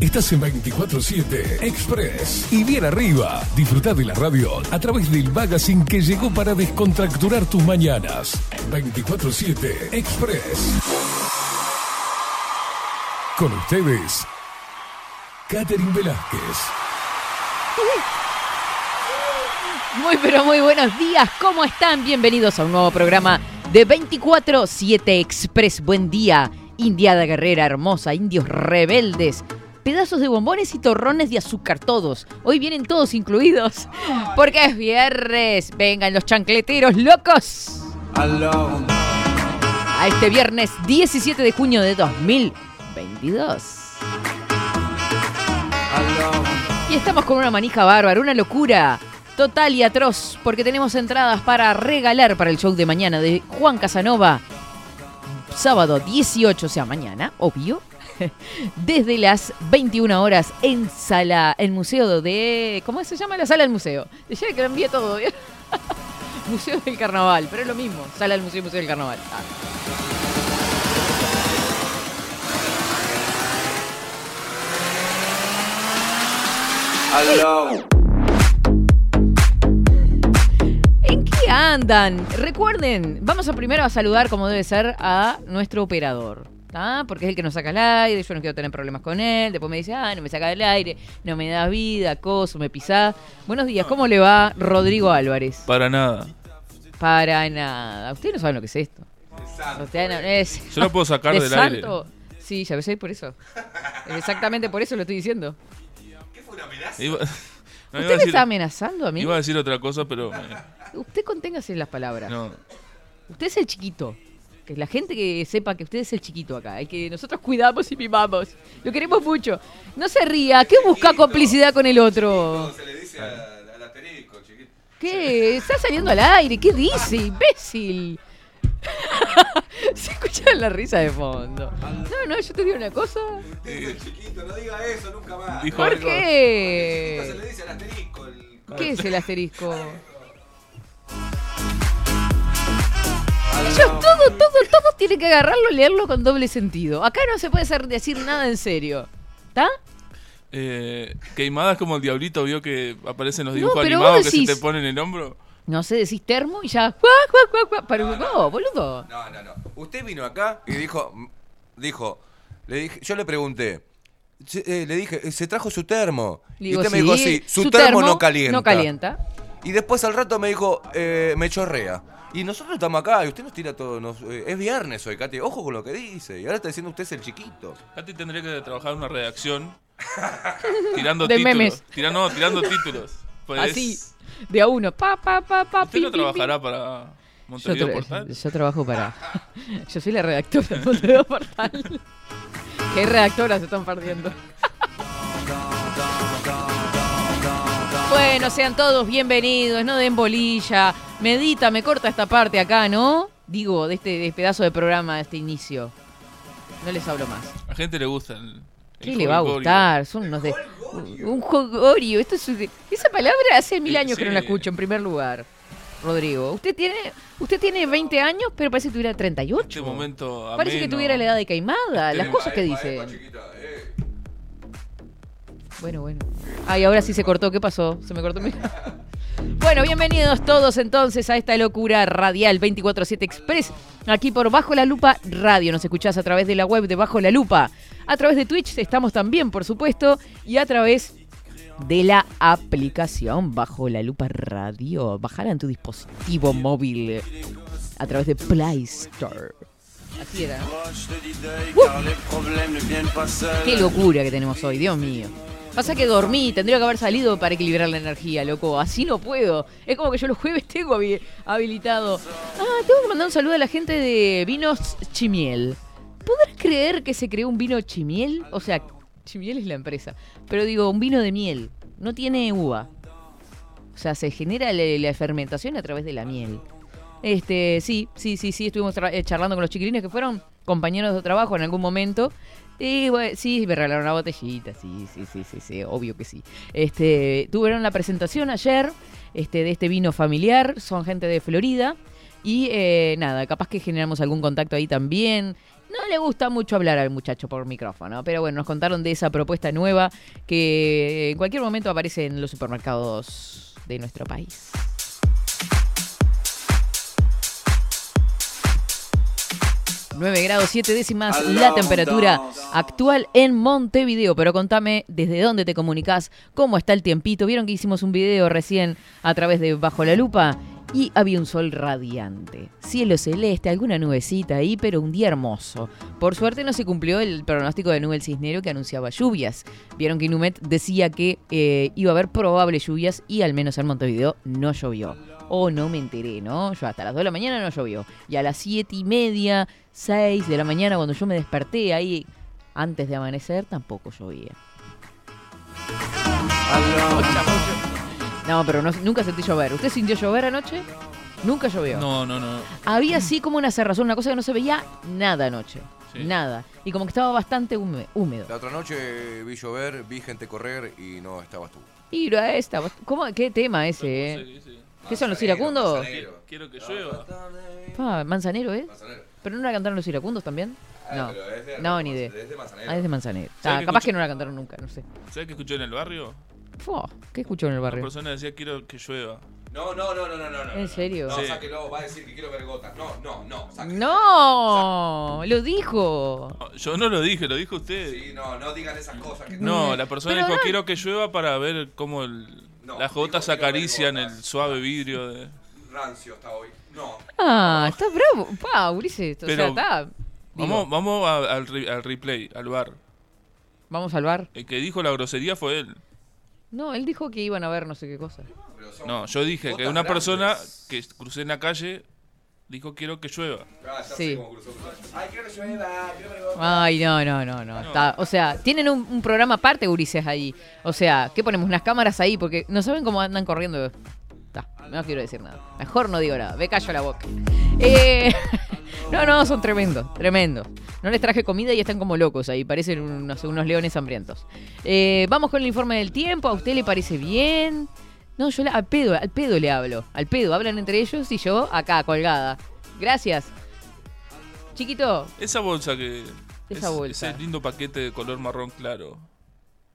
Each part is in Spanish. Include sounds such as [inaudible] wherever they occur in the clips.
Estás en 24-7 Express. Y bien arriba, disfruta de la radio a través del magazine que llegó para descontracturar tus mañanas. 24-7 Express. Con ustedes, Catherine Velázquez. Muy pero muy buenos días, ¿cómo están? Bienvenidos a un nuevo programa de 24-7 Express. Buen día, Indiada Guerrera Hermosa, indios rebeldes, pedazos de bombones y torrones de azúcar, todos. Hoy vienen todos incluidos, porque es viernes. Vengan los chancleteros locos. A este viernes 17 de junio de 2022. Y estamos con una manija bárbara, una locura total y atroz, porque tenemos entradas para regalar para el show de mañana de Juan Casanova. Sábado 18, o sea, mañana, obvio. [laughs] Desde las 21 horas en sala, el museo de. ¿Cómo se llama la sala del museo? Ya que lo envié todo, ¿bien? [laughs] museo del Carnaval, pero es lo mismo. Sala del Museo, Museo del Carnaval. Ah. ¿En qué andan? Recuerden, vamos a primero a saludar como debe ser a nuestro operador. ¿Tá? Porque es el que nos saca el aire, yo no quiero tener problemas con él. Después me dice, ah, no me saca el aire, no me da vida, coso, me pisá. Buenos días, ¿cómo le va Rodrigo Álvarez? Para nada. Para nada. Ustedes no saben lo que es esto. Ustedes no- es- Yo lo puedo sacar [laughs] ¿De del santo? Sí, ya ves, por eso. Exactamente por eso lo estoy diciendo. aire. Iba, [laughs] no, iba, ¿Usted a me decir, está amenazando a mí? iba a decir otra cosa, pero eh, Usted conténgase en las palabras. no. Usted es el chiquito. Que la gente que sepa que usted es el chiquito acá. Y que nosotros cuidamos y mimamos. Lo queremos mucho. No se ría. ¿Qué busca complicidad con el otro? Se le dice al, asterisco, chiquito. ¿Qué? Está saliendo al aire. ¿Qué dice, imbécil? [laughs] se escucha la risa de fondo. No, no, yo te digo una cosa. Dice el chiquito, no diga eso nunca más. Dijo ¿Por algo. Chiquito qué? se le dice al asterisco. El... ¿Qué es el asterisco? Ellos todo, todo, todo tienen que agarrarlo y leerlo con doble sentido. Acá no se puede hacer, decir nada en serio. ¿Está? Eh, queimadas como el diablito vio que aparecen los No, dibujos pero animados que se te ponen en el hombro. No sé, decís termo y ya. ¡Guau, guau, guau, guau! Pero no, boludo. No, no, no. Usted vino acá y dijo, dijo, le dije, yo le pregunté, eh, le dije, se trajo su termo. y Digo, usted me dijo, sí, sí, su, termo, no calienta. No calienta. Y después al rato me dijo, eh, me chorrea. Y nosotros estamos acá y usted nos tira todo. nos- eh, es viernes hoy, Katy. Ojo con lo que dice. Y ahora está diciendo usted es el chiquito. Katy tendría que trabajar en una redacción [laughs] tirando De títulos. memes. Tira- no, tirando títulos. Pues, Así, de a uno. Pa, pa, pa, pa, ¿Usted pi, no pi, pi. trabajará para Yo, Montevideo tra- Portal? yo trabajo para. [laughs] Yo soy la redactora de Montevideo Portal. [laughs] ¿Qué redactoras se están perdiendo? Bueno, sean todos bienvenidos, no den bolilla. Medita, me corta esta parte acá, ¿no? Digo, de este, de este pedazo de programa, de este inicio. No les hablo más. A gente le gusta el, ¿Qué le va a jolgorio. gustar? Son unos de. Un jogorio. Esto es, esa palabra hace mil Sí, años que no la escucho, en primer lugar. Rodrigo, usted tiene, usted tiene 20 años, pero parece que tuviera 38. Este momento Parece que tuviera la edad de Caimada, las Este- cosas que dicen. Bueno, bueno. Ay, ahora sí se cortó. ¿Qué pasó? Se me cortó mi... [laughs] Bueno, bienvenidos todos entonces a esta locura radial 24-7 Express. Aquí por Bajo la Lupa Radio. Nos escuchás a través de la web de Bajo la Lupa. A través de Twitch estamos también, por supuesto. Y a través de la aplicación Bajo la Lupa Radio. Bajala en tu dispositivo móvil eh, a través de Play Store. Así era. Uh. Qué locura que tenemos hoy, Dios mío. Pasa que dormí, tendría que haber salido para equilibrar la energía, loco. Así no puedo. Es como que yo los jueves tengo habi- habilitado. Ah, tengo que mandar un saludo a la gente de Vinos Chimiel. ¿Podrás creer que se creó un vino Chimiel? O sea, Chimiel es la empresa. Pero digo, un vino de miel. No tiene uva. O sea, se genera la, la fermentación a través de la miel. Este, sí, sí, sí, sí, estuvimos eh, charlando con los chiquilines que fueron compañeros de trabajo en algún momento. Y sí, me regalaron una botellita, sí, sí, sí, sí, sí, obvio que sí. Este, tuvieron la presentación ayer este, de este vino familiar, son gente de Florida. Y eh, nada, capaz que generamos algún contacto ahí también. No le gusta mucho hablar al muchacho por micrófono, pero bueno, nos contaron de esa propuesta nueva que en cualquier momento aparece en los supermercados de nuestro país. 9 grados 7 décimas la temperatura actual en Montevideo. Pero contame desde dónde te comunicas, cómo está el tiempito. Vieron que hicimos un video recién a través de Bajo la Lupa y había un sol radiante. Cielo celeste, alguna nubecita ahí, pero un día hermoso. Por suerte no se cumplió el pronóstico de Nubel Cisnero que anunciaba lluvias. Vieron que Inumet decía que eh, iba a haber probables lluvias y al menos en Montevideo no llovió. O no me enteré, ¿no? Yo hasta las 2 de la mañana no llovió. Y a las 7 y media, 6 de la mañana, cuando yo me desperté ahí antes de amanecer, tampoco llovía. No, pero no- nunca sentí llover. ¿Usted sintió llover anoche? Nunca llovió. No, no, no. Había así como una cerrazón, una cosa que no se veía nada anoche. Sí. Nada. Y como que estaba bastante húme- húmedo. La otra noche vi llover, vi gente correr y no estabas tú. Y no, esta, ¿cómo, ¿Qué tema ese, eh? Sí, sí. ¿Qué son los iracundos? manzanero. Quiero que llueva. Ah, ¿Manzanero, eh? Manzanero. ¿Pero no la cantaron los iracundos también? Ah, No. pero es de- No, ni idea. Es de Manzanero. Ah, es de Manzanero. ¿Sabes Ah, qué capaz escuché? que no la cantaron nunca, no sé. ¿Sabes qué escuché en el barrio? Fua, ¿Qué escuchó en el Una barrio? persona decía quiero que llueva. No, no, no, no, no, no. no, ¿En no. serio? No, Sí. sáquelo, va a decir que quiero ver gotas. No, no, no, sáquelo. ¡No! Lo dijo. No, Yo no lo dije, lo dijo usted. Sí, no, no digan esas cosas. Que No, la persona Pero dijo no- quiero que llueva para ver cómo el- No, las gotas acarician el suave vidrio de... Rancio está hoy. No. Ah, está bravo. Pa, Ulises. O sea, está. digo, Vamos, vamos a- al, re- al replay, al bar. vamos al bar. El que dijo la grosería fue él. No, él dijo que iban a ver no sé qué cosa. No, yo dije que gotas una persona grandes. que crucé en la calle dijo quiero que llueva. Ah, ya Sí. sé cómo cruzó, cruzó. Ay, quiero que llueva, quiero. Ay, no, no, no, no. Está, o sea, tienen un, un programa aparte, Ulises, ahí. O sea, ¿qué ponemos? Unas cámaras ahí, porque no saben cómo andan corriendo. Está, no quiero decir nada. Mejor no digo nada. Ve callo la boca. Eh, [laughs] no, no, son tremendos, tremendos. No les traje comida y están como locos ahí. Parecen unos, unos leones hambrientos. Eh, vamos con el informe del tiempo. ¿A usted le parece bien? No, yo le- al pedo, al pedo le hablo. Al pedo, hablan entre ellos y yo acá, colgada. Gracias. Chiquito, Esa bolsa que... Esa es- bolsa. Ese lindo paquete de color marrón claro.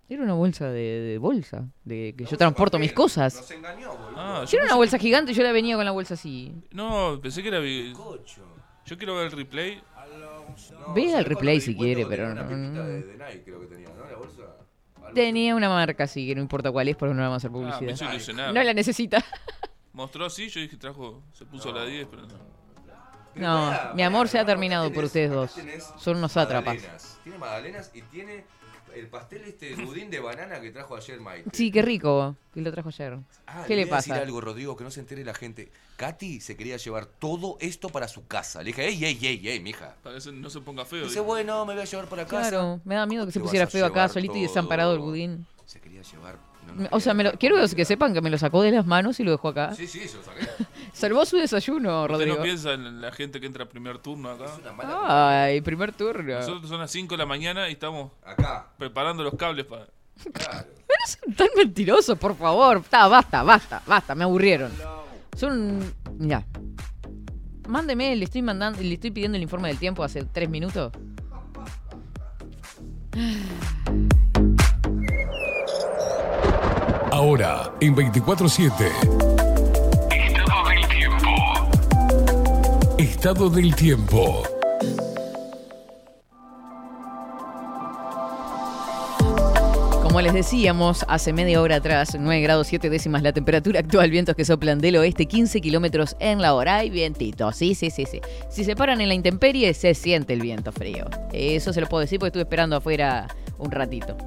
Era una bolsa de, de bolsa, de que yo transporto mis cosas. Nos engañó, boludo. Ah, Si era una bolsa gigante, yo la venía con la bolsa así. No, pensé que era... Yo quiero ver el replay. No, Vea ¿sabés el replay si quiere, pero no- de, de Nike creo que tenía, ¿no? La bolsa. Tenía una marca así, que no importa cuál es, porque no vamos a hacer Ah, me hizo publicidad. No la necesita. [laughs] Mostró así, yo dije trajo... Se puso la 10, pero no. Pero No, mi amor se ha terminado por ustedes dos. Son unos sátrapas. Tiene magdalenas y tiene el pastel este budín de banana que trajo ayer Mike. Sí, qué rico, que lo trajo ayer. Ah, ¿Qué le voy a decir pasa? algo, Rodrigo, que no se entere la gente. Katy se quería llevar todo esto para su casa. Le dije, ey, ey, ey, ey, mija. Para que no se ponga feo. Dice, bueno, me voy a llevar para casa. Claro, me da miedo que se pusiera feo acá, solito y desamparado el budín. Se quería llevar. no, no O sea, me lo, quiero que sepan que me lo sacó de las manos y lo dejó acá. Sí, sí, se lo saqué. Salvó su desayuno, ¿Usted Rodrigo. no piensa en la gente que entra primer turno acá? Es una mala. Ay, primer turno. Nosotros son las 5 de la mañana y estamos Acá, preparando los cables para... claro. [laughs] Son tan mentirosos, por favor. Está, basta, basta, basta, me aburrieron. Son. Ya. Mándeme, le estoy mandando, le estoy pidiendo el informe del tiempo hace tres minutos. Ahora, en 24-7. Estado del tiempo. Como les decíamos hace media hora atrás, 9 grados 7 décimas la temperatura actual, vientos que soplan del oeste 15 kilómetros en la hora. Hay vientito, sí, sí, sí, sí. Si se paran en la intemperie, se siente el viento frío. Eso se lo puedo decir porque estuve esperando afuera un ratito.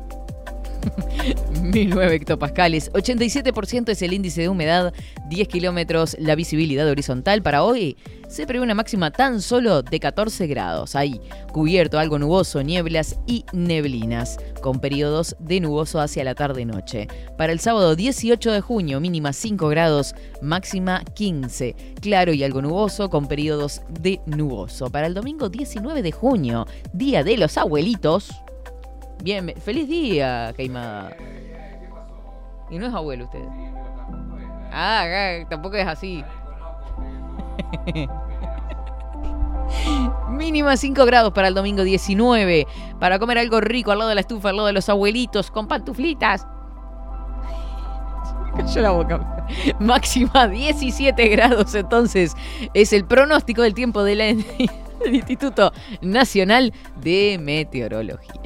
[laughs] 1009 hectopascales, 87% es el índice de humedad, 10 kilómetros la visibilidad horizontal. Para hoy se prevé una máxima tan solo de 14 grados. Ahí, cubierto, algo nuboso, nieblas y neblinas, con periodos de nuboso hacia la tarde-noche. Para el sábado 18 de junio, mínima 5 grados, máxima 15. Claro y algo nuboso, con periodos de nuboso. Para el domingo 19 de junio, Día de los Abuelitos. Bien, feliz día, Queimada. Y no es abuelo usted. Ah, tampoco es así. [laughs] Mínima 5 grados para el domingo 19. Para comer algo rico al lado de la estufa, al lado de los abuelitos, con pantuflitas. [laughs] Cayó la boca. [laughs] Máxima 17 grados, entonces es el pronóstico del tiempo del Instituto Nacional de Meteorología.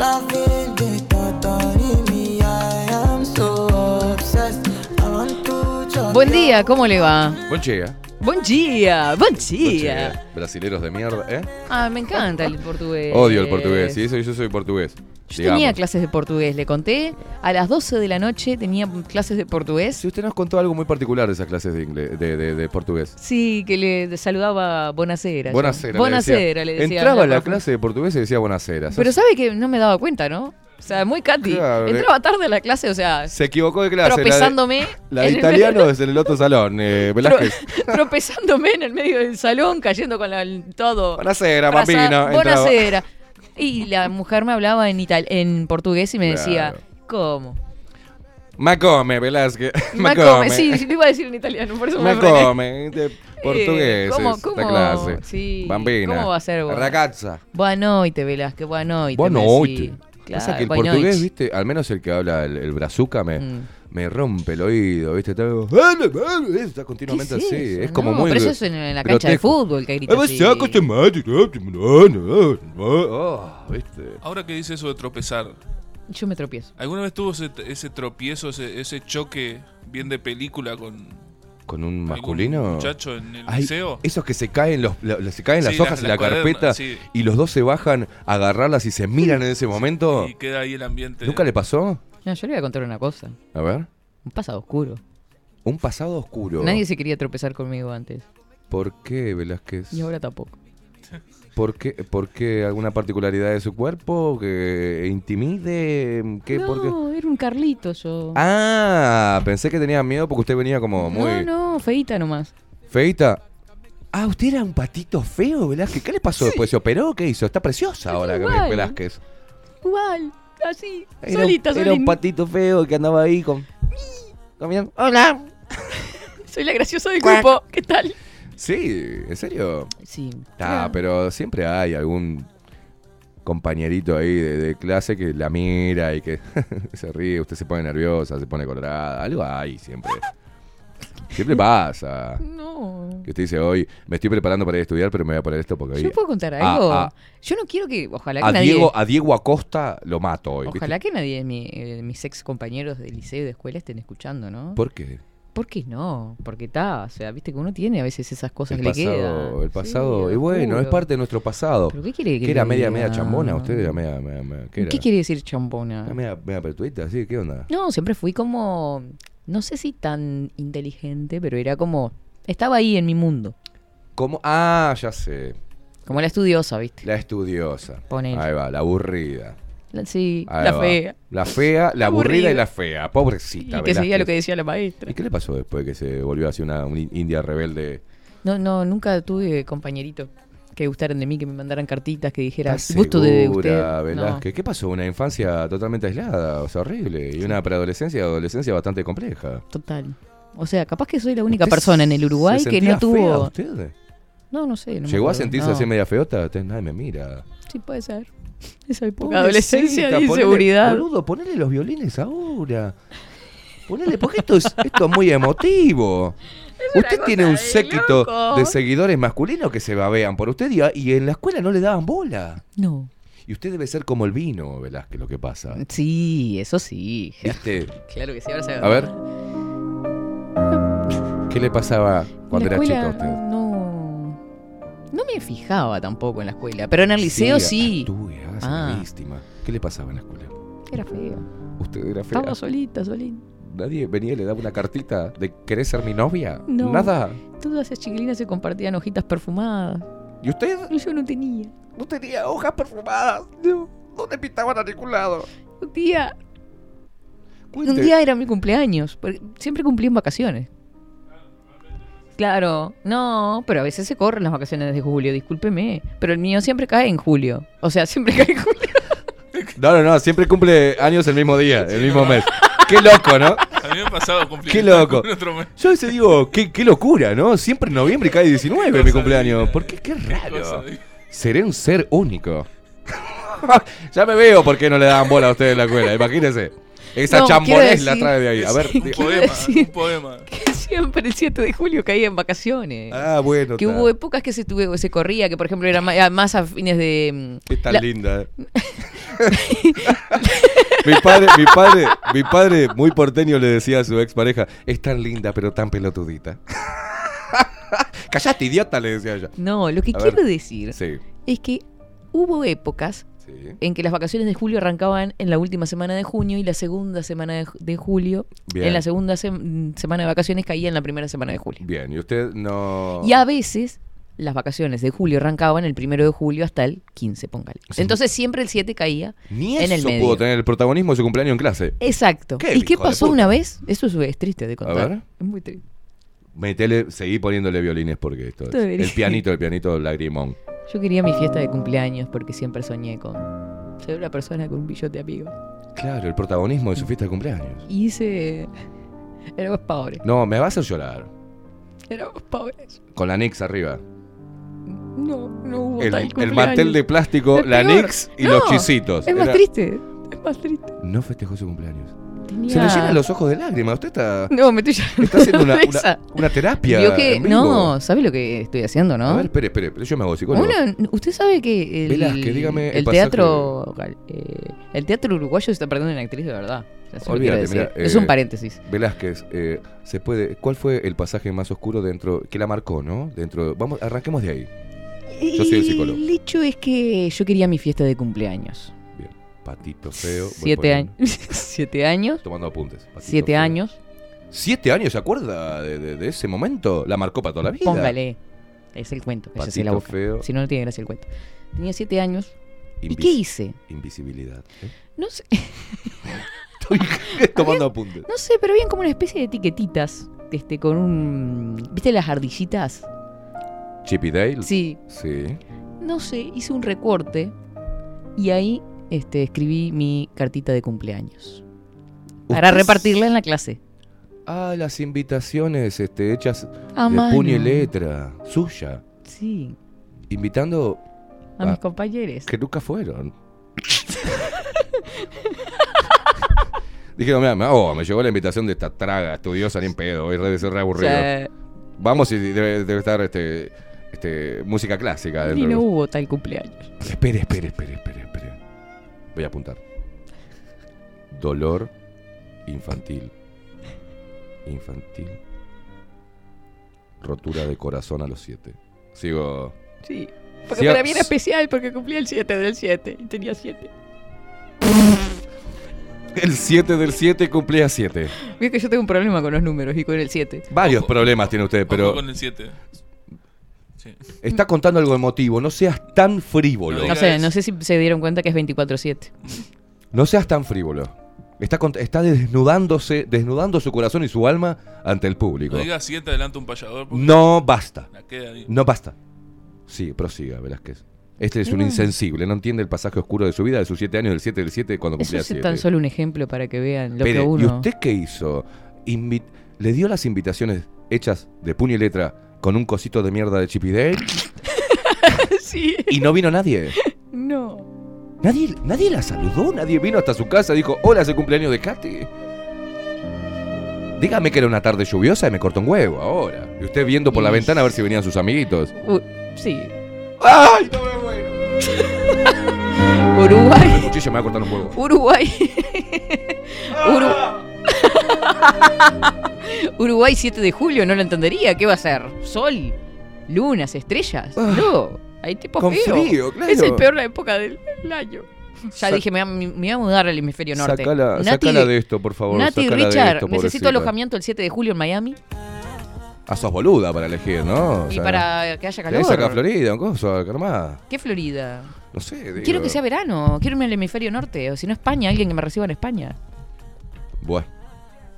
Me, I am so obsessed. I want to Buen día, ¿cómo le va? Buen día. Buen día, buen día. Brasileros de mierda, ¿eh? Ah, me encanta el portugués. Odio el portugués. Sí, eso yo soy portugués. Yo digamos. tenía clases de portugués, le conté. A las 12 de la noche tenía clases de portugués. Si usted nos contó algo muy particular de esas clases de, inglés, de, de- de portugués. Sí, que le saludaba Bonacera. yo. Buenasera. Bonacera, le decía. Entraba a la clase de portugués y decía buenasera. Pero sabe que no me daba cuenta, ¿no? O sea, muy Katy. Claro. Entraba tarde a la clase, o sea, Se equivocó de clase. la de- tropezándome. La de, el italiano es en el otro salón, eh, [laughs] Velázquez. tro- [laughs] tropezándome en el medio del salón, cayendo con la- todo. Buenasera, Raza- bambino. Y la mujer me hablaba en, ital en portugués y me decía, Claro. ¿cómo? Ma come, Velázquez. [laughs] Ma come. Sí, sí, lo iba a decir en italiano, por eso me Ma frené. come. De [laughs] portugués. ¿cómo- esta cómo? clase. Sí, Bambina. ¿cómo va a ser, vos? Ragazza. Boa noite, Velázquez. Buenas noches. decía. Pasa que el noite. portugués, viste, al menos el que habla el, el brazuca me, Mm. Me rompe el oído, viste, está, algo- está continuamente ¿Qué es así, eso? es como No, muy pero eso es en, la cancha de fútbol que grita Ah, así. saco este mate, no, no, no, no, ah, viste. Ahora que dice eso de tropezar, Yo me tropiezo. ¿alguna vez tuvo ese, ese tropiezo, ese, ese choque bien de película con Con un algún masculino. muchacho en el Ay, liceo? esos que se caen los, la- se caen las hojas las- en la carpeta sí. y los dos se bajan a agarrarlas y se miran en ese momento. Y queda ahí el ambiente. ¿Nunca le pasó? No, yo le voy a contar una cosa. A ver. Un pasado oscuro. Un pasado oscuro. Nadie se quería tropezar conmigo antes. ¿Por qué, Velázquez? Y ahora tampoco. ¿Por qué, ¿Por qué alguna particularidad de su cuerpo que intimide? ¿Qué, no, por qué? era un Carlito yo. Ah, pensé que tenía miedo porque usted venía como muy No, no, feita nomás. feita. Ah, usted era un patito feo, Velázquez. ¿Qué le pasó después? ¿Se operó? ¿Qué hizo? Está preciosa ahora, igual. Velázquez. Igual, así, Era, solita, un, era un patito feo que andaba ahí con... comiendo. Hola. [laughs] Soy la graciosa del grupo. ¿Qué tal? Sí, ¿en serio? Sí. Ah, pero siempre hay algún compañerito ahí de, de clase que la mira y que [laughs] se ríe, usted se pone nerviosa, se pone colorada, algo hay siempre. Siempre pasa. No. Que usted dice hoy, me estoy preparando para ir a estudiar, pero me voy a poner esto porque hoy... ¿Yo puedo contar Ah, algo? ah. Yo no quiero que. Ojalá que A nadie. Diego, a Diego Acosta lo mato hoy. ¿viste? Ojalá que nadie de mi- eh, mis ex compañeros de liceo y de escuela estén escuchando, ¿no? ¿Por qué? ¿Por qué no? Porque está, o sea, viste que uno tiene a veces esas cosas El que le pasado, quedan. el pasado. Sí, y bueno, es parte de nuestro pasado. ¿Pero qué quiere que ¿Qué era le media, media chambona? ¿Usted era media, media, media- ¿qué quiere decir chambona? Era media, media pertuita, ¿sí? ¿Qué onda? No, siempre fui como, no sé si tan inteligente, pero era como, estaba ahí en mi mundo, ¿Cómo? Ah, ya sé. como la estudiosa, ¿viste? La estudiosa. Ponele. Ahí va, la aburrida. La- sí, Ahí la va. fea. La fea, la aburrida Aburrida. y la fea. Pobrecita. Y que seguía lo que decía la maestra. ¿Y qué le pasó después que se volvió así una, una india rebelde? No, no, nunca tuve compañerito que gustaran de mí, que me mandaran cartitas, que dijera, ¿Estás gusto de usted. No? ¿Qué pasó? Una infancia totalmente aislada, o sea, horrible. Y una preadolescencia y adolescencia bastante compleja. total. O sea, capaz que soy la única ¿Usted persona en el se Uruguay que no tuvo... fea usted? No, no sé. no me ¿Llegó a sentirse No. así media feota? Usted nadie me mira. Sí, puede ser. [laughs] Esa época adolescencia de inseguridad. Boludo, ponele los violines ahora. Ponele, porque esto es, esto es muy emotivo. Usted tiene un séquito loco. de seguidores masculinos que se babean por usted y, en la escuela no le daban bola. No. Y usted debe ser como el vino, Velázquez, lo que pasa. Sí, eso sí. ¿Viste? [laughs] Claro que sí, ahora se A ver. ¿Qué le pasaba cuando era la chico a usted? No. No me fijaba tampoco en la escuela, pero en el liceo sí. La Ah. víctima. ¿Qué le pasaba en la escuela? Era feo. ¿Usted era fea? Estaba solita, solita. ¿Nadie venía y le daba una cartita de ¿querés ser mi novia? No. Nada. Todas esas chiquilinas se compartían hojitas perfumadas. ¿Y usted? Yo no tenía. No tenía hojas perfumadas. No. No le pintaban a ningún lado. Un día, Cuente. un día era mi cumpleaños. Siempre cumplí en vacaciones. Claro, no, pero a veces se corren las vacaciones de julio, discúlpeme. Pero el mío siempre cae en julio. O sea, siempre [laughs] cae en julio. No, no, no. Siempre cumple años el mismo día, el mismo mes. Qué loco, ¿no? A mí me ha pasado Qué loco. en otro mes. Yo a veces digo, qué, qué locura, ¿no? Siempre en noviembre cae 19 mi cumpleaños. ¿Por qué? Qué raro. Seré un ser único. [laughs] ya me veo por qué no le daban bola a ustedes en la escuela. Imagínense. Esa No, chambolés la trae de ahí. A [laughs] ver. Un diga. poema, decir- un poema. Que siempre el 7 de julio caía en vacaciones. Ah, bueno. que hubo épocas que se, tuve, se corría, que por ejemplo era más a fines de... mm, Es tan la- linda. [laughs] mi padre, mi padre, mi padre, muy porteño, le decía a su expareja, es tan linda pero tan pelotudita. [laughs] Callate, idiota, le decía ella. No, lo que A quiero ver. decir Sí, es que hubo épocas sí. en que las vacaciones de julio arrancaban en la última semana de junio y la segunda semana de, ju- de julio, Bien. en la segunda sem- semana de vacaciones caía en la primera semana de julio. Bien, y usted no... Y a veces las vacaciones de julio arrancaban el primero de julio hasta el 15, póngale. Sí. Entonces siempre el 7 caía Ni en el eso medio. pudo tener el protagonismo de su cumpleaños en clase. Exacto. ¿Qué ¿Y qué pasó una vez? Eso es, es triste de contar. ver. Es muy triste. Metele, seguí poniéndole violines porque esto es. El pianito, el pianito lagrimón. Yo quería mi fiesta de cumpleaños porque siempre soñé con ser una persona con un billete de amigos. Claro, el protagonismo de su fiesta de cumpleaños. Y hice... Éramos pobres. No, me va a hacer llorar. Éramos pobres. Con la Nix arriba. No, no hubo El, tal el mantel de plástico, Es la peor. Nix y No, los chisitos. Es más Era- triste. Es más triste. No festejó su cumpleaños. Tenía... Se le llenan los ojos de lágrimas. Usted está, No, me estoy está haciendo una, una, una terapia. Que... en vivo. No, ¿sabe lo que estoy haciendo, no? A ver, espere, espere. Yo me hago psicólogo. Bueno, usted sabe que el, Velázquez, dígame el teatro eh, el teatro uruguayo se está perdiendo una actriz de verdad. Olvídate, mira, es eh, un paréntesis. Velázquez, eh, se puede. ¿Cuál fue el pasaje más oscuro dentro que la marcó, no? Dentro. Vamos, arranquemos de ahí. Yo soy el psicólogo. El hecho es que yo quería mi fiesta de cumpleaños. Bien. Patito feo. Siete años. [laughs] Siete años. Tomando apuntes. Patito Siete feo. años. ¿Siete años? ¿Se acuerda de, de- de ese momento? La marcó para toda la vida. Póngale. Es el cuento. La Patito boca. feo. Si no, no tiene gracia el cuento. Tenía siete años. ¿Y qué hice? Invisibilidad. ¿eh? No sé, [laughs] Estoy [laughs] tomando apuntes. no sé, pero habían como una especie de etiquetitas. Este, con un. ¿Viste las ardillitas? Chippy Dale. Sí. Sí. No sé, hice un recorte y ahí este, escribí mi cartita de cumpleaños. Para repartirla en la clase. Ah, las invitaciones este, hechas A de mano. puño y letra. Suya. Sí, Invitando a mis compañeros. que nunca fueron. [laughs] Dijeron, mira, oh, me llegó la invitación de esta traga estudiosa ni en pedo, hoy debe ser re O aburrido. sea, Vamos y debe, debe estar este, este, música clásica. y no hubo tal cumpleaños. Espere, espere, espere, espere, espere. Voy a apuntar. Dolor infantil. Infantil. Rotura de corazón a los siete. Sigo. Sí. Porque Sí, para mí era especial porque cumplía el 7 del 7 y tenía 7. El 7 del 7 cumplía 7. Veo que yo tengo un problema con los números y con el 7. Varios Ojo. problemas tiene usted, Pero pero con el 7. Sí. está contando algo emotivo. No seas tan frívolo. No sé, no sé si se dieron cuenta que es 24-7. No seas tan frívolo. Está, está desnudándose, desnudando su corazón y su alma ante el público. No diga 7 adelante un payador. No basta. La queda ahí. No basta. Sí, prosiga, Velázquez. Este es un No. insensible, no entiende el pasaje oscuro de su vida, de sus siete años, del 7 del 7, cuando Eso cumplía es 7. tan solo un ejemplo para que vean lo que ¿Y uno... usted qué hizo? Invi- ¿Le dio las invitaciones hechas de puño y letra con un cosito de mierda de Chippy Dale? [laughs] sí. ¿Y no vino nadie? No. ¿Nadie, ¿Nadie la saludó? ¿Nadie vino hasta su casa y dijo, hola, es el cumpleaños de Katy? Dígame que era una tarde lluviosa y me cortó un huevo ahora. Y usted viendo por la ventana a ver si venían sus amiguitos. U- sí. ¡Ay, no me muero! El [laughs] Uruguay. cuchillo me va a cortar un huevo. Uruguay. Uru- [laughs] Uruguay 7 de julio, no lo entendería. ¿Qué va a ser? Sol, lunas, estrellas. No, hay tipo Ah. Con feo. frío, claro. Es el peor época del, del año. Ya Sa- dije, me, voy a- me voy a mudar al hemisferio norte. Sacala, Nati, sacala de esto, por favor. Nati sacala Richard, esto, necesito alojamiento el 7 de julio en Miami Ah, sos boluda para elegir, ¿no? O y sea, para que haya Tenés acá calor. Florida, un coso, calmá. ¿Qué Florida? No sé, digo. Quiero que sea verano, quiero irme al hemisferio norte, o si no España, alguien que me reciba en España. Bueno,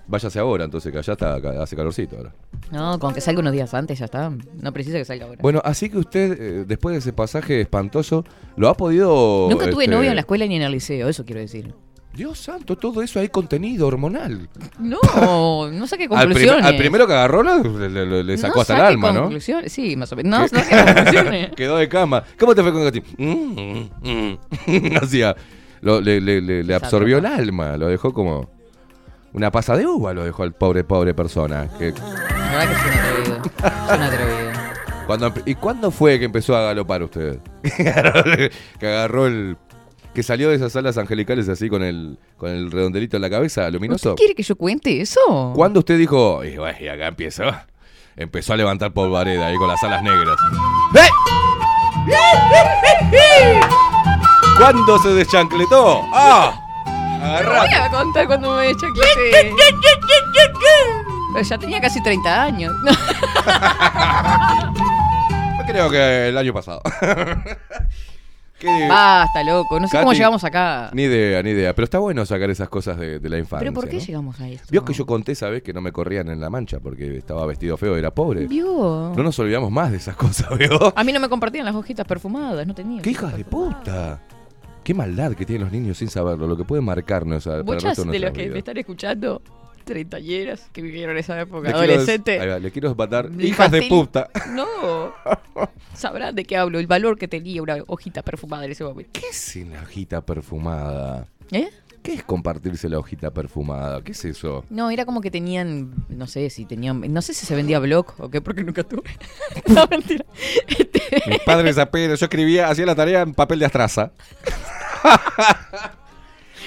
váyase ahora, entonces, que allá está, acá hace calorcito ahora. No, con que salga unos días antes ya está. No precisa que salga ahora. Bueno, así que usted, eh, después de ese pasaje espantoso, lo ha podido... Nunca tuve este, novio en la escuela ni en el liceo, eso quiero decir. Dios santo, todo eso hay contenido hormonal. No, [laughs] no saqué Al, prim- conclusiones. al primero que agarró le, le- le- le sacó no hasta el alma, ¿no? conclusiones. Sí, más o menos. No, no saqué conclusiones. [laughs] Quedó de cama. ¿Cómo te fue con Gati? Mm, mm, mm. [laughs] Hacía. lo- le, le- le- le absorbió el alma, lo dejó como una pasa de uva, lo dejó al pobre, pobre persona. Que La verdad que es un atrevido. Es un atrevido. cuando, ¿Y cuándo fue que empezó a galopar usted? [laughs] que agarró el. Que salió de esas alas angelicales así con el, con el redondelito en la cabeza, luminoso. ¿Usted quiere que yo cuente eso? ¿Cuándo usted dijo, y, bueno, y acá empezó? Empezó a levantar polvareda ahí con las alas negras. ¡Eh! ¿Cuándo se deschancletó? ¡Ah! No Agarrá. voy a contar cuando me chaclete. Pero ya tenía casi 30 años. [laughs] No. Creo que el año pasado. [laughs] ¿Qué? Basta, loco. No sé cómo llegamos acá. Ni idea, ni idea. Pero está bueno sacar esas cosas de, de la infancia. ¿Pero por qué ¿no? llegamos a esto? Vio que yo conté esa vez que no me corrían en la mancha porque estaba vestido feo, era pobre. ¿Vio? No nos olvidamos más de esas cosas, ¿vio? A mí no me compartían las hojitas perfumadas, no tenía. ¡Qué hijas de puta! Qué maldad que tienen los niños sin saberlo, lo que puede marcarnos a, Muchas de los que me están escuchando, treintañeras que vivieron esa época, Le quiero- adolescente. va, le quiero matar. ¡Hijas de puta! [laughs] No. Sabrán de qué hablo, el valor que tenía una hojita perfumada en ese momento. ¿Qué es una hojita perfumada? ¿Eh? ¿Qué es compartirse la hojita perfumada? ¿Qué es eso? No, era como que tenían, no sé si tenían, no sé si se vendía blog o qué, porque nunca tuve. [laughs] no, mentira. Este, Mis padres apenas, yo escribía, hacía la tarea en papel de astraza. [laughs]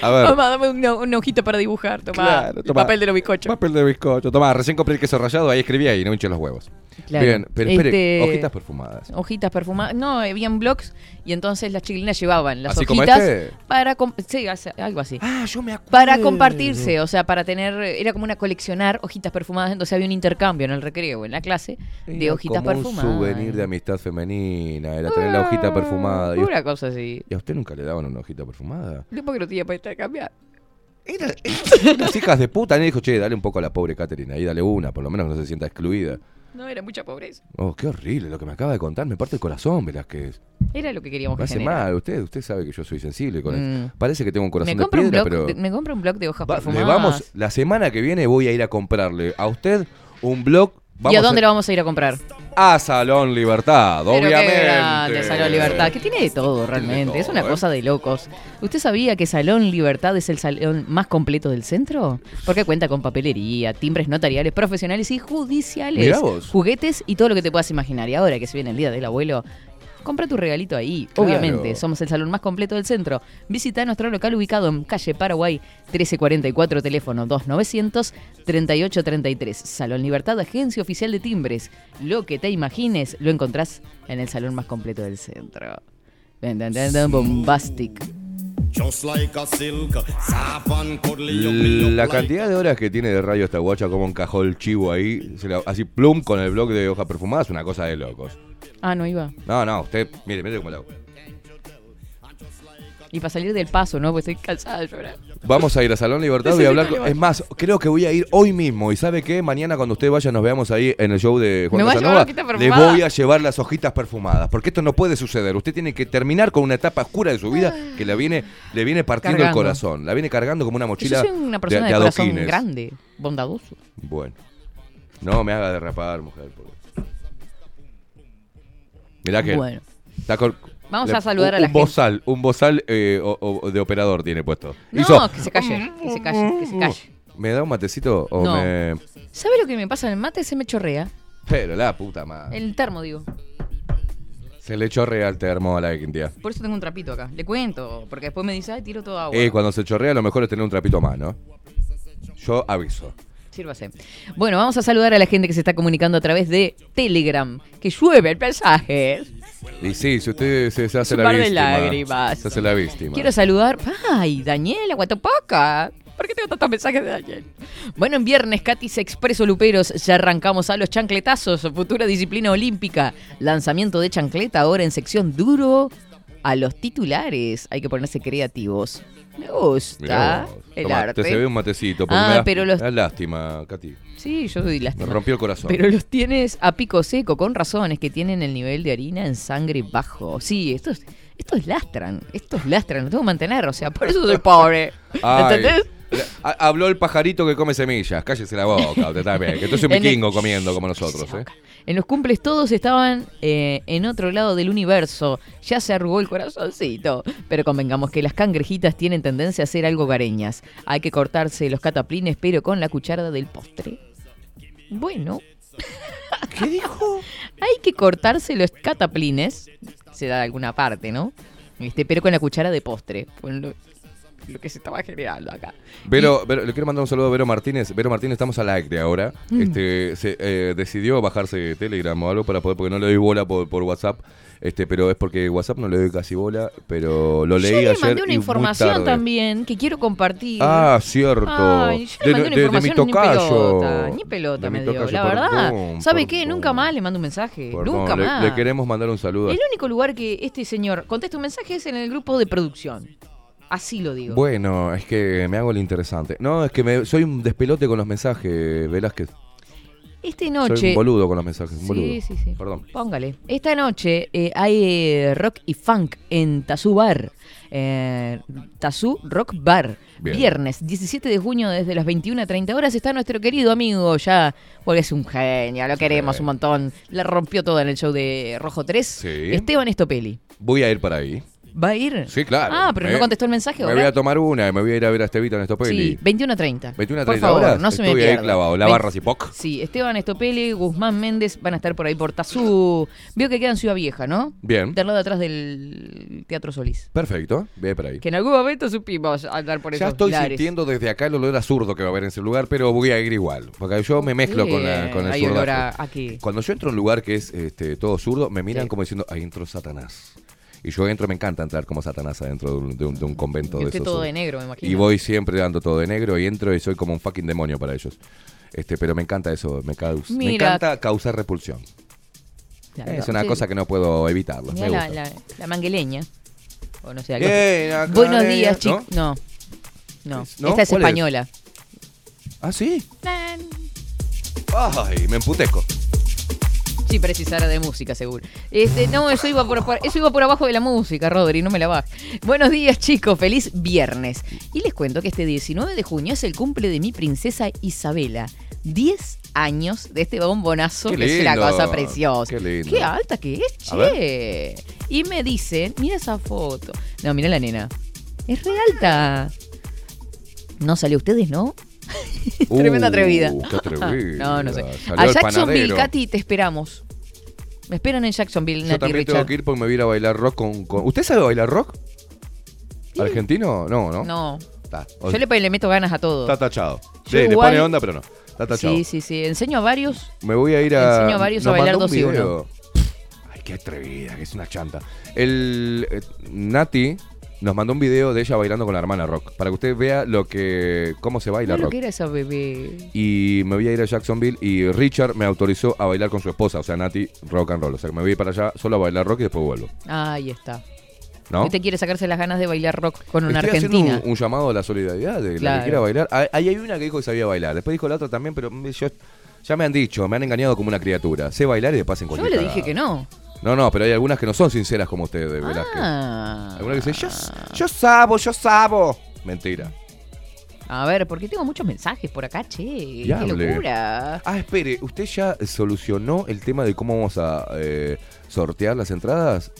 A ver. Mamá, dame una, una hojita para dibujar, toma. Claro, el toma. papel de los bizcochos. Papel de bizcocho. Tomá, recién compré el queso rallado, ahí escribía y no me hinché los huevos. Claro. Bien, pero espere, Este, hojitas perfumadas. Hojitas perfumadas. No, habían blogs y entonces las chiquilinas llevaban las ¿Así como hojitas este? para... Sí, algo así. Ah, yo me acuerdo. Para compartirse, o sea, para tener, era como una coleccionar hojitas perfumadas, entonces había un intercambio en el recreo, en la clase, de hojitas como perfumadas. Un souvenir de amistad femenina, era tener la hojita Ah, perfumada. ¿Y, Una cosa así. ¿Y a usted nunca le daban una hojita perfumada? No porque no tenía para intercambiar. Era, las [laughs] hijas de puta, nadie dijo, che, dale un poco a la pobre Catherine, ahí dale una, por lo menos no se sienta excluida. No, era mucha pobreza. Oh, qué horrible lo que me acaba de contar, me parte el corazón, verás que es. Era lo que queríamos Me hace mal, usted, usted sabe que yo soy sensible con Mm. eso. Parece que tengo un corazón Me de un piedra, blog, pero... me compra un blog de hojas Va- le perfumadas. vamos, la semana que viene voy a ir a comprarle a usted un blog. Vamos ¿Y a dónde lo vamos a ir a comprar? A Salón Libertad, Pero obviamente. qué grande, Salón Libertad, que tiene de todo realmente, es una ¿eh? cosa de locos. ¿Usted sabía que Salón Libertad es el salón más completo del centro? Porque cuenta con papelería, timbres notariales, profesionales y judiciales, Mirá vos. juguetes y todo lo que te puedas imaginar. Y ahora que se viene el Día del Abuelo, compra tu regalito ahí. Claro. Obviamente, somos el salón más completo del centro. Visita nuestro local ubicado en calle Paraguay 1344, teléfono 2900-3833. Salón Libertad, agencia oficial de timbres. Lo que te imagines lo encontrás en el salón más completo del centro. Dun, dun, dun, dun, bombastic. La cantidad de horas que tiene de radio esta guacha, como encajó el chivo ahí, se la- así plum con el blog de hoja perfumada, es una cosa de locos. Ah, no iba. No, no, usted, mire, mire cómo lo hago. Y para salir del paso, ¿no? Pues estoy cansada de llorar. Vamos a ir a Salón Libertad, voy a hablar. con-. Es más, creo que voy a ir hoy mismo. ¿Y sabe qué? Mañana cuando usted vaya nos veamos ahí en el show de Juan ¿Me va a Casanova. llevar la hojita Le perfumada? voy a llevar las hojitas perfumadas. Porque esto no puede suceder. Usted tiene que terminar con una etapa oscura de su vida que le viene, le viene partiendo Cargando. el corazón. La viene cargando como una Yo mochila soy una persona de, corazón adoquines. grande, bondadoso. Bueno. No me haga derrapar, mujer. por favor. Mirá que Bueno. Está con- Vamos le- a saludar un, a la un gente. bozal, un bozal eh, o- o de operador tiene puesto. No, Hizo, que se calle, que se calle, que se calle. ¿Me da un matecito o No. me...? ¿Sabe lo que me pasa en el mate? Se me chorrea. Pero la puta madre. El termo, digo. Se le chorrea el termo a la Quintía. Por eso tengo un trapito acá. Le cuento, porque después me dice, ay, tiro toda agua. Eh, cuando se chorrea lo mejor es tener un trapito más, ¿no? Yo aviso. Sírvase. Bueno, vamos a saludar a la gente que se está comunicando a través de Telegram. Que llueve el mensaje. Y sí, si usted se, se hace la par de víctima. lágrimas. Se hace la víctima. Quiero saludar. Ay, Daniela, Guatopaca. ¿Por qué tengo tantos mensajes de Daniel? Bueno, en viernes, Katis Expreso Luperos, ya arrancamos a los chancletazos, futura disciplina olímpica. Lanzamiento de chancleta ahora en sección duro a los titulares. Hay que ponerse creativos. Me gusta Mirá el arte. Te se ve un matecito. porque Ah, me da, pero los- me da lástima, Katy. Sí, yo doy Me lástima. rompió el corazón. Pero los tienes a pico seco, con razones que tienen el nivel de harina en sangre bajo. Sí, estos, estos lastran, estos lastran, los tengo que mantener, o sea, por eso soy pobre. ¿Entendés? Ha- Habló el pajarito que come semillas. Cállese la boca, usted también. Que tú eres un vikingo comiendo como nosotros, ¿eh? En los cumples todos estaban eh, en otro lado del universo. Ya se arrugó el corazoncito. Pero convengamos que las cangrejitas tienen tendencia a ser algo gareñas. Hay que cortarse los cataplines, pero con la cuchara del postre. Bueno. ¿Qué dijo? [laughs] Hay que cortarse los cataplines. Se da de alguna parte, ¿no? Este, pero con la cuchara de postre. [laughs] lo, que se estaba generando acá. Vero, Vero, le quiero mandar un saludo a Vero Martínez. Vero Martínez, estamos al aire ahora. Mm. Este, se, eh, decidió bajarse Telegram o algo para poder, porque no le doy bola por, por WhatsApp. Este, pero es porque WhatsApp no le doy casi bola, pero lo leí Yo le ayer. mandé una y muy información tarde. también que quiero compartir. Ah, cierto. Ay, yo le mandé una mi información ni tocayo. pelota, ni pelota De me dio. tocayo, La verdad, perdón, ¿sabe qué? perdón. Nunca más le mando un mensaje. Nunca le, más. le queremos mandar un saludo. El único lugar que este señor contesta un mensaje es en el grupo de producción. Así lo digo. Bueno, es que me hago el interesante. No, es que me, soy un despelote con los mensajes, Velázquez. Esta Soy noche. un boludo con los mensajes, un boludo. Sí, sí, sí. Perdón. Póngale. Esta noche eh, hay eh, rock y funk en Tazú Bar. Eh, Tazú Rock Bar. Bien. Viernes 17 de junio desde las 21 a 30 horas está nuestro querido amigo ya, porque es un genio, lo queremos un montón. La rompió toda en el show de Rojo 3. Sí. Esteban Estopeli. Voy a ir para ahí. ¿Va a ir? Sí, claro. Ah, pero Me- no contestó el mensaje Me voy a tomar una y me voy a ir a ver a Estevita en Sí, Estopeli. 21 a 30. 21 a Por 30 favor, horas. no se me Estoy ahí pierda. clavado. La Ve- barra Cipoc. Sí, Esteban Estopeli, Guzmán Méndez van a estar por ahí por Tazú. Veo que queda en Ciudad Vieja, ¿no? Bien. Del lado de atrás del Teatro Solís. Perfecto. Ve para ahí. Que en algún momento supimos andar por Ya esos estoy lares. sintiendo desde acá el olor azurdo que va a haber en ese lugar, pero voy a ir igual. Porque yo me mezclo con, la, con el Hay olor a, ¿a qué? Cuando yo entro a un lugar que es este, todo zurdo, me miran Sí. como diciendo, ahí entró Satanás. Y yo entro, me encanta entrar como Satanás adentro de un, de un- de un convento Y de esos. todo de negro, me imagino. Y voy siempre dando todo de negro y entro y soy como un fucking demonio para ellos. Este, pero me encanta eso, me, caus- me encanta causar repulsión. Claro, es una sí. cosa que no puedo evitarlo. Me la, gusta. la, la mangueleña. O no sé, algo Buenos días, ¿no? chicos. No. No. ¿No? Esta es ¿Cuál es? española. Ah, sí. Ay, me emputeco. Sí, precisara de música, seguro. Este, no, eso iba por, por- eso iba por abajo de la música, Rodri, no me la bajes. Buenos días, chicos, feliz viernes. Y les cuento que este 19 de junio es el cumple de mi princesa Isabela. 10 años de este bombonazo Qué que es una cosa preciosa. qué lindo. Qué alta que es, che. Y me dicen, mira esa foto. No, mira la nena. Es re alta. No salió ustedes, ¿no? [laughs] Tremenda Uh, atrevida. Qué atrevida. [laughs] No, no sé. Salió A Jacksonville. Katy, te esperamos. Me esperan en Jacksonville, Yo Nati también tengo que ir porque me voy a ir a bailar rock con, con- ¿Usted sabe bailar rock? ¿Argentino? No, ¿no? No. Está, Yo le, le meto ganas a todo. está tachado. Yo Sí, le igual- pone onda, pero no. Está tachado. Sí, sí, sí. Enseño a varios. Me voy a ir a. Enseño a varios a bailar mandó un dos y uno. video. Ay, qué atrevida, que es una chanta. El eh, Nati nos mandó un video de ella bailando con la hermana rock. Para que usted vea lo que. cómo se baila lo rock. que era esa bebé. Y me voy a ir a Jacksonville y Richard me autorizó a bailar con su esposa, o sea, Nati, rock and roll. O sea, que me voy a ir para allá solo a bailar rock y después vuelvo. Ahí está. ¿No? Usted quiere sacarse las ganas de bailar rock con una Estoy argentina. un, un llamado a la solidaridad de la que quiera bailar. Ah, Ahí hay una que dijo que sabía bailar. Después dijo la otra también, pero yo, ya me han dicho, me han engañado como una criatura. Sé bailar y después en Yo cualquier le dije que no. No, no, pero hay algunas que no son sinceras como ustedes, Velázquez. Ah. Algunas que dicen, yo, yo sabo, yo sabo. Mentira. A ver, porque tengo muchos mensajes por acá, che. Qué locura. Ah, espere, ¿usted ya solucionó el tema de cómo vamos a eh, sortear las entradas?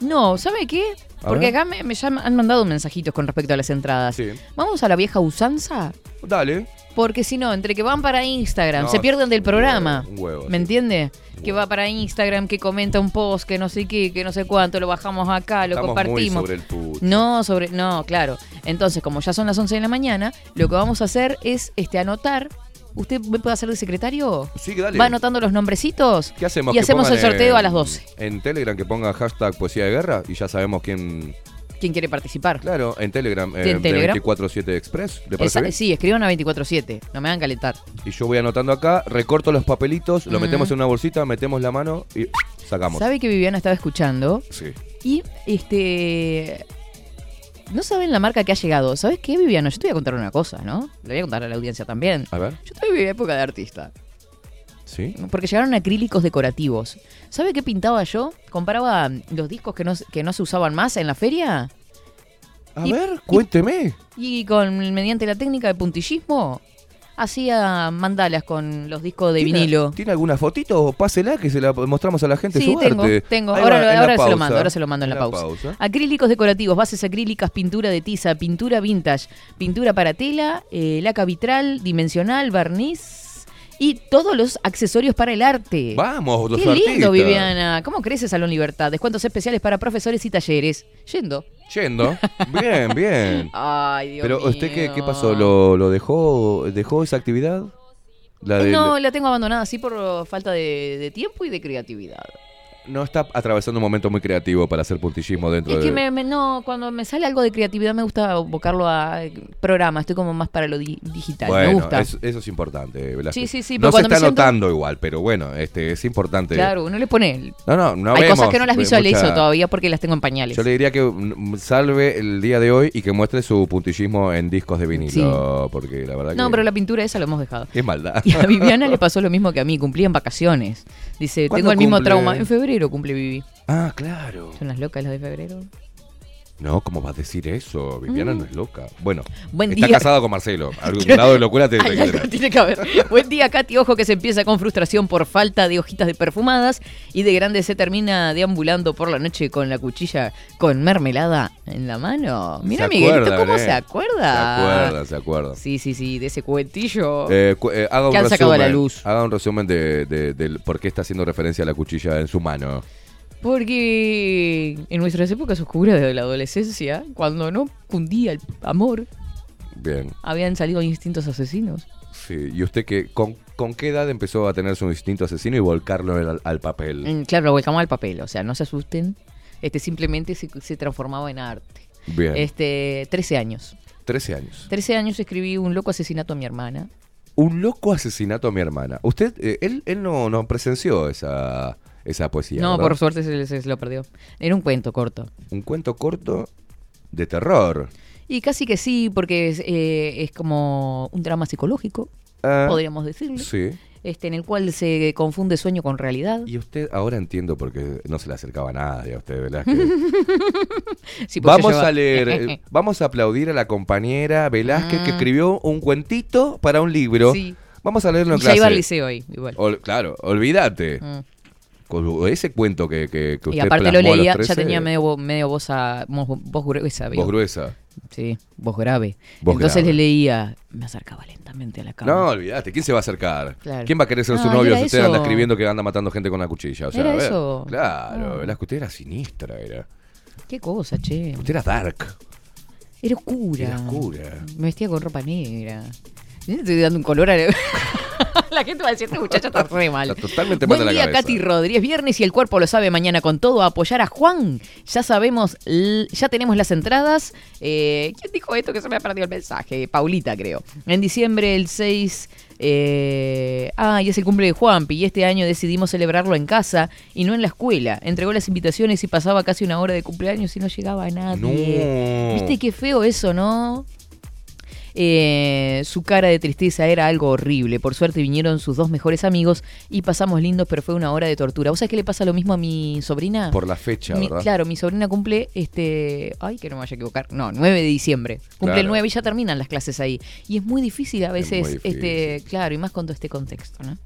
No, ¿sabe qué? A Porque ver. acá me, me llaman- han mandado mensajitos con respecto a las entradas. Sí. Vamos a la vieja usanza, Dale. porque si no, entre que van para Instagram, No, se pierden del un programa. huevo, un huevo, ¿Me sí. entiende? Que va para Instagram, que comenta un post, que no sé qué, que no sé cuánto, lo bajamos acá, lo Estamos muy compartimos. sobre el pucho. No, sobre. No, claro. Entonces, como ya son las 11 de la mañana, lo que vamos a hacer es este anotar. ¿Usted me puede hacer de secretario? Sí, dale. Va anotando los nombrecitos. ¿Qué hacemos? Y hacemos el sorteo en- a las 12. En Telegram que ponga hashtag poesía de guerra y ya sabemos quién. ¿Quién quiere participar? Claro, en Telegram. ¿En eh, Telegram? 247 Express. ¿Le parece Esa- bien? sí, escriban a 24-7. No me hagan calentar. Y yo voy anotando acá, recorto los papelitos, lo metemos en una bolsita, metemos la mano y sacamos. ¿Sabe que Viviana estaba escuchando? Sí. Y este. No saben la marca que ha llegado. ¿Sabes qué, Viviana? Yo te voy a contar una cosa, ¿no? Le voy a contar a la audiencia también. A ver. Yo estoy en mi época de artista. ¿Sí? Porque llegaron acrílicos decorativos. ¿Sabe qué pintaba yo? Comparaba los discos que no, que no se usaban más en la feria A Y- ver, cuénteme. y con mediante la técnica de puntillismo hacía mandalas con los discos de ¿Tiene- vinilo. ¿Tiene alguna fotito? Pásela que se la mostramos a la gente Sí, su tengo, arte. tengo. Ahí Ahora, va, se lo mando, ahora se lo mando en la, pausa. pausa. Acrílicos decorativos, bases acrílicas, pintura de tiza, pintura vintage, pintura para tela, eh, laca vitral, dimensional, barniz y todos los accesorios para el arte. Vamos, los Qué lindo, artistas. Viviana. ¿Cómo crece Salón Libertad? Descuentos especiales para profesores y talleres. Yendo. Yendo. Bien, bien. [laughs] Ay, Dios Pero mío. usted qué, qué pasó? ¿Lo, lo dejó dejó esa actividad? La Eh, No, la tengo abandonada así por falta de, de tiempo y de creatividad. No está atravesando un momento muy creativo para hacer puntillismo dentro Es de que me, me- no, cuando me sale algo de creatividad me gusta abocarlo a eh, programa. Estoy como más para lo di- digital. me gusta. es- eso es importante. Velázquez. Sí, sí, sí, No pero se está siento- notando igual, pero bueno, este es importante. Claro, uno le pone. No, no, no Hay vemos cosas que no las eh, visualizo mucha- todavía porque las tengo en pañales. Yo le diría que mm, salve el día de hoy y que muestre su puntillismo en discos de vinilo, porque la verdad No, que pero la pintura esa lo hemos dejado. es maldad. Y a Viviana le pasó lo mismo que a mí, cumplía en vacaciones. Dice, ¿Cuándo tengo el mismo cumple? trauma. En febrero cumple Vivi. Ah, claro. Son las locas las de febrero. No, ¿cómo vas a decir eso? Viviana no es loca. Bueno, Mm. Buen está día. casada con Marcelo. [laughs] Algún lado de locura te Ay, tiene que algo tener. tiene que haber. Buen día, Katy. Ojo que se empieza con frustración por falta de hojitas de perfumadas y de grande se termina deambulando por la noche con la cuchilla con mermelada en la mano. Mira, Miguelito, acuerda, ¿cómo se acuerda? Se acuerda, se acuerda. Sí, sí, sí, de ese cuentillo. Eh, cu- eh, haga un Que han sacado a la resumen, luz. Haga un resumen de, de- del por qué está haciendo referencia a la cuchilla en su mano. Porque en nuestras épocas oscuras de la adolescencia, cuando no cundía el amor, Bien. habían salido instintos asesinos. Sí. ¿Y usted qué, con, con qué edad empezó a tener su instinto asesino y volcarlo al, al papel? Mm, Claro, lo volcamos al papel, o sea, no se asusten. Este simplemente se, se transformaba en arte. Bien. Este, 13 años. 13 años. 13 años escribí un loco asesinato a mi hermana. Un loco asesinato a mi hermana. Usted, eh, él, él no, no presenció esa, esa poesía. no, ¿verdad? por suerte se, se- se lo perdió. Era un cuento corto. Un cuento corto de terror. Y casi que sí, porque es, eh, es como un drama psicológico, Ah, podríamos decirlo, Sí. este, en el cual se confunde sueño con realidad. Y usted ahora entiendo por qué no se le acercaba a nadie a usted. [laughs] Que- Sí, porque vamos a leer, eh, [laughs] vamos a aplaudir a la compañera Velázquez que Mm. escribió un cuentito para un libro. Sí. Vamos a leerlo en Y ya iba al clase. liceo ahí, igual. Ol- claro, olvídate. Mm. Ese cuento que, que, que usted Y aparte lo plasmó a los leía, 13, ya tenía medio, medio voz, a, voz gruesa. voz gruesa. Sí, voz grave. Voz Entonces grave. le leía, me acercaba lentamente a la cama. No, olvídate. ¿Quién se va a acercar? Claro. ¿Quién va a querer ser su novio si usted eso. anda escribiendo que anda matando gente con la cuchilla? O sea, Era a ver, eso. Claro, Ah. Velázquez, usted era sinistra, era. Qué cosa, che. Usted era dark. Era oscura. Era oscura. Me vestía con ropa negra. Estoy dando un color a... La [laughs] gente va a decir, esta muchacha está re mal. Está totalmente Buen mal de la día, cabeza. Katy Rodríguez. Viernes y el cuerpo lo sabe mañana con todo. A apoyar a Juan. Ya sabemos, ya tenemos las entradas. Eh, ¿Quién dijo esto que se me ha perdido el mensaje? Paulita, creo. En diciembre, el 6. Eh, ah, y es el cumple de Juanpi. Y este año decidimos celebrarlo en casa y no en la escuela. Entregó las invitaciones y pasaba casi una hora de cumpleaños y no llegaba nadie. No. ¿Viste qué feo eso, no? Eh, su cara de tristeza era algo horrible. Por suerte vinieron sus dos mejores amigos y pasamos lindos, pero fue una hora de tortura. ¿Vos sabés que le pasa lo mismo a mi sobrina? Por la fecha, Mi- ¿verdad? claro, mi sobrina cumple este. Ay, que no me vaya a equivocar. No, 9 de diciembre. Cumple el Claro. 9 y ya terminan las clases ahí. Y es muy difícil a veces, difícil. este, claro, y más con todo este contexto, ¿no?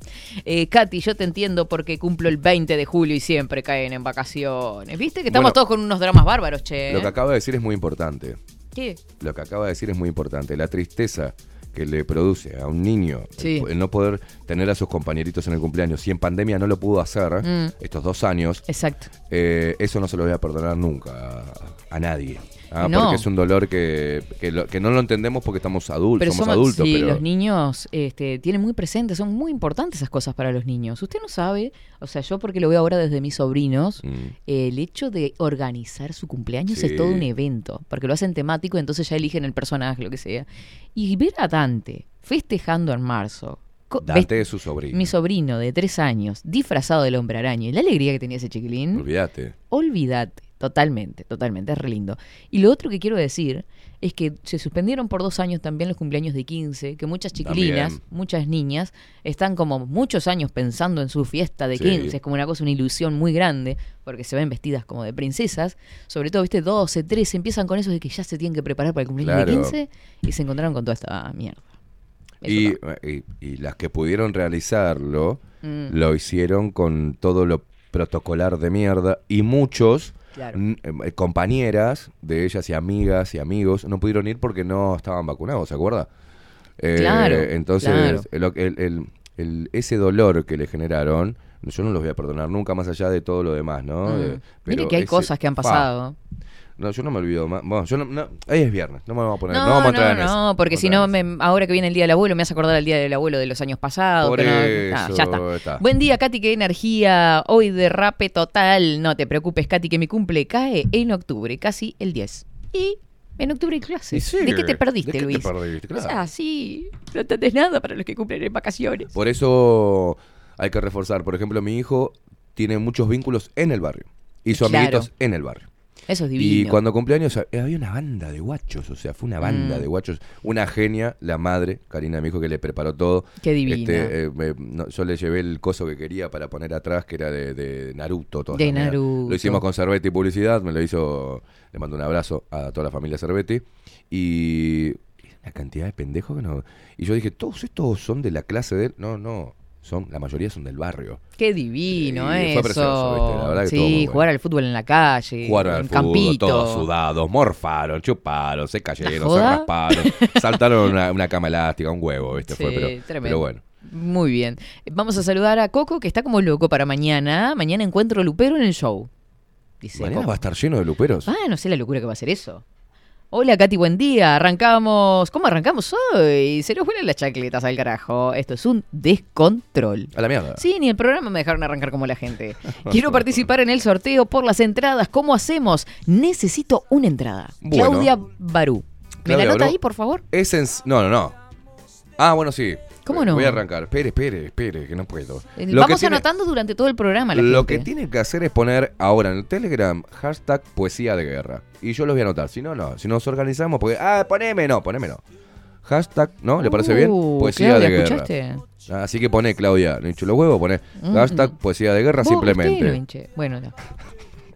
Eh, Katy, yo te entiendo porque cumplo el 20 de julio y siempre caen en vacaciones. ¿Viste que estamos Bueno, todos con unos dramas bárbaros, che? Lo que acaba de decir es muy importante. ¿Qué? Lo que acaba de decir es muy importante. La tristeza que le produce a un niño Sí. el, el no poder tener a sus compañeritos en el cumpleaños, si en pandemia no lo pudo hacer Mm. estos dos años, Exacto. eh, eso no se lo voy a perdonar nunca a, a nadie. Ah, No. Porque es un dolor que, que, lo- que no lo entendemos porque estamos adultos, Pero somos, somos- adultos. sí, pero los niños este, tienen muy presentes, son muy importantes esas cosas para los niños. Usted no sabe, o sea, yo porque lo veo ahora desde mis sobrinos, Mm. el hecho de organizar su cumpleaños Sí. es todo un evento, porque lo hacen temático, entonces ya eligen el personaje, lo que sea. Y ver a Dante festejando en marzo. Dante es su sobrino. Mi sobrino de tres años, disfrazado del hombre araña, y la alegría que tenía ese chiquilín, Olvídate. olvídate, totalmente, totalmente, es re lindo. Y lo otro que quiero decir es que se suspendieron por dos años también los cumpleaños de 15, que muchas chiquilinas, También. muchas niñas, están como muchos años pensando en su fiesta de Sí. 15, es como una cosa, una ilusión muy grande, porque se ven vestidas como de princesas, sobre todo, viste, 12, 13, empiezan con eso de que ya se tienen que preparar para el cumpleaños de Claro. 15 y se encontraron con toda esta mierda. Eso Y, no. y- y las que pudieron realizarlo, Mm. lo hicieron con todo lo protocolar de mierda y muchos Claro. eh, compañeras de ellas y amigas y amigos no pudieron ir porque no estaban vacunados, ¿se acuerda? Eh, Claro, Entonces, claro. el- el- el- el- ese dolor que le generaron, yo no los voy a perdonar nunca más allá de todo lo demás, ¿no? Mm. Mire que hay ese- cosas que han pa, pasado. No, yo no me olvido más. Bueno, yo no, no- hoy es viernes, no me vamos a poner. No, No, vamos a no, no, porque si no, me- ahora que viene el Día del Abuelo, me hace acordar al Día del Abuelo de los años pasados. Por eso, ya está. está. Buen día, Katy, qué energía. Hoy derrape total. No te preocupes, Katy, que mi cumple cae en octubre, casi el 10. Y en octubre hay clases. Y sí, ¿De qué te perdiste, ¿de qué te Luis? perdiste? O sea, Claro. sí, no entendés nada para los que cumplen en vacaciones. Por eso hay que reforzar. Por ejemplo, mi hijo tiene muchos vínculos en el barrio. Hizo Claro. amiguitos en el barrio. Eso es Y divino. cuando cumpleaños eh, había una banda de guachos, o sea, fue una banda Mm. de guachos. Una genia, la madre, Karina, mi hijo, que le preparó todo. Qué divina. Este, eh, no, yo le llevé el coso que quería para poner atrás, que era de, de Naruto. toda De. Naruto. Lo hicimos con Cervetti Publicidad, me lo hizo, le mando un abrazo a toda la familia Cervetti. Y la cantidad de pendejos que no... Y yo dije, todos estos son de la clase de él. No, no, son, la mayoría son del barrio. Qué divino Y eso. fue precioso, ¿viste? La verdad que sí, bueno. jugar al fútbol en la calle. Jugaron en al fútbol, campito. todos sudados, morfaron, chuparon, se cayeron, se rasparon, [laughs] saltaron una, una cama elástica, un huevo, ¿viste? Fue, Sí, pero, tremendo. pero bueno. Muy bien. Vamos a saludar a Coco, que está como loco para mañana. Mañana encuentro Lupero en el show. Dice Mañana Coco. va a estar lleno de luperos. Ah, no sé la locura que va a ser eso. Hola, Katy, buen día. Arrancamos. ¿Cómo arrancamos hoy? Se nos vuelan las chacletas al carajo. Esto es un descontrol. A la mierda. Sí, ni el programa me dejaron arrancar como la gente. [laughs] Quiero participar en el sorteo por las entradas. ¿Cómo hacemos? Necesito una entrada. Bueno. Claudia Barú. ¿Me Claudia la nota Barú. ahí, por favor? Es en... No, no, no. Ah, bueno, sí. ¿Cómo no? Voy a arrancar. Espere, espere, espere, que no puedo. Eh, Lo Vamos tiene- anotando durante todo el programa. La Lo gente. que tiene que hacer es poner ahora en el Telegram hashtag poesía de guerra. Y yo los voy a anotar. Si no, no. Si nos organizamos, porque. Ah, poneme, no, poneme, no. Hashtag, ¿no? ¿Le parece bien? Uh, Poesía Claudia, de guerra. ¿escuchaste? Ah, Así que pone, Claudia, le hincho los huevos, pone Mm. hashtag poesía de guerra no simplemente. Bueno, no.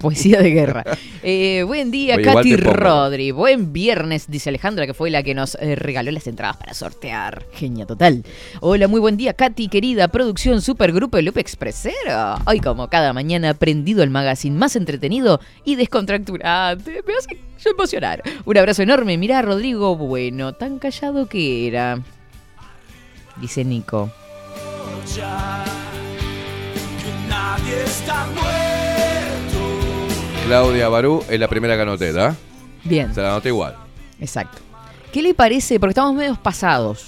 Poesía de guerra. [laughs] Eh, buen día, Oye, Katy. Rodri. Buen viernes, dice Alejandra, que fue la que nos eh, regaló las entradas para sortear. Genia total. Hola, muy buen día, Katy, querida. Producción Supergrupo Lupe Expresero. Hoy, como cada mañana, prendido el magazine más entretenido y descontracturante. Me hace yo emocionar. Un abrazo enorme. Mirá, Rodrigo, bueno, tan callado que era. Dice Nico. Claudia Barú es la primera que anoté, ¿da? Bien. Se la anoté igual. Exacto. ¿Qué le parece? Porque estamos medios pasados.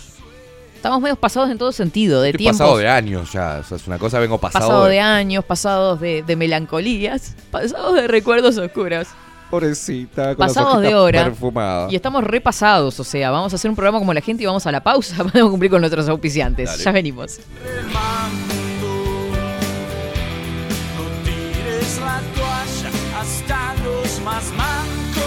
Estamos medios pasados en todo sentido, de Estoy tiempos. pasado de años ya. O sea, es una cosa, vengo pasado, pasado de años, pasados de, de melancolías, pasados de recuerdos oscuros. Pobrecita, con Pasados de hora. perfumadas. Y estamos repasados, o sea, vamos a hacer un programa como la gente y vamos a la pausa. [laughs] Podemos cumplir con nuestros auspiciantes. Dale. Ya venimos más manco.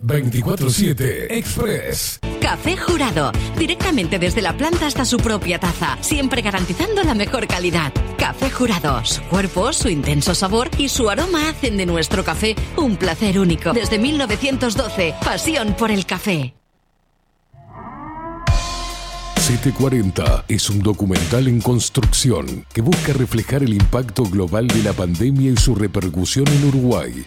Veinticuatro siete Express. Café Jurado, directamente desde la planta hasta su propia taza, siempre garantizando la mejor calidad. Café Jurado, su cuerpo, su intenso sabor y su aroma hacen de nuestro café un placer único. Desde 1912, pasión por el café. 740 es un documental en construcción que busca reflejar el impacto global de la pandemia y su repercusión en Uruguay.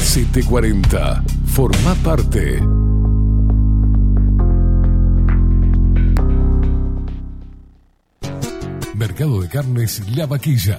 740. Forma parte. Mercado de Carnes La Vaquilla.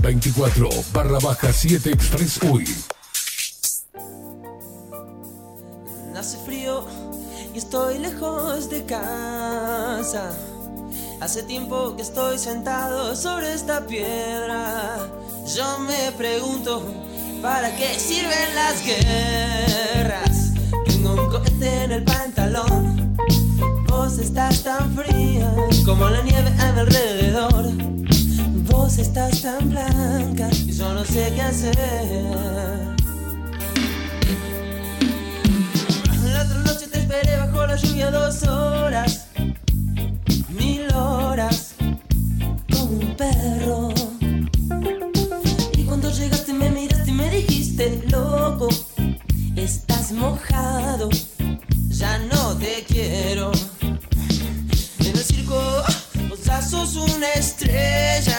24 barra baja 7 Express UI. Hace frío y estoy lejos de casa. Hace tiempo que estoy sentado sobre esta piedra. Yo me pregunto, ¿para qué sirven las guerras? Tengo un cohete en el pantalón. Vos estás tan fría como la nieve a mi alrededor. Estás tan blanca y yo no sé qué hacer. La otra noche te esperé bajo la lluvia dos horas, mil horas, como un perro. Y cuando llegaste me miraste y me dijiste, loco, estás mojado, ya no te quiero. En el circo vos sos una estrella,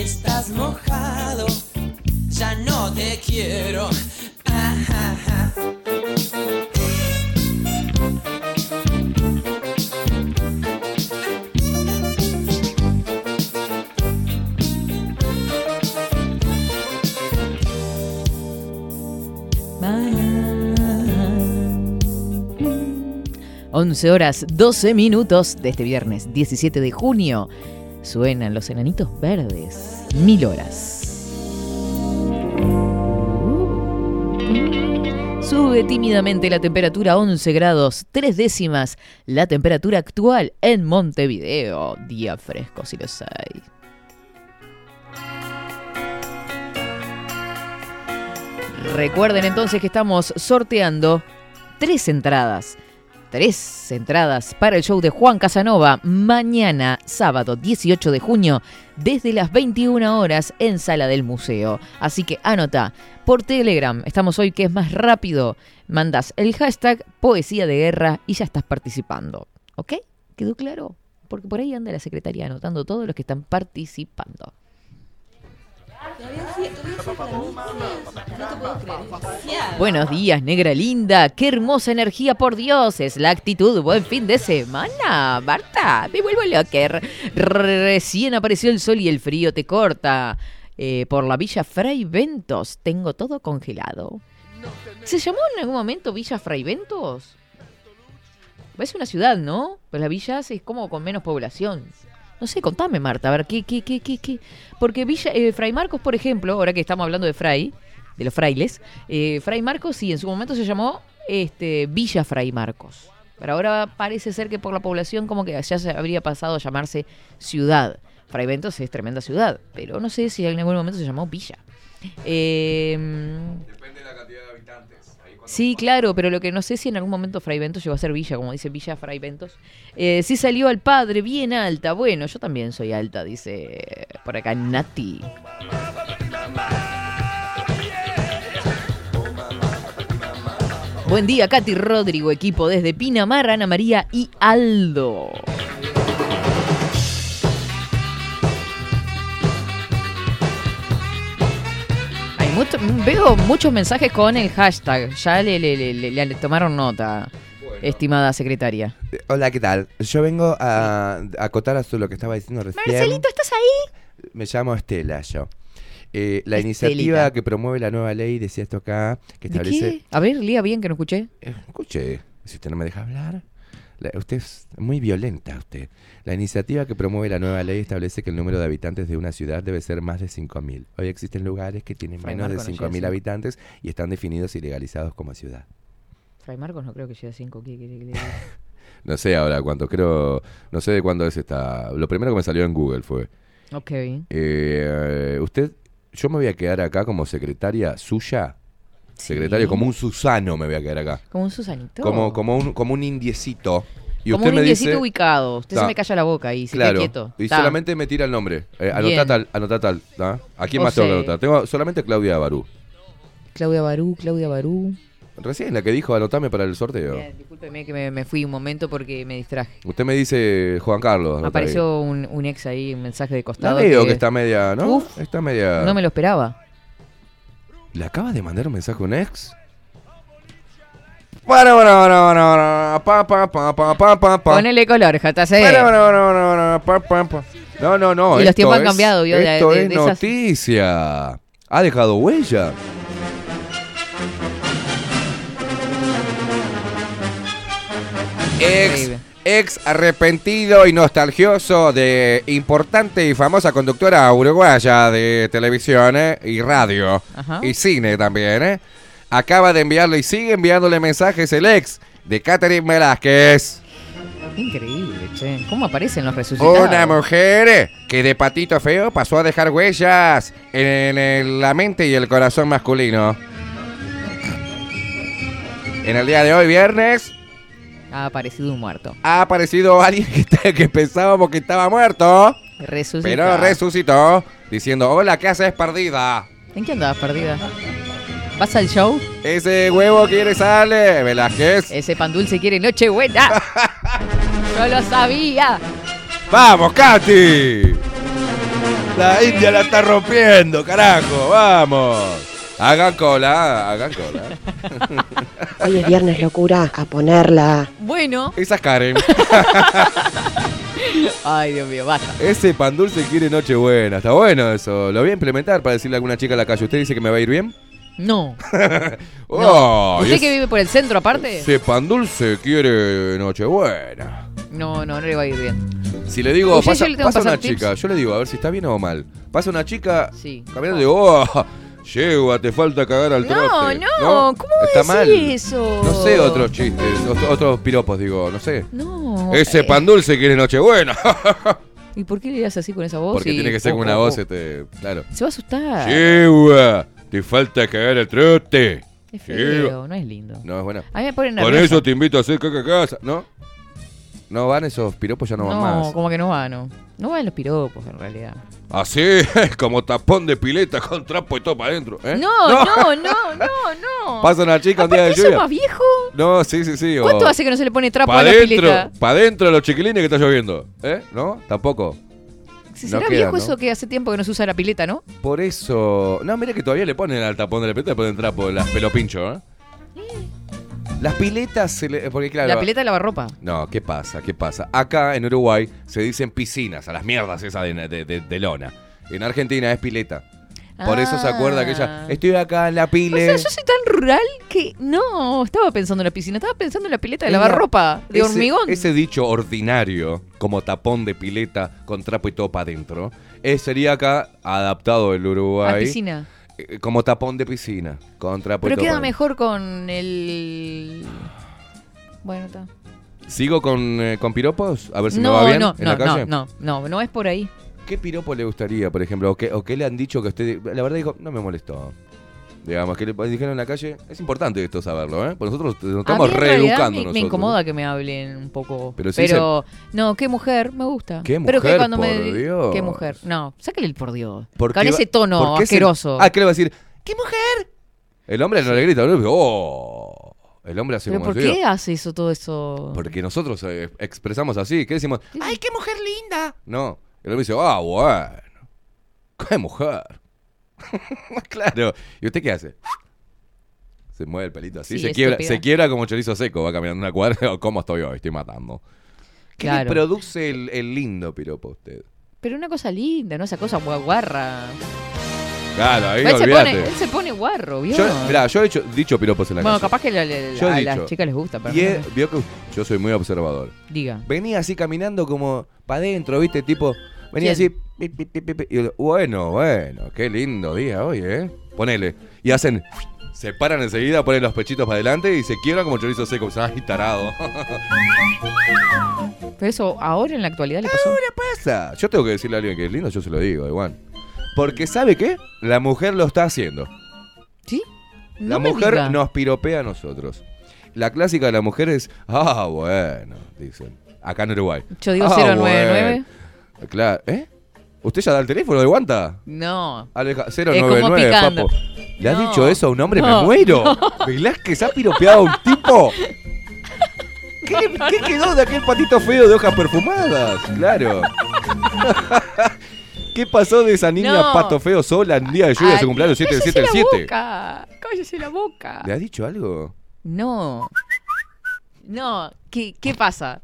Estás mojado, ya no te quiero. Ajá. Once horas 12 minutos de este viernes 17 de junio. Suenan los enanitos verdes. Mil horas. Sube tímidamente la temperatura a 11 grados, 3 décimas. La temperatura actual en Montevideo. Día fresco si los hay. Recuerden entonces que estamos sorteando tres entradas. Tres entradas para el show de Juan Casanova mañana, sábado 18 de junio, desde las 21 horas en Sala del Museo. Así que anota, por Telegram, estamos hoy que es más rápido, mandas el hashtag Poesía de Guerra y ya estás participando. ¿Ok? ¿Quedó claro? Porque por ahí anda la secretaria anotando todos los que están participando. Buenos días, negra linda. Qué hermosa energía, por Dios. Es la actitud. Buen fin de semana. Marta, me vuelvo loca. Recién apareció el sol y el frío te corta. Eh, por la Villa Fray Ventos. Tengo todo congelado. ¿Se llamó en algún momento Villa Fray Ventos? Es una ciudad, ¿no? Pues la villa es como con menos población. No sé, contame, Marta, a ver, ¿qué, qué, qué, qué, qué? Porque Villa, eh, Fray Marcos, por ejemplo, ahora que estamos hablando de Fray, de los frailes, eh, Fray Marcos sí, en su momento se llamó este, Villa Fray Marcos. Pero ahora parece ser que por la población como que ya se habría pasado a llamarse ciudad. Fray Ventos es tremenda ciudad, pero no sé si en algún momento se llamó Villa. Eh, Depende de la cantidad de habitantes. Sí, claro, pero lo que no sé si en algún momento Fray Ventos llegó a ser Villa, como dice Villa Fray Ventos. Eh, sí salió al padre bien alta. Bueno, yo también soy alta, dice por acá Nati. Buen día, Katy Rodrigo, equipo desde Pinamar, Ana María y Aldo. Mucho- veo muchos mensajes con el hashtag. Ya le, le- le- le- le tomaron nota, estimada secretaria. Hola, ¿qué tal? Yo vengo a, a acotar a lo que estaba diciendo recién. Marcelito, ¿estás ahí? Me llamo Estela, yo. Eh, la Estelita. iniciativa que promueve la nueva ley, decía esto acá, que ¿De establece... qué? A ver, lía bien que no escuché. Eh, Escuche, si usted no me deja hablar. La- usted es muy violenta, usted. La iniciativa que promueve la nueva ley establece que el número de habitantes de una ciudad debe ser más de 5.000. Hoy existen lugares que tienen Fray menos de Marco no llega a 5.000 cinco. habitantes y están definidos y legalizados como ciudad. Fray Marcos no creo que llegue a 5. ¿Qué quiere que le diga? [laughs] No sé ahora cuánto, creo, no sé de cuándo es esta. Lo primero que me salió en Google fue, Ok. eh, usted, yo me voy a quedar acá como secretaria suya, secretario, como un Susano me voy a quedar acá, Como un Susanito. como, como, un, como un indiecito. Y Como usted un me indiecito dice, ubicado. Usted Ta. se me calla la boca y se claro, queda quieto. y Ta. solamente me tira el nombre, eh, anotá tal, anotá tal, ¿tá? ¿A quién O más tengo que anotar? Tengo solamente Claudia Barú. Claudia Barú, Claudia Barú. Recién la que dijo anotame para el sorteo. Bien, discúlpeme que me, me fui un momento porque me distraje. Usted me dice Juan Carlos. Apareció un, un ex ahí, un mensaje de La costado. veo que está media, ¿no? Uf. está media. No me lo esperaba. ¿Le acaba de mandar un mensaje a un ex? Para, para, para, para, pa, pa, pa, pa, pa, pa, pa. Ponele color, JC. Para, para, para, para, pa, pa, pa. No, no, no. Y los tiempos han cambiado, vio, de- Esto de- es de esas- noticia. Ha dejado huella. Ex. Ex arrepentido y nostalgioso de importante y famosa conductora uruguaya de televisión eh, y radio Ajá. y cine también, ¿eh? Acaba de enviarle y sigue enviándole mensajes el ex de Catherine Velázquez. Increíble, che. ¿Cómo aparecen los resucitados? Una mujer que de patito feo pasó a dejar huellas en el- la mente y el corazón masculino. En el día de hoy, viernes, Ha aparecido un muerto. ha aparecido alguien que, pensábamos que estaba muerto, pero resucitó, diciendo, hola, ¿qué haces perdida? ¿En qué andabas perdida? ¿Vas al show? Ese huevo quiere sale, Velázquez. Ese pan dulce quiere Nochebuena. [laughs] Yo lo sabía. ¡Vamos, Katy! La India la está rompiendo, carajo, vamos. Hagan cola, hagan cola. [laughs] Hoy es viernes, locura. A ponerla. Bueno. Esa es Karen. [laughs] Ay, Dios mío, basta. Ese pan dulce quiere Nochebuena. Está bueno eso. Lo voy a implementar para decirle a alguna chica en la calle. ¿Usted dice que me va a ir bien? No. [laughs] Oh, y ¿Usted es- que vive por el centro aparte? Ese pan dulce quiere Nochebuena. No, no, no le va a ir bien. Si le digo, pasa, yo le tengo que pasa pasar una tips. chica, yo le digo, a ver si está bien o mal. Pasa una chica Sí. caminando y digo, oh, yegua, te falta cagar al No, trote. no, ¿cómo Está mal. eso? No sé, otros chistes, ot- otros piropos, digo, no sé. No. Ese eh, pan dulce quiere Nochebuena. [laughs] ¿Y por qué le das así con esa voz? Porque y- tiene que ser con una voz, este, claro. Se va a asustar. Yegua, te falta cagar al trote. Es Yegua. feo, no es lindo. No, es buena. A mí me pone Con eso te invito a hacer caca a casa, ¿no? No van esos piropos, ya no, van No, más. como que no va, no. No van los piropos, en realidad. Así, como tapón de pileta [laughs] con trapo y todo para adentro. ¿eh? No, no, no, no, no. [laughs] Pasa una chica un día de Aparte, ¿eso lluvia. más viejo? No, sí, sí, sí. ¿Cuánto hace que no se le pone trapo Para a la pileta? para adentro de los chiquilines que está lloviendo. ¿Eh? ¿No? Tampoco. Si no será queda, viejo ¿no? eso que hace tiempo que no se usa la pileta, ¿no? Por eso. No, mire que todavía le ponen al tapón de la pileta, le ponen trapo, las pelopincho, ¿eh? Las piletas se le. Porque claro. La pileta de lavarropa. No, ¿qué pasa? ¿Qué pasa? Acá en Uruguay se dicen piscinas, a las mierdas esas de, de- de- de lona. En Argentina es pileta. Por eso se acuerda que ella. Estoy acá en la O pile. sea, yo soy tan rural que no estaba pensando en la piscina, estaba pensando en la pileta de lavarropa, de ese- hormigón. Ese dicho ordinario, como tapón de pileta con trapo y todo para adentro, eh, sería acá adaptado del a Uruguay. piscina. Eh, Como tapón de piscina, con trapo y Pero queda mejor con el. Bueno, está. ¿Sigo con, eh, con piropos? A ver si no, me va bien no, en no, la calle. no, no, no, no es por ahí. ¿Qué piropo le gustaría, por ejemplo? ¿O qué, o qué le han dicho que usted... La verdad dijo, no me molestó. Digamos, que le dijeron en la calle. Es importante esto saberlo, ¿eh? Porque nosotros nos estamos reeducando me, me incomoda que me hablen un poco. Pero Pero, sí no, qué mujer, me gusta. ¿Qué Pero que mujer, me por Dios? qué mujer. No, sácale el por Dios. ¿Por Con ese tono se- asqueroso. Ah, ¿qué le va a decir? ¿Qué mujer? El hombre no le grita, ¿no? ¡Oh! El hombre hace Pero como ¿por qué hace eso todo eso? Porque nosotros eh, expresamos así. ¿Qué decimos? ¡Ay, qué mujer linda! No. El hombre dice, ah, bueno. [laughs] ¡Qué mujer! [laughs] claro. ¿Y usted qué hace? Se mueve el pelito así. Sí, se, quiebra, se como chorizo seco. Va caminando una cuadra. [laughs] ¿Cómo estoy hoy? Estoy matando. ¿Qué le produce el, el lindo piropo a usted? Pero una cosa linda, no esa cosa guarra. Claro, ahí él, se olvídate. pone, él se pone guarro, ¿vio? Yo, mirá, yo he hecho, dicho piropos en la bueno, calle. capaz que la- la- Yo he a dicho. las chicas les gusta, pero Y he- no. vio que yo soy muy observador. Diga. Venía así caminando como para adentro, ¿viste? Tipo, venía ¿Quién? así. y yo, bueno, bueno, qué lindo día hoy, ¿eh? Ponele. Y hacen. Se paran enseguida, ponen los pechitos para adelante y se quiebran como chorizo seco. ¡Ay, tarado! [laughs] Pero eso ahora en la actualidad le pasó. pasa? Yo tengo que decirle a alguien que es lindo, yo se lo digo, igual. Porque, ¿sabe qué? La mujer lo está haciendo. ¿Sí? La me mujer diga. nos piropea a nosotros. La clásica de la mujer es, ah, bueno, dicen. Acá en Uruguay. Yo digo "Ah, 099. bueno". Claro, ¿eh? ¿Usted ya da el teléfono de Guanta? No. Aleja, como 099, picando. papo. ¿Le has No. dicho eso a un hombre? No. ¡Me muero! ¿Velázquez ha piropeado a un tipo? ¿Qué, quedó de aquel patito feo de hojas perfumadas? Claro. [laughs] ¿Qué pasó de esa niña No. pato feo sola en día de lluvia de su cumpleaños 7 del 7 cállese del la 7? boca. Cállese la boca. ¿Le has dicho algo? No. No, ¿qué, qué pasa?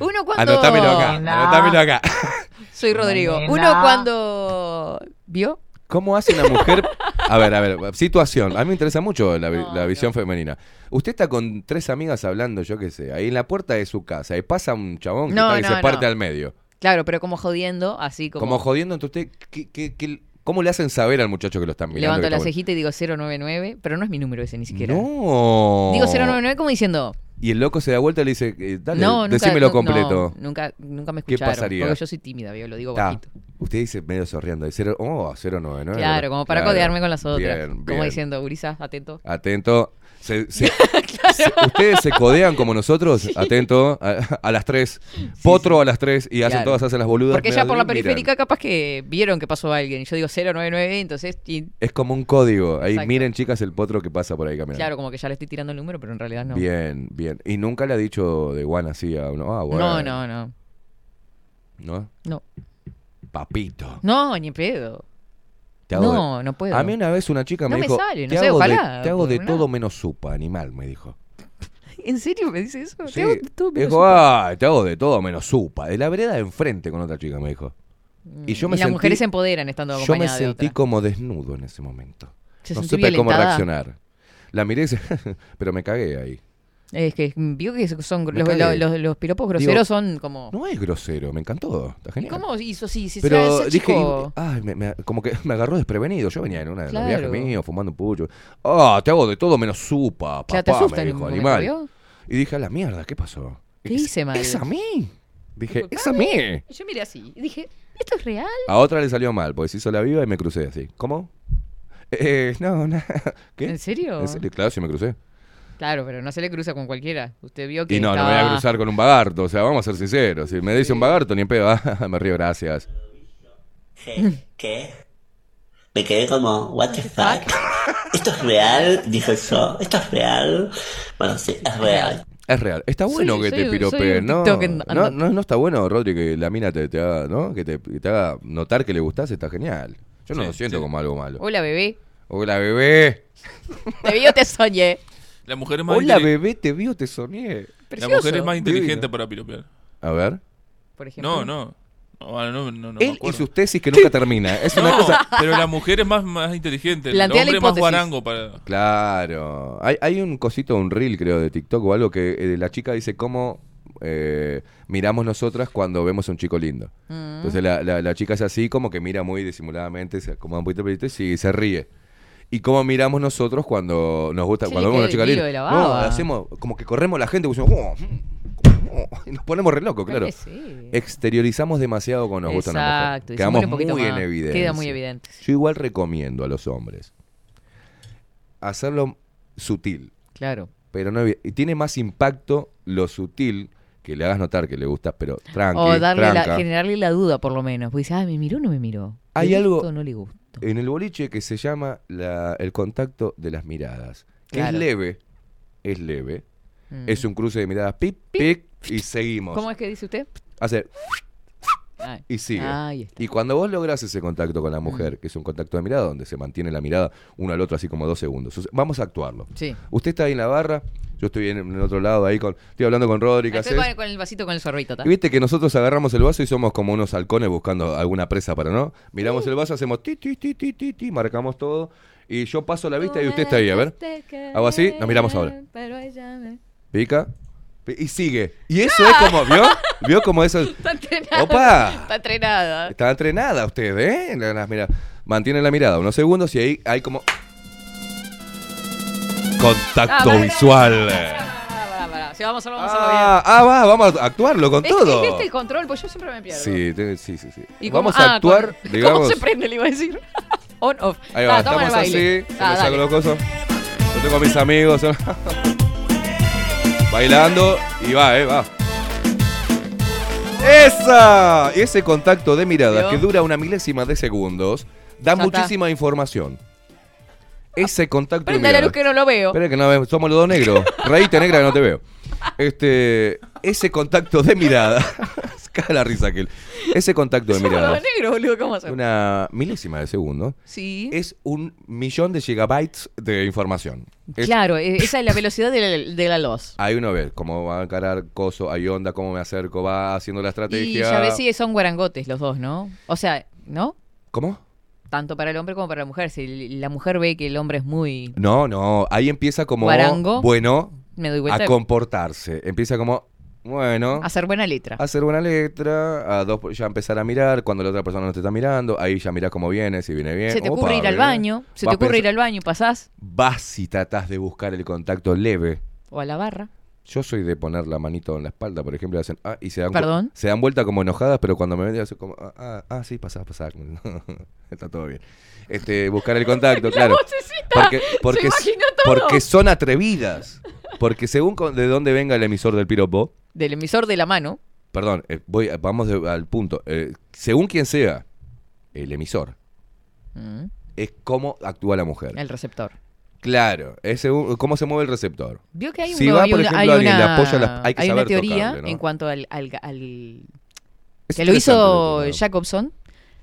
Uno cuando... Anotámelo acá, anotámelo acá. [laughs] Soy Rodrigo. Nena. Uno cuando... ¿Vio? ¿Cómo hace una mujer? A ver, a ver, situación. A mí me interesa mucho la, vi- No, la visión femenina. Usted está con tres amigas hablando, yo qué sé, ahí en la puerta de su casa y pasa un chabón que No, está no, se parte al medio. Claro, pero como jodiendo, así como... Como, jodiendo, entonces usted, ¿qué, qué- qué- cómo le hacen saber al muchacho que lo están mirando? Levanto que la cejita y digo 099, pero no es mi número ese ni siquiera. No. Digo 099 como diciendo, Y el loco se da vuelta y le dice, eh, dale, no, nunca, decímelo nu- completo. no, nunca, nunca me ¿Qué escucharon. pasaría? Porque yo soy tímida, ¿vio? lo digo Ta, bajito. Usted dice medio sorriendo, de cero, oh, 099. Claro, como para Claro. codearme con las otras. Bien, Como bien. diciendo, Gurisa, atento. Atento. Se- [laughs] se- se- ustedes se codean como nosotros, atento, a, a las 3. Potro a las 3 y hacen Claro. todas, hacen las boludas. Porque ya por la miran. periférica capaz que vieron que pasó alguien. Y yo digo 099, entonces, y, Es como un código. Ahí Exacto. miren, chicas, el potro que pasa por ahí caminando. claro, como que ya le estoy tirando el número, pero en realidad no. Bien, bien. Y nunca le ha dicho de Juan así a uno. Ah, bueno. No, no, no. ¿No? No. Papito. No, ni pedo. Te hago No, de- no puedo. A mí una vez una chica me No me dijo. sale, no te sé, hago ojalá, De, te hago de nada. todo menos supa, animal, me dijo. [laughs] ¿En serio me dice eso? Sí. Te hago todo menos Dijo, ah, te hago de todo menos supa. De la vereda de enfrente con otra chica, me dijo. Y yo me Mm. y las sentí, mujeres se empoderan estando Yo me de sentí otra. como desnudo en ese momento. Se no supe cómo reaccionar. La miré y se- [laughs] pero me cagué ahí. Es que vio que son los, los, los- los piropos Digo, groseros son como. No es grosero, me encantó. Está ¿Y genial. cómo hizo? Sí, sí, Pero dije, chico- ay, me- me- como que me agarró desprevenido. Yo venía en una de Claro. los viajes míos, fumando un pucho. Ah, te hago de todo menos supa, Claro, te papá, asusta me dijo, animal. ¿vio? Y dije, a la mierda, ¿qué pasó? ¿Qué Es- hice mal? Es a mí. Dije, es a mí. Y yo miré así y dije, ¿esto es real? A otra le salió mal, porque se hizo la viva y me crucé así. ¿Cómo? Eh, no, [laughs] nada. ¿Qué? ¿En serio? ¿En serio? Claro, sí me crucé. Claro, pero no se le cruza con cualquiera. Usted vio que Y no, no me voy a cruzar con un bagarto. O sea, vamos a ser sinceros. Si me dice un bagarto, ni en pedo. [laughs] Ah, me río, gracias. ¿Qué? Me quedé como, what the fuck? ¿Esto es real? Dije yo, ¿esto es real? Bueno, sí, es real. Es real. Está bueno Soy- que soy te un- piropeen, un ¿no? TikTok en- no, no, no está bueno, Rodri, que la mina te, te haga, ¿no? Que te, que te haga notar que le gustás, está genial. Yo no Sí, lo siento sí. como algo malo. Hola, bebé. Hola, bebé. Te vi o te soñé. La mujer es más, Hola, bebé, te vi o te soñé. la Precioso. mujer es más inteligente Divino. para piropear. A ver. Por ejemplo. No, no. No, no, no, no me Él y acuerdo. sus tesis que nunca termina. [laughs] Es una No, cosa... pero la mujer es más, más inteligente. El Plantea la hombre es más hipótesis. guarango para. Claro. Hay, hay un cosito, un reel, creo, de TikTok o algo que eh, la chica dice cómo eh, miramos nosotras cuando vemos a un chico lindo. Mm. Entonces la, la- la chica es así, como que mira muy disimuladamente, se acomoda un poquito el pelito y sí, se ríe. Y cómo miramos nosotros cuando nos gusta, cuando vemos a No, baba. hacemos como que corremos la gente, "Oh, mm, oh", [laughs] y nos ponemos re locos, claro. Sí. Exteriorizamos demasiado cuando nos gusta. Exacto, Quedamos muy en evidencia. Queda muy evidente. Yo igual recomiendo a los hombres hacerlo sutil, Claro. pero no y tiene más impacto lo sutil que le hagas notar que le gustas, pero tranqui, O darle la, generarle la duda, por lo menos. Porque dice, ah, ¿me miró o no me miró? Hay ¿Le algo- no le gusta? En el boliche que se llama la- el contacto de las miradas, que Claro. es leve, es leve, Mm. es un cruce de miradas, pip, pic, y seguimos. ¿Cómo es que dice usted? Hace Ay. y sigue. Ahí está. Y cuando vos lográs ese contacto con la Mm. mujer, que es un contacto de mirada, donde se mantiene la mirada uno al otro así como dos segundos, vamos a actuarlo. Sí. Usted está ahí en la barra, yo estoy en, en el otro lado ahí con, estoy hablando con Rodri, ¿qué Estoy con, con el vasito con el sorbito. Y viste que nosotros agarramos el vaso y somos como unos halcones buscando alguna presa para, ¿no? Miramos el vaso, hacemos ti, ti, ti, ti, ti, ti, marcamos todo. Y yo paso la vista y usted está ahí, a ver. Hago así, nos miramos ahora. Pero ella me- Pica. pi- Y sigue. Y eso es como, ¿vio? [laughs] ¿Vio como eso? Está entrenada. ¡Opa! Está entrenada. Está entrenada usted, ¿eh? Mira- Mantiene la mirada unos segundos y ahí hay como. Contacto Ah, visual. Vamos a vamos a Ah, ah, va, vamos a actuarlo con bien. todo. Es, es este el control, pues yo siempre me pierdo. Sí, te- sí, sí, sí. ¿Y cómo- Vamos a ah, actuar, con- [laughs] digamos. ¿Cómo se prende? Le iba a decir. [laughs] On, off. Ahí va, Ah, el estamos así, Ah, saco los cosos. Yo tengo a mis amigos. [laughs] Bailando y va, eh, va. ¡Esa! Ese contacto de miradas ¿Vio? que dura una milésima de segundos da Ya está. muchísima información. Ese contacto de Prende la luz que no lo veo. Espera que no ve- somos los dos negros. [laughs] Reíte negra que no te veo. Este, ese contacto de mirada [laughs] Caga la risa aquel. Ese contacto de mirada, negro, boludo, ¿cómo hacer? una milésima de segundo, Sí. es un millón de gigabytes de información. Es- Claro, e- esa es la velocidad de la, de la luz. Ahí uno ve cómo va a encarar coso, hay onda, cómo me acerco, va haciendo la Y estrategia. ya ves si son guarangotes los dos, ¿no? O sea, ¿no? ¿Cómo? Tanto para el hombre como para la mujer. Si la mujer ve que el hombre es muy... No, no, ahí empieza como, Guarango. bueno, Me doy vuelta. a comportarse. Empieza como, bueno, hacer buena letra. hacer buena letra, a dos, ya empezar a mirar, cuando la otra persona no te está mirando, ahí ya mirás cómo viene, si viene bien. Se te Opa, ocurre ir al baño. Se te ocurre ir al baño, pasás. Vas y tratás de buscar el contacto leve. O a la barra. Yo soy de poner la manito en la espalda, por ejemplo, y hacen, ah, y se dan, ¿Perdón? se dan vuelta como enojadas, pero cuando me ven, hacen como, ah, ah, ah, sí, pasá, pasá. [laughs] Está todo bien. Este, buscar el contacto, [laughs] claro. Porque, se porque, todo. porque son atrevidas. Porque según con- de dónde venga el emisor del piropo, Del emisor de la mano. perdón, eh, voy, vamos de- al punto. eh, según quien sea el emisor, Mm, es cómo actúa la mujer. el receptor. Claro, es según cómo se mueve el receptor. Vio que hay, Si uno- va, hay por una, ejemplo, hay alguien le una- apoya las- hay que hay una saber teoría tocarle, ¿no? en cuanto al, al, al- Es que lo hizo. Jacobson,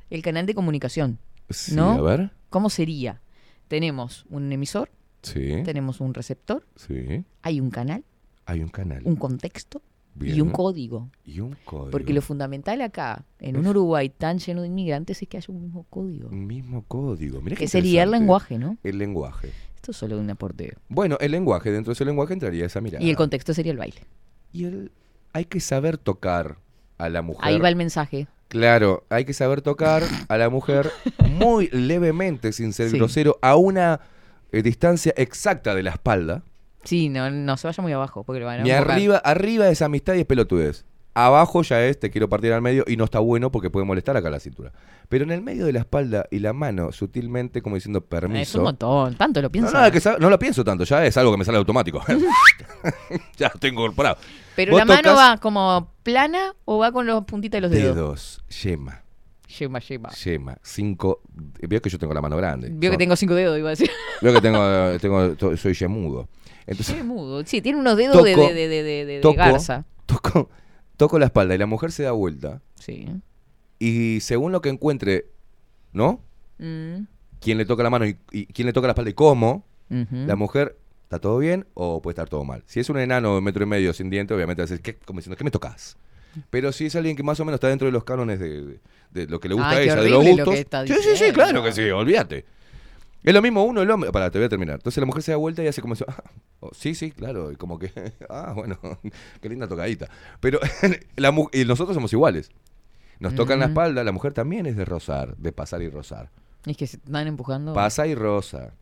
el canal de comunicación. Sí, ¿No? a ver. ¿Cómo sería? Tenemos un emisor, Sí, tenemos un receptor, sí. hay un canal, Hay un canal. un contexto y un código. Y un código. Porque lo fundamental acá, en un Uruguay tan lleno de inmigrantes, es que haya un mismo código. Un mismo código. Mirá Que sería el lenguaje, ¿no? El lenguaje. Es solo un aporte. Bueno, el lenguaje, dentro de ese lenguaje entraría esa mirada. Y el contexto sería el baile. Y el, hay que saber tocar a la mujer. Ahí va el mensaje. Claro, hay que saber tocar a la mujer muy [laughs] levemente, sin ser Sí. grosero, a una eh, distancia exacta de la espalda. Sí, no, no se vaya muy abajo, porque lo van a Ni arriba, arriba es amistad y es pelotudez. Abajo ya es te quiero partir al medio y no está bueno porque puede molestar acá la cintura. Pero en el medio de la espalda y la mano, sutilmente, como diciendo Es permiso. un montón, tanto lo No, pienso. no, que sa- no lo pienso tanto, ya es algo que me sale automático. [laughs] [laughs] ya lo tengo incorporado. Pero la mano va como plana o va con los puntitas de los dedos. dedos, yema, Yema, yema. yema, cinco. Veo que yo tengo la mano grande. Vio que Son- tengo cinco dedos, iba a decir. Veo que tengo, [laughs] tengo soy yemudo. Entonces, Qué mudo. Sí, tiene unos dedos de, Toco, de, de, de, de- de toco, garza. toco, toco la espalda y la mujer se da vuelta. Sí. Y según lo que encuentre, ¿no? Mm, Quién le toca la mano y, y quién le toca la espalda y cómo, la mujer, ¿está todo bien o puede estar todo mal? Si es un enano de metro y medio sin diente, obviamente va a decir, ¿qué? Como diciendo, ¿qué me tocas? Pero si es alguien que más o menos está dentro de los cánones de, de- de lo que le gusta Ay, a ella, de los lo gustos. sí, sí, sí, claro que sí, olvídate. Es lo mismo uno, el hombre. Para, te voy a terminar. Entonces la mujer se da vuelta y hace como eso. "Ah, oh, sí, sí, claro. Y como que, [laughs] ah, bueno, [laughs] qué linda tocadita. Pero [laughs] la mu- y nosotros somos iguales. Nos tocan la Ujú. espalda, la mujer también es de rozar, de pasar y rozar. Es que se están empujando. Pasa y rosa.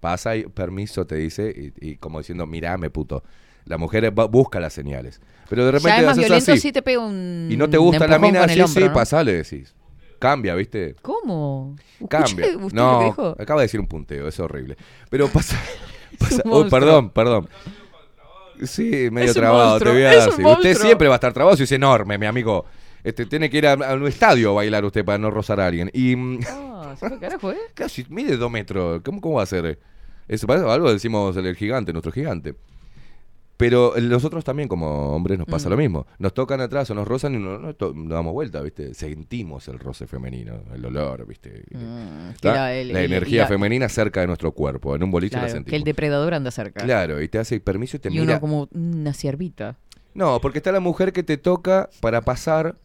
Pasa y permiso, te dice, y, y como diciendo, mirame, puto. La mujer va- busca las señales. Pero de ya repente es más haces violento así. si te pega un. y no te gusta la mina, sí, hombro, sí, ¿no? pasale, decís. Cambia, ¿viste? ¿Cómo? Cambia. ¿Usted, usted lo no, dijo? acaba de decir un punteo, es horrible. Pero pasa. [laughs] pasa- oh, perdón, perdón. Sí, medio Es trabado, te voy a decir. Usted siempre va a estar trabado si es enorme, mi amigo. Este, tiene que ir a, a un estadio a bailar usted para no rozar a alguien. Y. mm, Ah, se fue carajo, ¿eh? [laughs] Casi, mide dos metros. ¿Cómo, cómo va a ser? Eso, para algo decimos el gigante, nuestro gigante. Pero nosotros también, como hombres, nos pasa Mm. lo mismo. Nos tocan atrás o nos rozan y no, no to- nos damos vuelta, ¿viste? Sentimos el roce femenino, el olor, ¿viste? Mm, la- el- la el- energía femenina cerca de nuestro cuerpo. En un boliche la sentimos. que el depredador anda cerca. Claro, y te hace permiso y te y mira. uno como una ciervita. No, porque está la mujer que te toca para pasar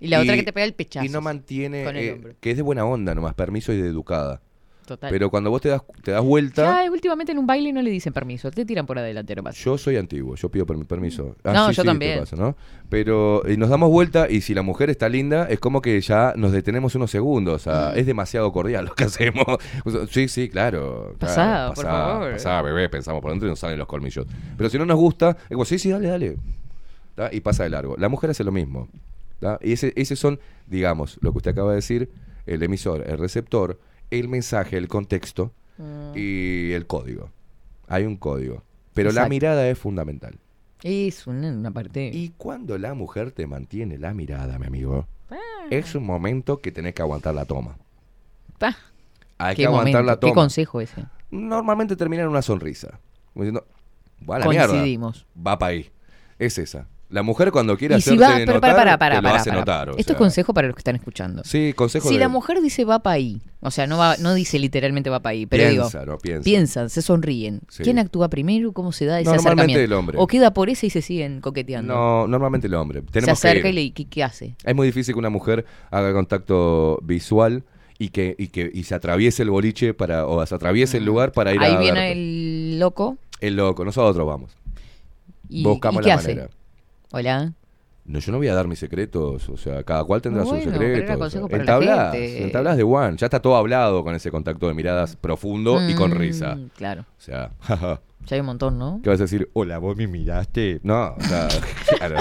Y la otra que te pega el pechazo. y no mantiene. eh, que es de buena onda nomás, permiso y de educada. Total. Pero cuando vos te das, te das vuelta. Ya, últimamente en un baile no le dicen permiso, te tiran por adelante nomás. Yo soy antiguo, yo pido permi- permiso. No, sí, yo sí, te también. pasa, ¿no? Pero y nos damos vuelta y si la mujer está linda, es como que ya nos detenemos unos segundos. O sea, Mm. es demasiado cordial lo que [laughs] hacemos. Sí, sí, claro. Pasá, claro, por favor. pasá, bebé, pensamos por dentro y nos salen los colmillos. Pero si no nos gusta, es como, sí, sí, dale, dale. ¿tá? Y pasa de largo. La mujer hace lo mismo. ¿tá? Y ese, ese son, digamos, lo que usted acaba de decir, el emisor, el receptor, el mensaje, el contexto Mm. y el código. Hay un código. Pero la mirada es fundamental. Es una, una parte. Y cuando la mujer te mantiene la mirada, mi amigo, Ah. es un momento que tenés que aguantar la toma. Pa, Hay qué que aguantar momento, la qué toma. consejo ese. Normalmente termina en una sonrisa. Como diciendo, va a la mierda. Coincidimos. Va para ahí. Es esa. La mujer cuando quiere Y si hacerse va, notar, para, para, para, te lo para, hace notar. Esto es consejo para los que están escuchando. Sí, consejo Si de... la mujer dice va para ahí, o sea, no va, no dice literalmente va para ahí, pero Piensa, digo, piensan, se sonríen. Sí. ¿Quién actúa primero? ¿Cómo se da ese Normalmente el hombre. O queda por ese y se siguen coqueteando. No, normalmente el hombre. se Tenemos acerca y le ¿qué, qué hace? Es muy difícil que una mujer haga contacto visual y que, y que y se atraviese el boliche para o se atraviese el lugar para ir Ahí a viene verte. el loco El loco, nosotros vamos. y, Buscamos ¿y qué la hace? manera. Hola. No, yo no voy a dar mis secretos, o sea, cada cual tendrá Bueno, sus secretos. para la Entablas, entablas de one, ya está todo hablado con ese contacto de miradas profundo y con Mm, risa. Claro. O sea, [laughs] jaja. Ya hay un montón, ¿no? ¿Qué vas a decir? Hola, vos me miraste. No, o sea, [laughs] claro.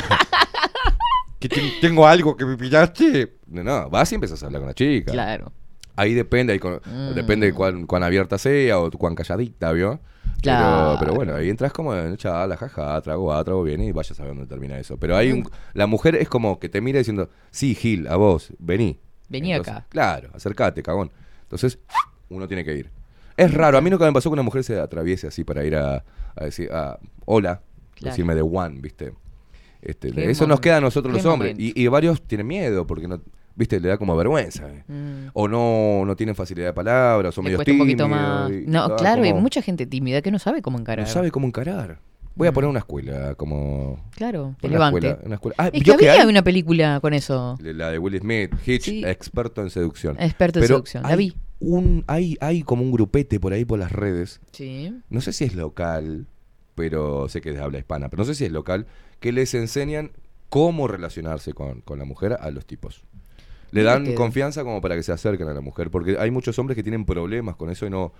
¿Que ten- tengo algo que me miraste? No, no, vas y empezás a hablar con la chica. Claro. Ahí depende, ahí con- Mm. depende de cuán, cuán abierta sea o cuán calladita, ¿vio? Claro. Pero, pero bueno, ahí entras como en chala, jaja, trago A, trago bien y vayas a ver dónde termina eso. Pero hay un, la mujer es como que te mira diciendo, sí, Gil, a vos, vení. Vení Entonces, acá. Claro, acércate, cagón. Entonces, uno tiene que ir. Es raro, a mí nunca me pasó que una mujer se atraviese así para ir a, a decir, ah, hola, Claro. decirme de one, ¿viste? Este, eso nos queda a nosotros los hombres. Y, y varios tienen miedo porque no, ¿viste? Le da como vergüenza. ¿eh? Mm. O no, no tienen facilidad de palabras, son medio cuesta un poquito tímidos. más. y- No, ah, claro, hay como- mucha gente tímida que no sabe cómo encarar. No sabe cómo encarar. Voy a poner una escuela como... Claro, te una escuela- una escuela- Ah, es que ¿vio que había hay? una película con eso. La de Will Smith, Hitch, Sí. experto en seducción. Experto en seducción, la hay vi. Un, hay, hay como un grupete por ahí por las redes. Sí. No sé si es local, pero sé que es de habla hispana, pero no sé si es local, que les enseñan cómo relacionarse con, con la mujer a los tipos. Le dan confianza como para que se acerquen a la mujer, porque hay muchos hombres que tienen problemas con eso y no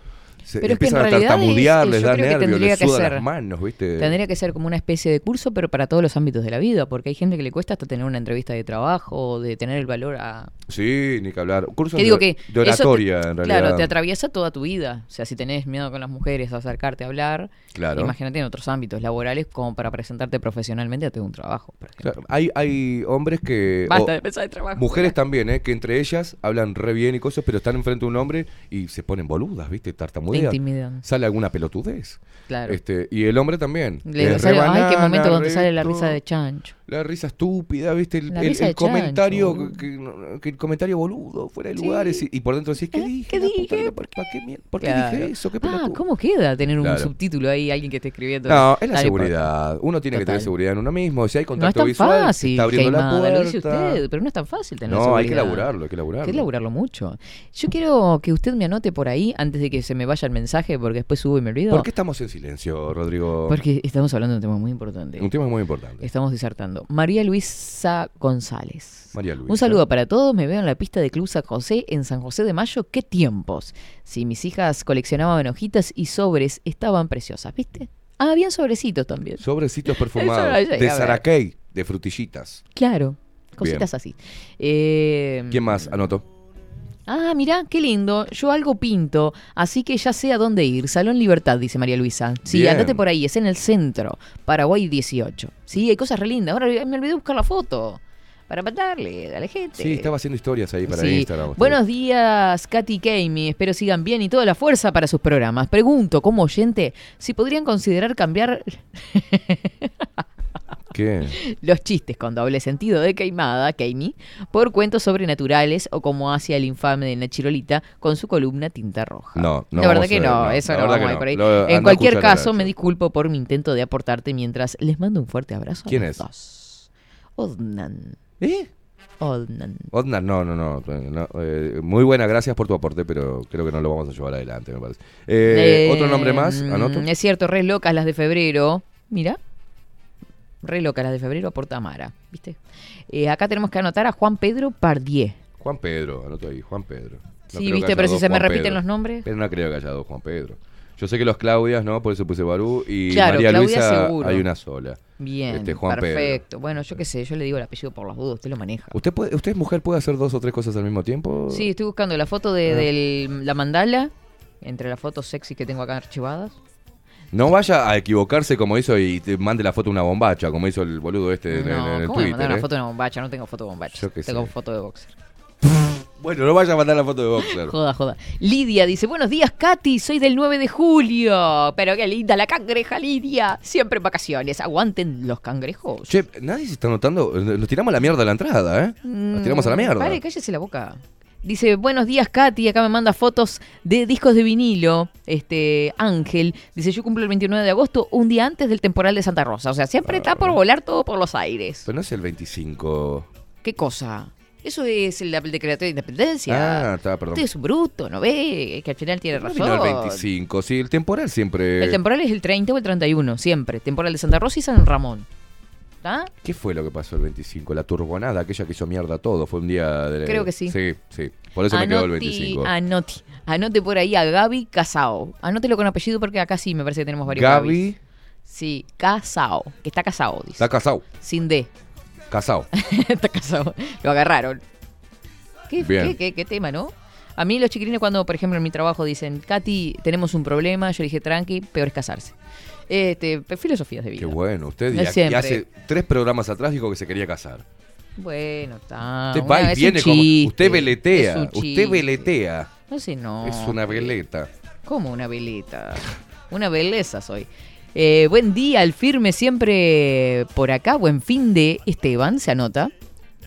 se Pero es que en empiezan a tartamudear, es- les da nervios, tendría les que sudan ser- las manos, ¿viste? Tendría que ser como una especie de curso, pero para todos los ámbitos de la vida, porque hay gente que le cuesta hasta tener una entrevista de trabajo, de tener el valor a... Sí, ni que hablar. Cursos Que digo de, que de te- oratoria, en realidad. Claro, te atraviesa toda tu vida. O sea, si tenés miedo con las mujeres a acercarte a hablar, Claro. imagínate en otros ámbitos laborales como para presentarte profesionalmente a un trabajo. por ejemplo. Claro, Hay, hay hombres que... Basta de pensar de trabajo. Mujeres también, ¿eh? Que entre ellas hablan re bien y cosas, pero están enfrente de un hombre y se ponen boludas, ¿viste? Te intimidan. Sale alguna pelotudez. Claro. Este, y el hombre también. Le sale- ay, qué momento re sale la risa de chancho. La risa estúpida, ¿viste? El, chancho, comentario, que, el comentario boludo, fuera de Sí. lugares. Y, y por dentro decís, ¿qué dije? ¿Qué dije? ¿Por, qué, mier- por qué Claro. dije eso? ¿Qué Ah? ¿cómo queda tener un Claro. subtítulo ahí, alguien que esté escribiendo? No, es la Dale, seguridad. Uno tiene que tener seguridad en uno mismo. Si hay No es contacto tan visual, fácil, está abriendo la puerta. lo dice usted, pero no es tan fácil tener No, hay que seguridad. laburarlo, hay que laburarlo. Hay que laburarlo mucho. Yo quiero que usted me anote por ahí antes de que se me vaya el mensaje, porque después subo y me olvido. ¿Por qué estamos en silencio, Rodrigo? Porque estamos hablando de un tema muy importante. Un tema muy importante. Estamos disertando. María Luisa González. María Luisa. Un saludo para todos. Me veo en la pista de Club San José en San José de Mayo. ¡Qué tiempos! Si mis hijas coleccionaban hojitas y sobres, estaban preciosas, ¿viste? Ah, habían sobrecitos también. Sobrecitos [laughs] perfumados. de. Saraquey, de frutillitas. Claro, cositas Bien. así. Eh, ¿Quién más anotó? Ah, mirá, qué lindo. Yo algo pinto, así que ya sé a dónde ir. Salón Libertad, dice María Luisa. Sí, Bien. andate por ahí, es en el centro, Paraguay 18. Sí, hay cosas re lindas. Ahora me olvidé buscar la foto para mandarle a la gente. Sí, estaba haciendo historias ahí para Sí. Instagram. usted. Buenos días, Katy Kami. Espero sigan bien y toda la fuerza para sus programas. Pregunto, como oyente, si podrían considerar cambiar ¿Qué? los chistes con doble sentido de Caimada, Kami, por cuentos sobrenaturales o como hacia el infame de Nachirolita con su columna Tinta Roja. No, no. la verdad que no, eso no vamos a ir por ahí. Lo- en cualquier caso, me disculpo por mi intento de aportarte mientras les mando un fuerte abrazo. a ¿Quién los es? dos. Odnan. ¿Eh? Odnan. Odnar, no, no, no. no, eh, muy buena, gracias por tu aporte, pero creo que no lo vamos a llevar adelante, me parece. Eh, ¿Otro nombre más? mm, ¿Anoto? Es cierto, re locas las de febrero. Mira. Re locas las de febrero aporta Mara, ¿viste? Eh, acá tenemos que anotar a Juan Pedro Pardier. Juan Pedro, anoto ahí, Juan Pedro. No Sí, viste, pero si se me repiten Pedro. los nombres. Pero no creo que haya dos Juan Pedro. Yo sé que los Claudias, ¿no? Por eso puse Barú. Y Claro, María Claudia Luisa seguro. hay una sola. Bien, Este, Juan Pedro. perfecto. Bueno, yo qué sé, yo le digo el apellido por las dudas, usted lo maneja. ¿Usted, puede, ¿Usted, mujer, puede hacer dos o tres cosas al mismo tiempo? Sí, estoy buscando la foto de Ah. del- la mandala, entre las fotos sexy que tengo acá archivadas. No vaya a equivocarse como hizo y te mande la foto de una bombacha, como hizo el boludo este en, no, en el ¿cómo me Twitter. una ¿eh? foto de una bombacha? No tengo foto de bombacha. Tengo sé. foto de boxer. Bueno, no vaya a mandar la foto de boxer. Joda, joda. Lidia dice, buenos días, Katy, soy del 9 de julio. Pero qué linda la cangreja, Lidia. Siempre en vacaciones. Aguanten los cangrejos. Che, nadie se está notando. Nos tiramos a la mierda a la entrada, ¿eh? Nos tiramos a la mierda. Mm, Pare, cállese la boca. Dice, buenos días, Katy. Acá me manda fotos de discos de vinilo. Este, Ángel. Dice, yo cumplo el 29 de agosto, un día antes del temporal de Santa Rosa. O sea, siempre está por volar todo por los aires. Pero no es el 25. ¿Qué cosa? Eso es el, el decreto de independencia. Ah, está, perdón. Usted es un bruto, ¿no ve? Que al final tiene No razón. vino el 25. Sí, el temporal siempre. El temporal es el 30 o el 31, siempre. Temporal de Santa Rosa y San Ramón. ¿Qué fue lo que pasó el 25? La turbonada, aquella que hizo mierda todo. Fue un día de. Creo que sí. Sí, sí. Por eso me quedó el Anoti- 25. Anote, anote por ahí a Gaby Casao. Anótelo con apellido porque acá sí me parece que tenemos varios Gaby. Sí, Casao. Que está casado, dice. está casado. Sin D. Casado. [laughs] está casado. Lo agarraron. ¿Qué, qué- qué- qué tema, ¿no? A mí los chiquilines cuando, por ejemplo, en mi trabajo dicen, Katy, tenemos un problema, yo dije, tranqui, peor es casarse. Este, filosofías de vida. Qué bueno. Usted No y, y siempre. hace tres programas atrás dijo que se quería casar. Bueno, está. usted va y viene como. Usted veletea. Usted veletea. No sé, no. Es una veleta. ¿Cómo una veleta? Una belleza soy. Eh, buen día, el firme siempre por acá. Buen fin de Esteban, se anota.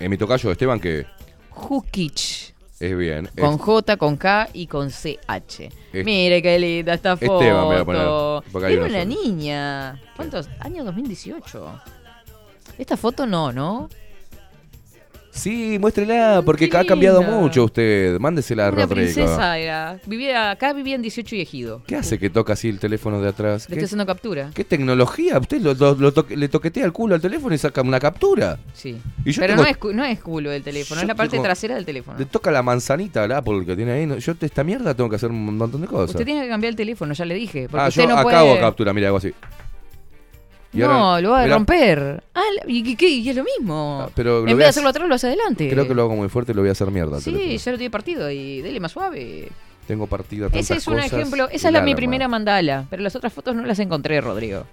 En mi tocayo Esteban, que Jukich. Es bien. Con Es- J, con K y con CH. Es- Mire qué linda esta foto. Esteban voy a poner, Era una solo. niña. ¿Cuántos? Año 2018. Esta foto no, ¿no? Sí, muéstrela, porque qué ha cambiado linda. mucho usted. Mándesela a Una Rodrigo. princesa era. Vivía, acá vivían 18 y ejido. ¿Qué hace que toca así el teléfono de atrás? Le ¿Qué, estoy haciendo captura. qué tecnología? Usted lo, lo- lo toque- le toquetea el culo al teléfono y saca una captura. Sí. Y yo Pero tengo- no, es, cu- no es culo del teléfono, Yo es la parte tengo- trasera del teléfono. Le toca la manzanita al Apple que tiene ahí. No, Yo de esta mierda tengo que hacer un montón de cosas. Usted tiene que cambiar el teléfono, ya le dije. Porque ah, usted yo no acá puede... captura, mira, hago así. Y No, ahora- lo va a romper. Ah, ¿y, y qué? Y es lo mismo. Ah, pero en vez de hacerlo hacer- atrás, lo hace adelante. Creo que lo hago muy fuerte y lo voy a hacer mierda. Sí, ya lo tiene partido y dele más suave. Tengo partida Ese es un cosas ejemplo. Esa es la, mi primera mandala. Pero las otras fotos no las encontré, Rodrigo.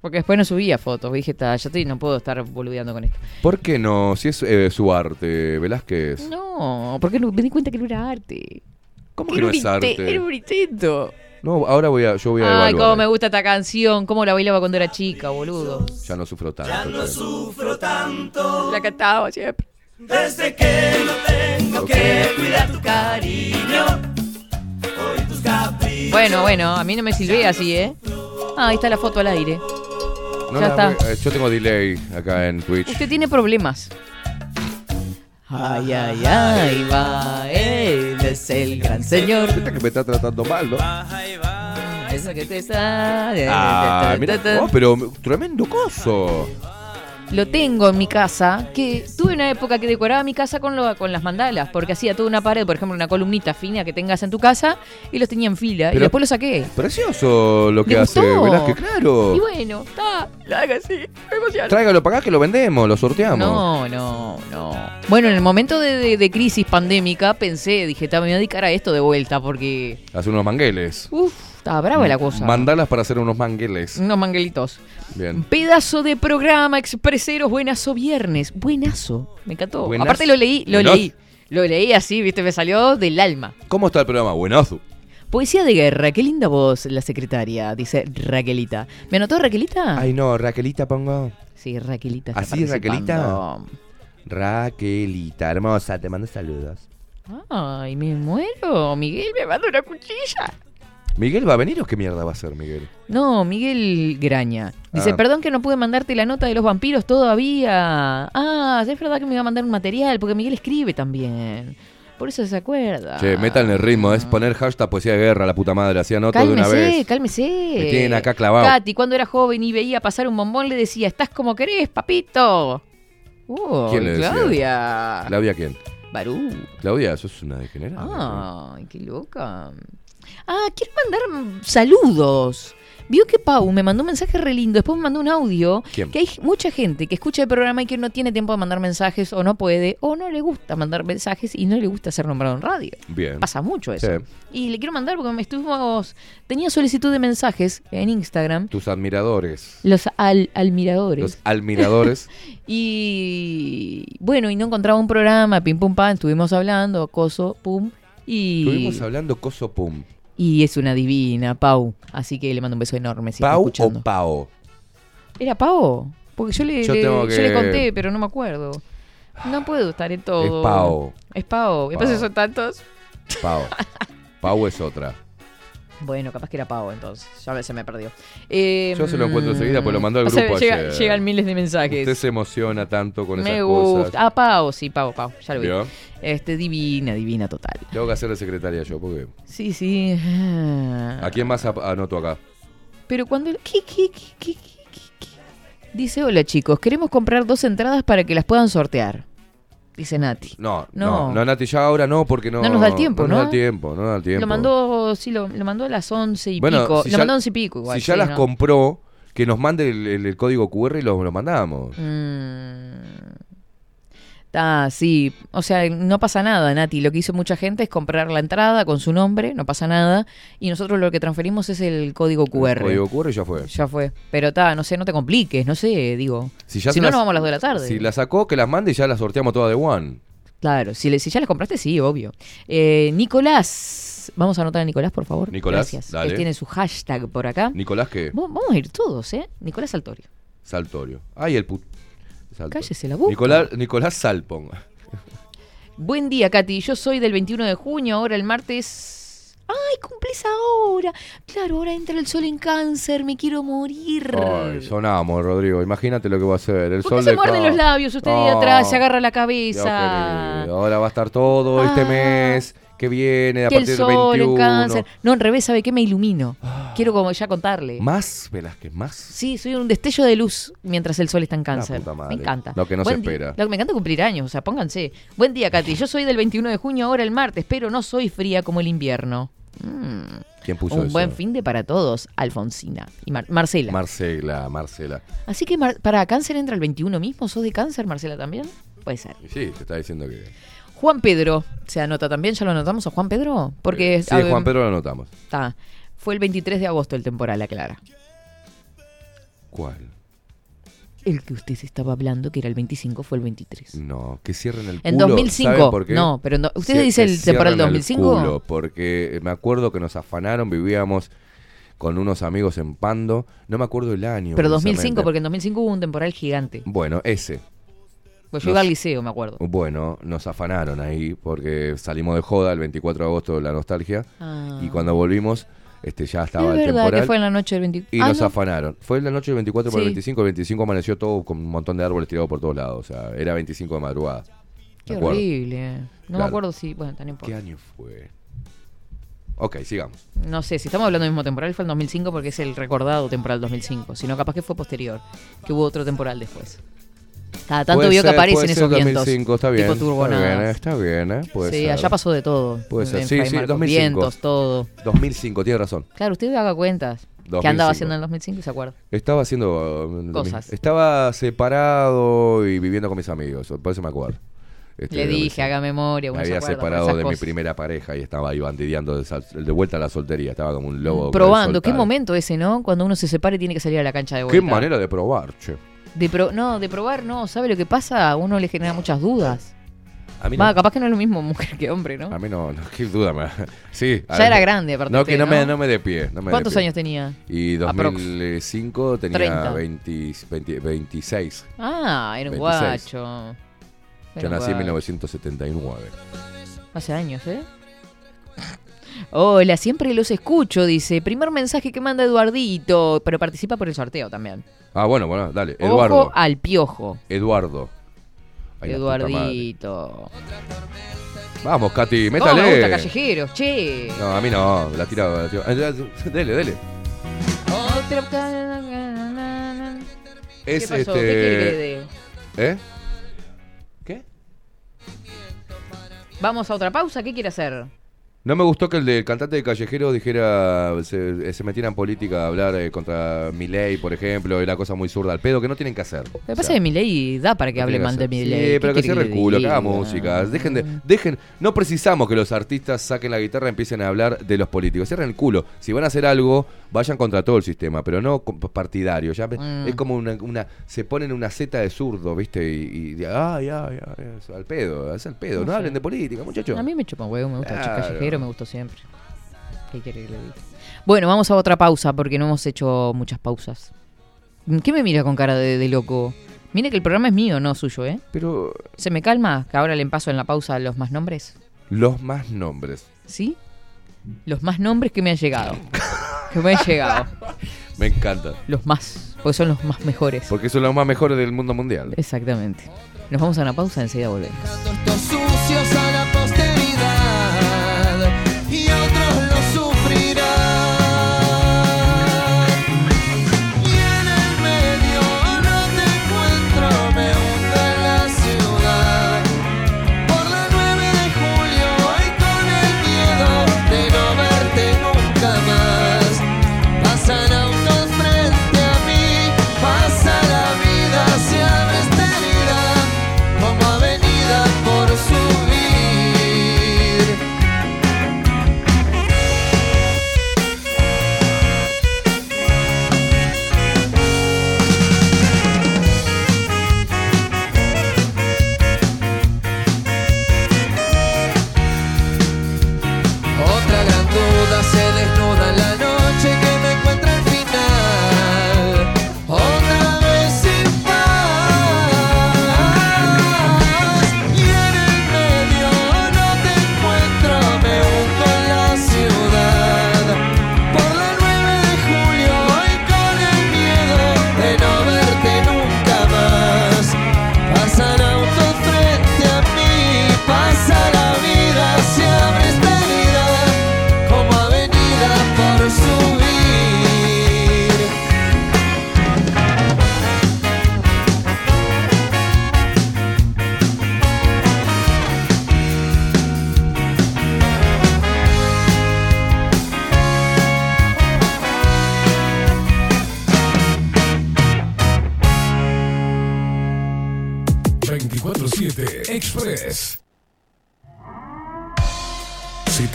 Porque después no subía fotos. Dije, "Ta, ya estoy, no puedo estar boludeando con esto. ¿Por qué no? Si es eh, su arte, Velázquez. No, porque no, me di cuenta que no era arte. ¿Cómo Que no es arte? Era un intento. No, ahora voy a, yo voy a Ay, evaluar. cómo me gusta esta canción. Cómo la bailaba cuando era chica, boludo. Ya no sufro tanto. che. Sufro tanto La cantaba siempre. desde que no tengo que cuidar tu cariño. Hoy tus caprichos. Bueno, bueno, a mí no me sirve así, ¿eh? Ah, ahí está la foto al aire. No Ya está. voy- eh, yo tengo delay acá en Twitch. Usted tiene problemas. Ay, ay, ay, va, él es el gran señor. Viste que me está tratando mal, ¿no? Eso que te está. Ah, mira, oh, pero tremendo coso. Lo tengo en mi casa, que tuve una época que decoraba mi casa con, lo- con las mandalas, porque hacía toda una pared, por ejemplo, una columnita fina que tengas en tu casa, y los tenía en fila, y después lo saqué. Precioso lo que ¿Le hace? Velázquez, claro. Y bueno, está, lo haga así, me. Tráigalo para acá que lo vendemos, lo sorteamos. No, no, no. Bueno, en el momento de, de- de crisis pandémica pensé, dije, "Ta, me voy a dedicar a esto de vuelta porque, Hacer unos mangueles. uff, estaba brava la cosa. Mandalas para hacer unos mangueles. Unos manguelitos. Bien. Pedazo de programa, expreseros, buenazo viernes. Buenazo, me encantó. Aparte lo leí, lo leí. Lo leí así, viste, me salió del alma. ¿Cómo está el programa? Buenazo. Poesía de guerra, qué linda voz la secretaria, dice Raquelita. ¿Me anotó Raquelita? Ay, no, Raquelita pongo. Sí, Raquelita. está ¿Así, Raquelita? participando. Raquelita, hermosa, te mando saludos. Ay, me muero. Miguel me manda una cuchilla. ¿Miguel va a venir o qué mierda va a ser Miguel? No, Miguel Graña. Dice, Ah. perdón que no pude mandarte la nota de los vampiros todavía. Ah, es verdad que me iba a mandar un material, porque Miguel escribe también. Por eso se acuerda. Che, metan el ritmo, es poner hashtag poesía de guerra, la puta madre, hacía nota de una Cálmese, vez. cálmese. Me tienen acá clavado. Katy, cuando era joven y veía pasar un bombón, le decía, estás como querés, papito. Uh, ¿Quién le decía? Claudia. ¿Claudia quién? Barú. Claudia, eso es una degenerada. Ay, qué loca. Ah, quiero mandar saludos. Vio que Pau me mandó un mensaje re lindo, después me mandó un audio. ¿Quién? Que hay mucha gente que escucha el programa y que no tiene tiempo de mandar mensajes o no puede o no le gusta mandar mensajes y no le gusta ser nombrado en radio. Bien. Pasa mucho eso. Sí. Y le quiero mandar porque me estuvimos. Tenía solicitud de mensajes en Instagram. Tus admiradores. Los al, almiradores. Los admiradores. [laughs] Y bueno, y no encontraba un programa, pim pum pam, estuvimos hablando, coso, pum. Y, Estuvimos hablando coso pum. Y es una divina, Pau. Así que le mando un beso enorme. Si está ¿Pau o Pao? ¿Era Pau? Porque yo le, Yo le- tengo yo que- le conté, pero no me acuerdo. No puedo estar en todo. Es Pau. Es Pau. Entonces Pau. son tantos. Pao. Pau es otra. Bueno, capaz que era Pau entonces. Ya se me perdió. Eh, Yo se lo encuentro enseguida, pues lo mandó al o sea, grupo llega- ayer. Llegan miles de mensajes. Usted se emociona tanto con me esas gusta. cosas. Ah, Pau, sí, Pau, Pau. Ya lo vi. ¿Vio? Este, divina, divina total. Tengo que hacer de secretaria yo, porque. Sí, sí. ¿A quién más anoto acá? Pero cuando... ¿Qué, qué, qué, qué, qué, qué, qué? Dice, hola chicos, queremos comprar dos entradas para que las puedan sortear. Dice Nati. No, No. no, no, Nati, ya ahora no, porque no. No nos da el tiempo, no ¿no? nos da el tiempo, no nos da el tiempo. Lo mandó, sí, lo, lo mandó a las once y Bueno, pico. si lo mandó a once y pico igual. Si ya las ¿no? compró, que nos mande el, el- el código QR y lo, lo mandamos. Mm. Ah, sí. O sea, no pasa nada, Nati. Lo que hizo mucha gente es comprar la entrada con su nombre, no pasa nada. Y nosotros lo que transferimos es el código QR. El código QR ya fue. Ya fue. Pero está, no sé, no te compliques, no sé, digo. Si, ya si no, las- nos vamos a las 2 de la tarde. Si la sacó, que las mande y ya las sorteamos todas de one. Claro, si, le- si ya las compraste, sí, obvio. Eh, Nicolás, vamos a anotar a Nicolás, por favor. Nicolás, Gracias. dale. Él tiene su hashtag por acá. Nicolás, ¿qué? Va- Vamos a ir todos, ¿eh? Nicolás Saltorio. Saltorio. Ay, el put. Cállese la boca. Nicolás, Nicolás Salpon. Buen día, Katy. Yo soy del 21 de junio, ahora el martes. ¡Ay, cumplís ahora! Claro, ahora entra el sol en cáncer, me quiero morir. Ay, sonamos, Rodrigo. Imagínate lo que va a hacer. El ¿Por sol qué se de muerde ca- los labios usted ahí Oh, atrás, se agarra la cabeza? Ahora va a estar todo este Ah. mes que viene a Que el partir del sol 21. en cáncer. No, al revés, ¿sabe qué? Me ilumino. Quiero como ya contarle. ¿Más, Velázquez? ¿Más? Sí, soy un destello de luz mientras el sol está en cáncer. puta madre. Me encanta. Lo que no se Buen espera. Lo que me encanta cumplir años, o sea, pónganse. Buen día, Katy. Yo soy del 21 de junio, ahora el martes, pero no soy fría como el invierno. Mm. ¿Quién puso Un eso? buen fin de para todos, Alfonsina y Mar- Marcela. Marcela, Marcela. Así que Mar- para cáncer entra el 21 mismo. ¿Sos de cáncer, Marcela, también? Puede ser. Sí, te está diciendo que. Juan Pedro, ¿se anota también? ¿Ya lo anotamos a Juan Pedro? Porque Sí, a- Juan Pedro lo anotamos. Está. Fue el 23 de agosto el temporal, aclara. ¿Cuál? El que usted se estaba hablando, que era el 25, fue el 23. No, que cierren el culo. En 2005. ¿Sabe por qué? No, pero en do- ¿usted Cier- dice el temporal cierren 2005? culo, porque me acuerdo que nos afanaron, vivíamos con unos amigos en Pando. No me acuerdo el año. Pero 2005, precisamente. porque en 2005 hubo un temporal gigante. Bueno, ese. Pues yo Nos- iba al liceo, me acuerdo. Bueno, nos afanaron ahí porque salimos de joda el 24 de agosto de la nostalgia. Ah. Y cuando volvimos, este ya estaba es el verdad temporal. que fue en la noche del 25. Y Ah, nos no. afanaron. Fue en la noche del 24 por el Sí. 25. El 25 amaneció todo con un montón de árboles tirados por todos lados. O sea, era 25 de madrugada. Qué horrible. No me acuerdo si. Bueno, tan ¿Qué importa. año fue? Ok, sigamos. No sé, si estamos hablando del mismo temporal, fue el 2005 porque es el recordado temporal 2005. Si no, capaz que fue posterior. Que hubo otro temporal después. Cada tanto Puede vio que ser, aparecen puede ser esos vientos. 2005, está bien. Tipo Está bien, turbonadas. está bien, ¿eh? Puede sí, ser. allá pasó de todo. Puede ser. Sí, sí, Marcos, 2005. Vientos, todo. 2005, tiene razón. Claro, usted haga cuentas. ¿Qué 2005. andaba haciendo en el 2005 y se acuerda? Estaba haciendo uh, Cosas. Estaba separado y viviendo con mis amigos, por eso me acuerdo. Este, Le dije, 2005. haga memoria. Me se había separado de mi primera pareja y estaba ahí bandideando de, vuelta a la soltería. Estaba como un lobo. Probando. Qué momento ese, ¿no? Cuando uno se separa y tiene que salir a la cancha de vuelta. Qué manera de probar, che. De pro- no, de probar no. ¿Sabe lo que pasa? A uno le genera muchas dudas. A mí Va, capaz que no es lo mismo mujer que hombre, ¿no? A mí no, no, qué duda me [laughs] Sí. Ya ver. era grande, aparte No, que no, ¿no? Me, no me dé pie. no me ¿Cuántos pie. años tenía? Y Aprox. 2005 tenía 30. 20 20 26. Ah, era un 26. guacho. Yo Era un nací en guacho. 1979. Hace años, ¿eh? [laughs] Hola, siempre los escucho, dice. Primer mensaje que manda Eduardito, pero participa por el sorteo también. Ah, bueno, bueno, dale. Eduardo. Ojo al piojo. Eduardo. Ay, la puta madre. Eduardito. Vamos, Katy, ¿Cómo métale. me gusta callejeros, che. No, a mí no, la tira. La tira. Eh, Dele, dele. Ca- Es ¿Qué pasó? este. ¿Qué quiere que dé? ¿Eh? Vamos a otra pausa, ¿qué quiere hacer? No me gustó que el del cantante de callejero dijera, se, se metiera en política a hablar eh, contra Milei, por ejemplo, era cosa muy zurda al pedo, que no tienen que hacer. Lo que pasa es que mi ley da para que hable mal de mi Sí, pero que cierre el culo, que haga música. Dejen de, dejen, no precisamos que los artistas saquen la guitarra y empiecen a hablar de los políticos. Cierren el culo. Si van a hacer algo, vayan contra todo el sistema, pero no partidario. Ya Mm. es como una, una, se ponen una zeta de zurdo, ¿viste? Y, y ay, ay, ay, es al pedo, es al pedo. No, No sé. hablen de política, muchachos. A mí me chupa un huevo, me gusta el Claro. callejero, me gustó siempre. ¿Qué quiere que le diga? Bueno, vamos a otra pausa porque no hemos hecho muchas pausas. ¿Qué me mira con cara de, de loco? Mire que el programa es mío, no suyo, ¿eh? Pero ¿Se me calma? Que ahora le paso en la pausa los más nombres. los más nombres. ¿Sí? Los más nombres que me han llegado. [laughs] que me han llegado. [laughs] Me encanta. Los más. Porque son los más mejores. Porque son los más mejores del mundo mundial. Exactamente. Nos vamos a una pausa, enseguida volvemos.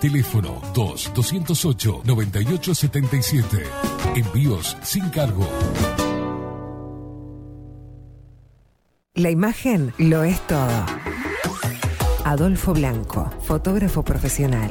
Teléfono 2 208 9877. Envíos sin cargo. La imagen lo es todo. Adolfo Blanco, fotógrafo profesional.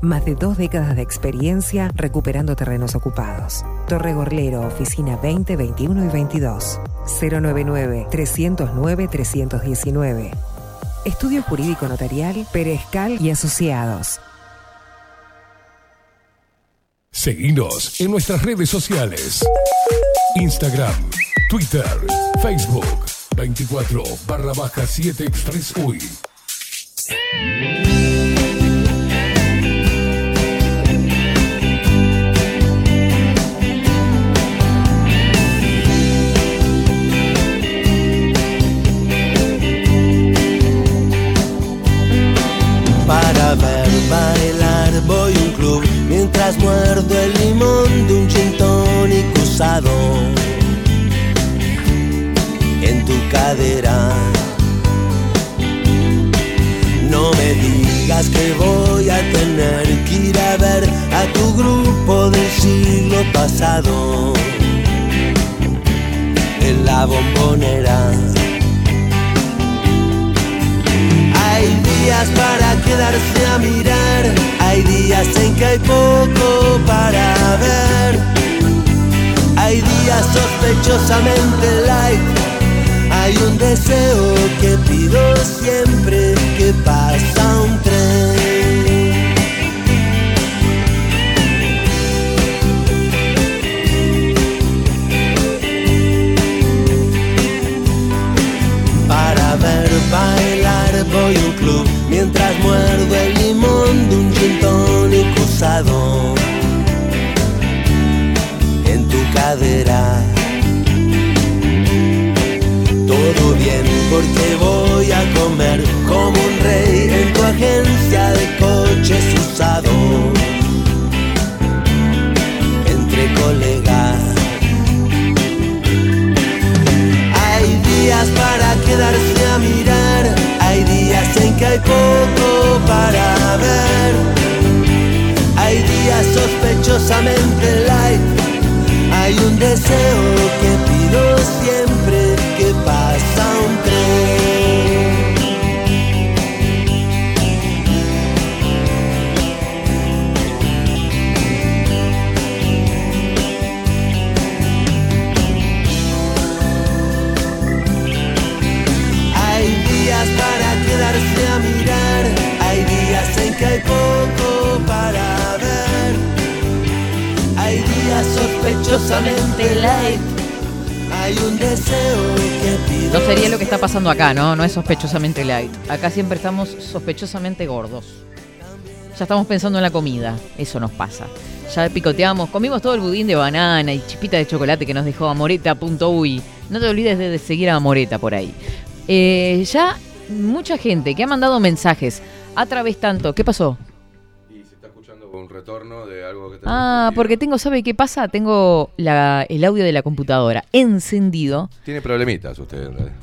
Más de dos décadas de experiencia recuperando terrenos ocupados. Torre Gorlero, oficina 20, 21 y 22. 099-309-319. Estudio Jurídico Notarial, Perezcal y Asociados. Seguinos en nuestras redes sociales. Instagram, Twitter, Facebook, 24 barra baja 7 Express. Mientras muerdo el limón de un gin tonic usado en tu cadera. No me digas que voy a tener que ir a ver a tu grupo del siglo pasado en la bombonera. Hay días para quedarse a mirar, hay días en que hay poco para ver. Hay días sospechosamente light, hay un deseo que pido siempre que pasa un tren. Para ver bailar voy a un club mientras muerdo el un gin tonic usado en tu cadera. Todo bien porque voy a comer como un rey en tu agencia de coches usados entre colegas. Hay días para quedarse a mirar, hay días que hay poco para ver. Hay días sospechosamente light, hay un deseo que sospechosamente light, hay un deseo que pido. No sería lo que está pasando acá, ¿no? No es sospechosamente light. Acá siempre estamos sospechosamente gordos. Ya estamos pensando en la comida. Eso nos pasa. Ya picoteamos, comimos todo el budín de banana y chipita de chocolate que nos dejó amoreta.uy. No te olvides de, seguir a Amoreta por ahí. Eh, ya mucha gente que ha mandado mensajes a través tanto. ¿Qué pasó? Un retorno de algo que está Ah, porque tengo, ¿sabe qué pasa? Tengo la- el audio de la computadora encendido. Tiene problemitas usted en realidad.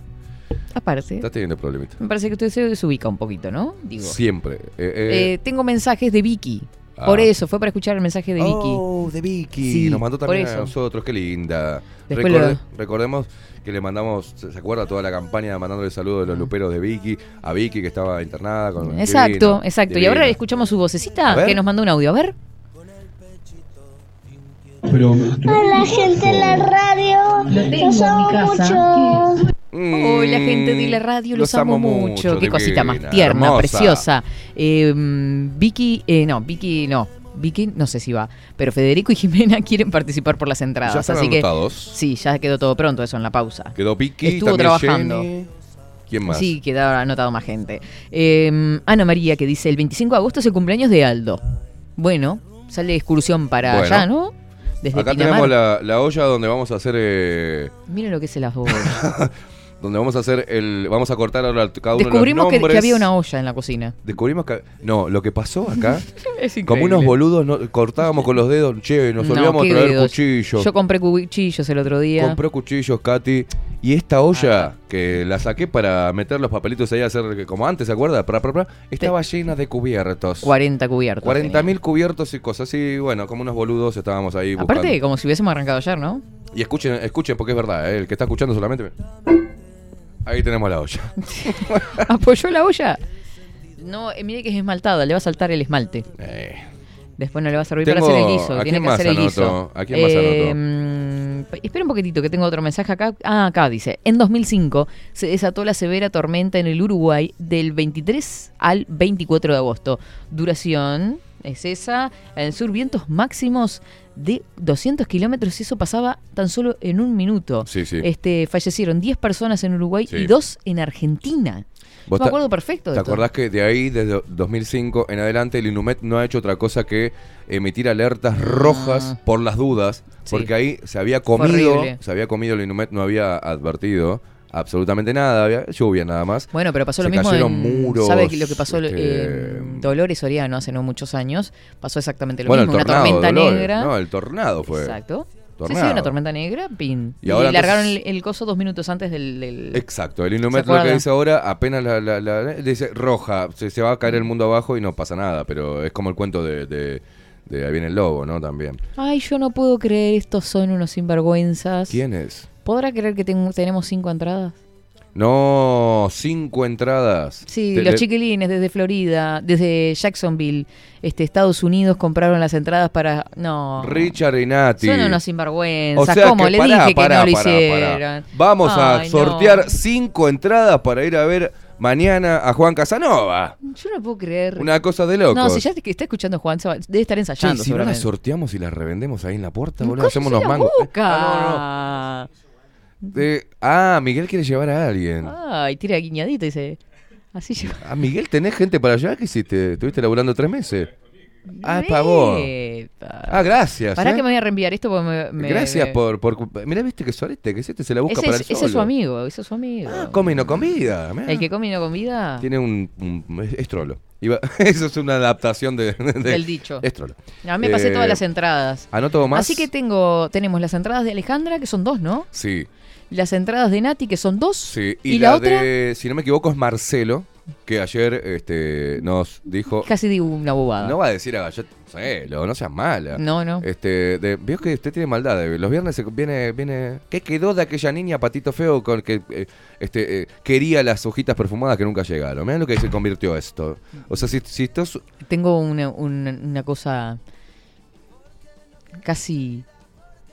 Aparte, Estás teniendo problemitas. me parece que usted se desubica un poquito, ¿no? Digo. Siempre. Eh, eh, Eh, tengo mensajes de Vicky. Ah. Por eso, fue para escuchar el mensaje de Vicky. Oh, de Vicky. Sí, Nos mandó por también a nosotros, qué linda. Después Recorde- lo- Recordemos que le mandamos, ¿se acuerda toda la campaña mandándole saludos de los luperos de Vicky? A Vicky que estaba internada con. Exacto, divino, exacto. Y ahora escuchamos su vocecita A que nos mandó un audio. A ver. Hola gente de la radio, los amo mucho. Hola, gente de la radio, los, amo, mucho. Qué cosita más tierna, hermosa. preciosa. Eh, mm, Vicky, eh, no, Vicky no. Vicky, no sé si va, pero Federico y Jimena [laughs] quieren participar por las entradas. Ya están así anotados. que sí, ya quedó todo pronto eso en la pausa. Quedó Vicky, Estuvo trabajando. Jenny. ¿Quién más? Sí, quedó anotado más gente. Eh, Ana María que dice, el 25 de agosto es el cumpleaños de Aldo. Bueno, sale de excursión para Bueno. allá, ¿no? Desde Acá Pinamar. tenemos la, la olla donde vamos a hacer. eh, Miren lo que es el. [laughs] donde vamos a hacer el. Vamos a cortar ahora cada uno Descubrimos de que, los nombres. que había una olla en la cocina. Descubrimos que. No, lo que pasó acá. [laughs] Es como unos boludos, no- cortábamos con los dedos. Che, nos No, olvidamos de qué traer dedos. cuchillos. Yo compré cuchillos el otro día. Compró cuchillos, Katy. Y esta olla, que la saqué para meter los papelitos ahí a hacer que- como antes, ¿se acuerda? Pra, pra, pra, estaba llena de cubiertos. 40 cubiertos. 40 mil cubiertos y cosas así. Bueno, como unos boludos estábamos ahí buscando. Aparte, como si hubiésemos arrancado ayer, ¿no? Y escuchen, escuchen porque es verdad, ¿eh? el que está escuchando solamente. Ahí tenemos la olla. [laughs] ¿Apoyó la olla? No, eh, mire que es esmaltada, le va a saltar el esmalte. Eh. Después no le va a servir Tengo- para hacer el guiso. ¿a Tiene quién que más hacer el anoto? guiso. ¿A quién más Eh, anoto? mm, espera un poquitito, que tengo otro mensaje acá. Ah, acá dice: En 2005 se desató la severa tormenta en el Uruguay del 23 al 24 de agosto. Duración es esa. En el sur, vientos máximos de 200 kilómetros. Eso pasaba tan solo en un minuto. Sí, sí. Este, fallecieron 10 personas en Uruguay Sí. y 2 en Argentina. ¿Vos Me acuerdo perfecto de ¿Te esto. acordás que de ahí, desde 2005 en adelante, el Inumet no ha hecho otra cosa que emitir alertas rojas por las dudas? Ah. Porque ahí se había comido, horrible. se había comido el Inumet, no había advertido absolutamente nada, había lluvia nada más. Bueno, pero pasó Se lo mismo cayeron en, muros, ¿Sabe lo que pasó este, eh, Dolores Soriano hace no muchos años? Pasó exactamente lo bueno, el mismo, una tornado, tormenta Dolores, negra. No, el tornado fue. Exacto. Sí, Tornado. sí, una tormenta negra, pin. Y Y, ahora largaron entonces- el, el coso dos minutos antes del... del- Exacto, el ¿Se Inumet lo que dice ahora, apenas la, la- la- dice roja, se, se va a caer el mundo abajo y no pasa nada, pero es como el cuento de, de, de ahí viene el lobo, ¿no? También. Ay, yo no puedo creer, estos son unos sinvergüenzas. ¿Quién es? ¿Podrá creer que ten- tenemos cinco entradas? No, cinco entradas. Sí, Te- los chiquilines desde Florida, desde Jacksonville, este, Estados Unidos compraron las entradas para... No. Richard y Nati. Son unos sinvergüenzas. O sea ¿Cómo? que Le pará, dije pará, que no lo pará, hicieran. Vamos a no. sortear cinco entradas para ir a ver mañana a Juan Casanova. Yo no puedo creer. Una cosa de locos. No, si ya está escuchando Juan, debe estar ensayando si no las sorteamos y las revendemos ahí en la puerta, boludo, ¡Cállese hacemos la mangos. boca! Eh, ah, Miguel quiere llevar a alguien. Ay, tira guiñadito y dice... Así lleva. Ah, Miguel, ¿tenés gente para allá? ¿Qué hiciste? ¿Estuviste laburando tres meses? Ah, es para vos. Ah, gracias. Pará ¿eh? que me voy a reenviar esto porque me... me- Gracias me- por, por... Mirá, viste que solete, que este se la busca Ese, para es, el ese es su solo. amigo, ese es su amigo. Ah, come y no comida. mirá. El que come y no convida. Tiene un... un- es, es trolo. Iba- [laughs] eso es una adaptación de, de- Del dicho. Es trolo. A mí me pasé Eh, todas las entradas. ¿Anoto más? Así que tengo, tenemos las entradas de Alejandra, que son dos, ¿no? Sí, Las entradas de Nati, que son dos. sí. ¿Y, Y, la, la, otra? de, si no me equivoco, es Marcelo, que ayer este, nos dijo... Casi digo una bobada. No va a decir a Gallet, Marcelo, no seas mala. No, no. Este, de, veo que usted tiene maldad. de- los viernes se viene, viene. ¿Qué quedó de aquella niña patito feo con que eh, este, eh, quería las hojitas perfumadas que nunca llegaron? Mirá lo que se convirtió esto. O sea, si, Tengo una, una, una cosa casi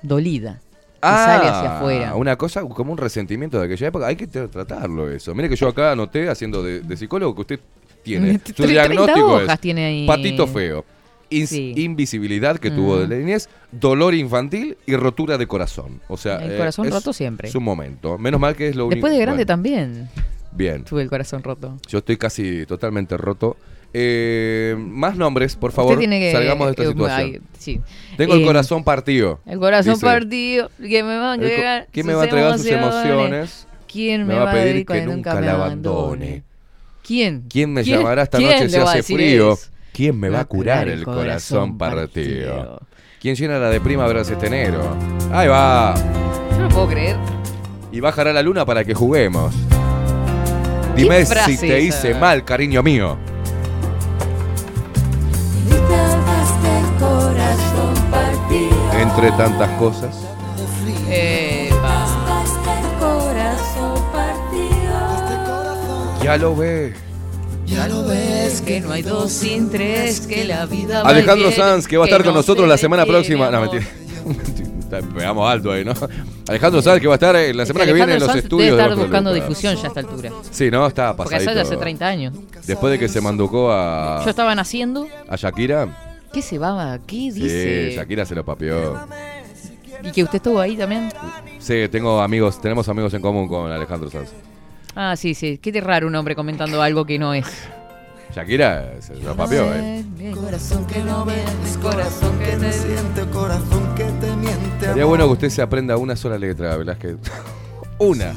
dolida. Que sale hacia afuera. Ah, Una cosa como un resentimiento de aquella época. Hay que tra- tratarlo eso. Mire que yo acá anoté haciendo de, de psicólogo que usted tiene. [laughs] Su 30 diagnóstico hojas es tiene ahí. patito feo. Sí. Invisibilidad que tuvo de Mm. la niñez, dolor infantil y rotura de corazón. O sea, El eh, corazón es roto siempre. Su momento. Menos mal que es lo único. Después de grande bueno, también Bien. tuve el corazón roto. Yo estoy casi totalmente roto. Eh, más nombres, por favor. Que. Salgamos de esta eh, situación. ay, sí. Tengo el Eh, corazón partido. El corazón dice. partido. ¿Quién me va a entregar? ¿Quién me sus va a entregar sus emociones? ¿Quién Me me, va a pedir que nunca la abandone. ¿Quién? ¿Quién me ¿Quién- llamará esta noche si hace frío? eso? ¿Quién me va a curar el corazón corazón partido? partido? ¿Quién llena la de primaveras este enero? Ahí va. Yo no puedo creer. Y bajará la luna para que juguemos. Dime si te hice mal, cariño mío. Entre tantas cosas. Epa. Ya lo ve. Ya lo ves que no hay dos sin tres, que la vida va Alejandro viene, Sanz, que va a estar con no nosotros la semana próxima. No, mentira. [laughs] Pegamos alto ahí, ¿no? Alejandro Sanz, que va a estar eh, la semana que viene en los Sanz estudios. Debe de estar buscando Lupa. difusión ya a esta altura. Sí, no, está Porque eso pasadito. ya hace 30 años. Después de que se manducó a, Yo estaba naciendo. a Shakira. ¿Qué se va? ¿Qué Sí, dice? Shakira se lo papió. ¿Y que usted estuvo ahí también? Sí, tengo amigos, tenemos amigos en común con Alejandro Sanz. Ah, sí, sí. Qué raro un hombre comentando algo que no es. Shakira se lo papió, eh. Corazón que no ve, corazón que te siente, corazón que te miente. Sería bueno que usted se aprenda una sola letra, Velázquez. [laughs] una.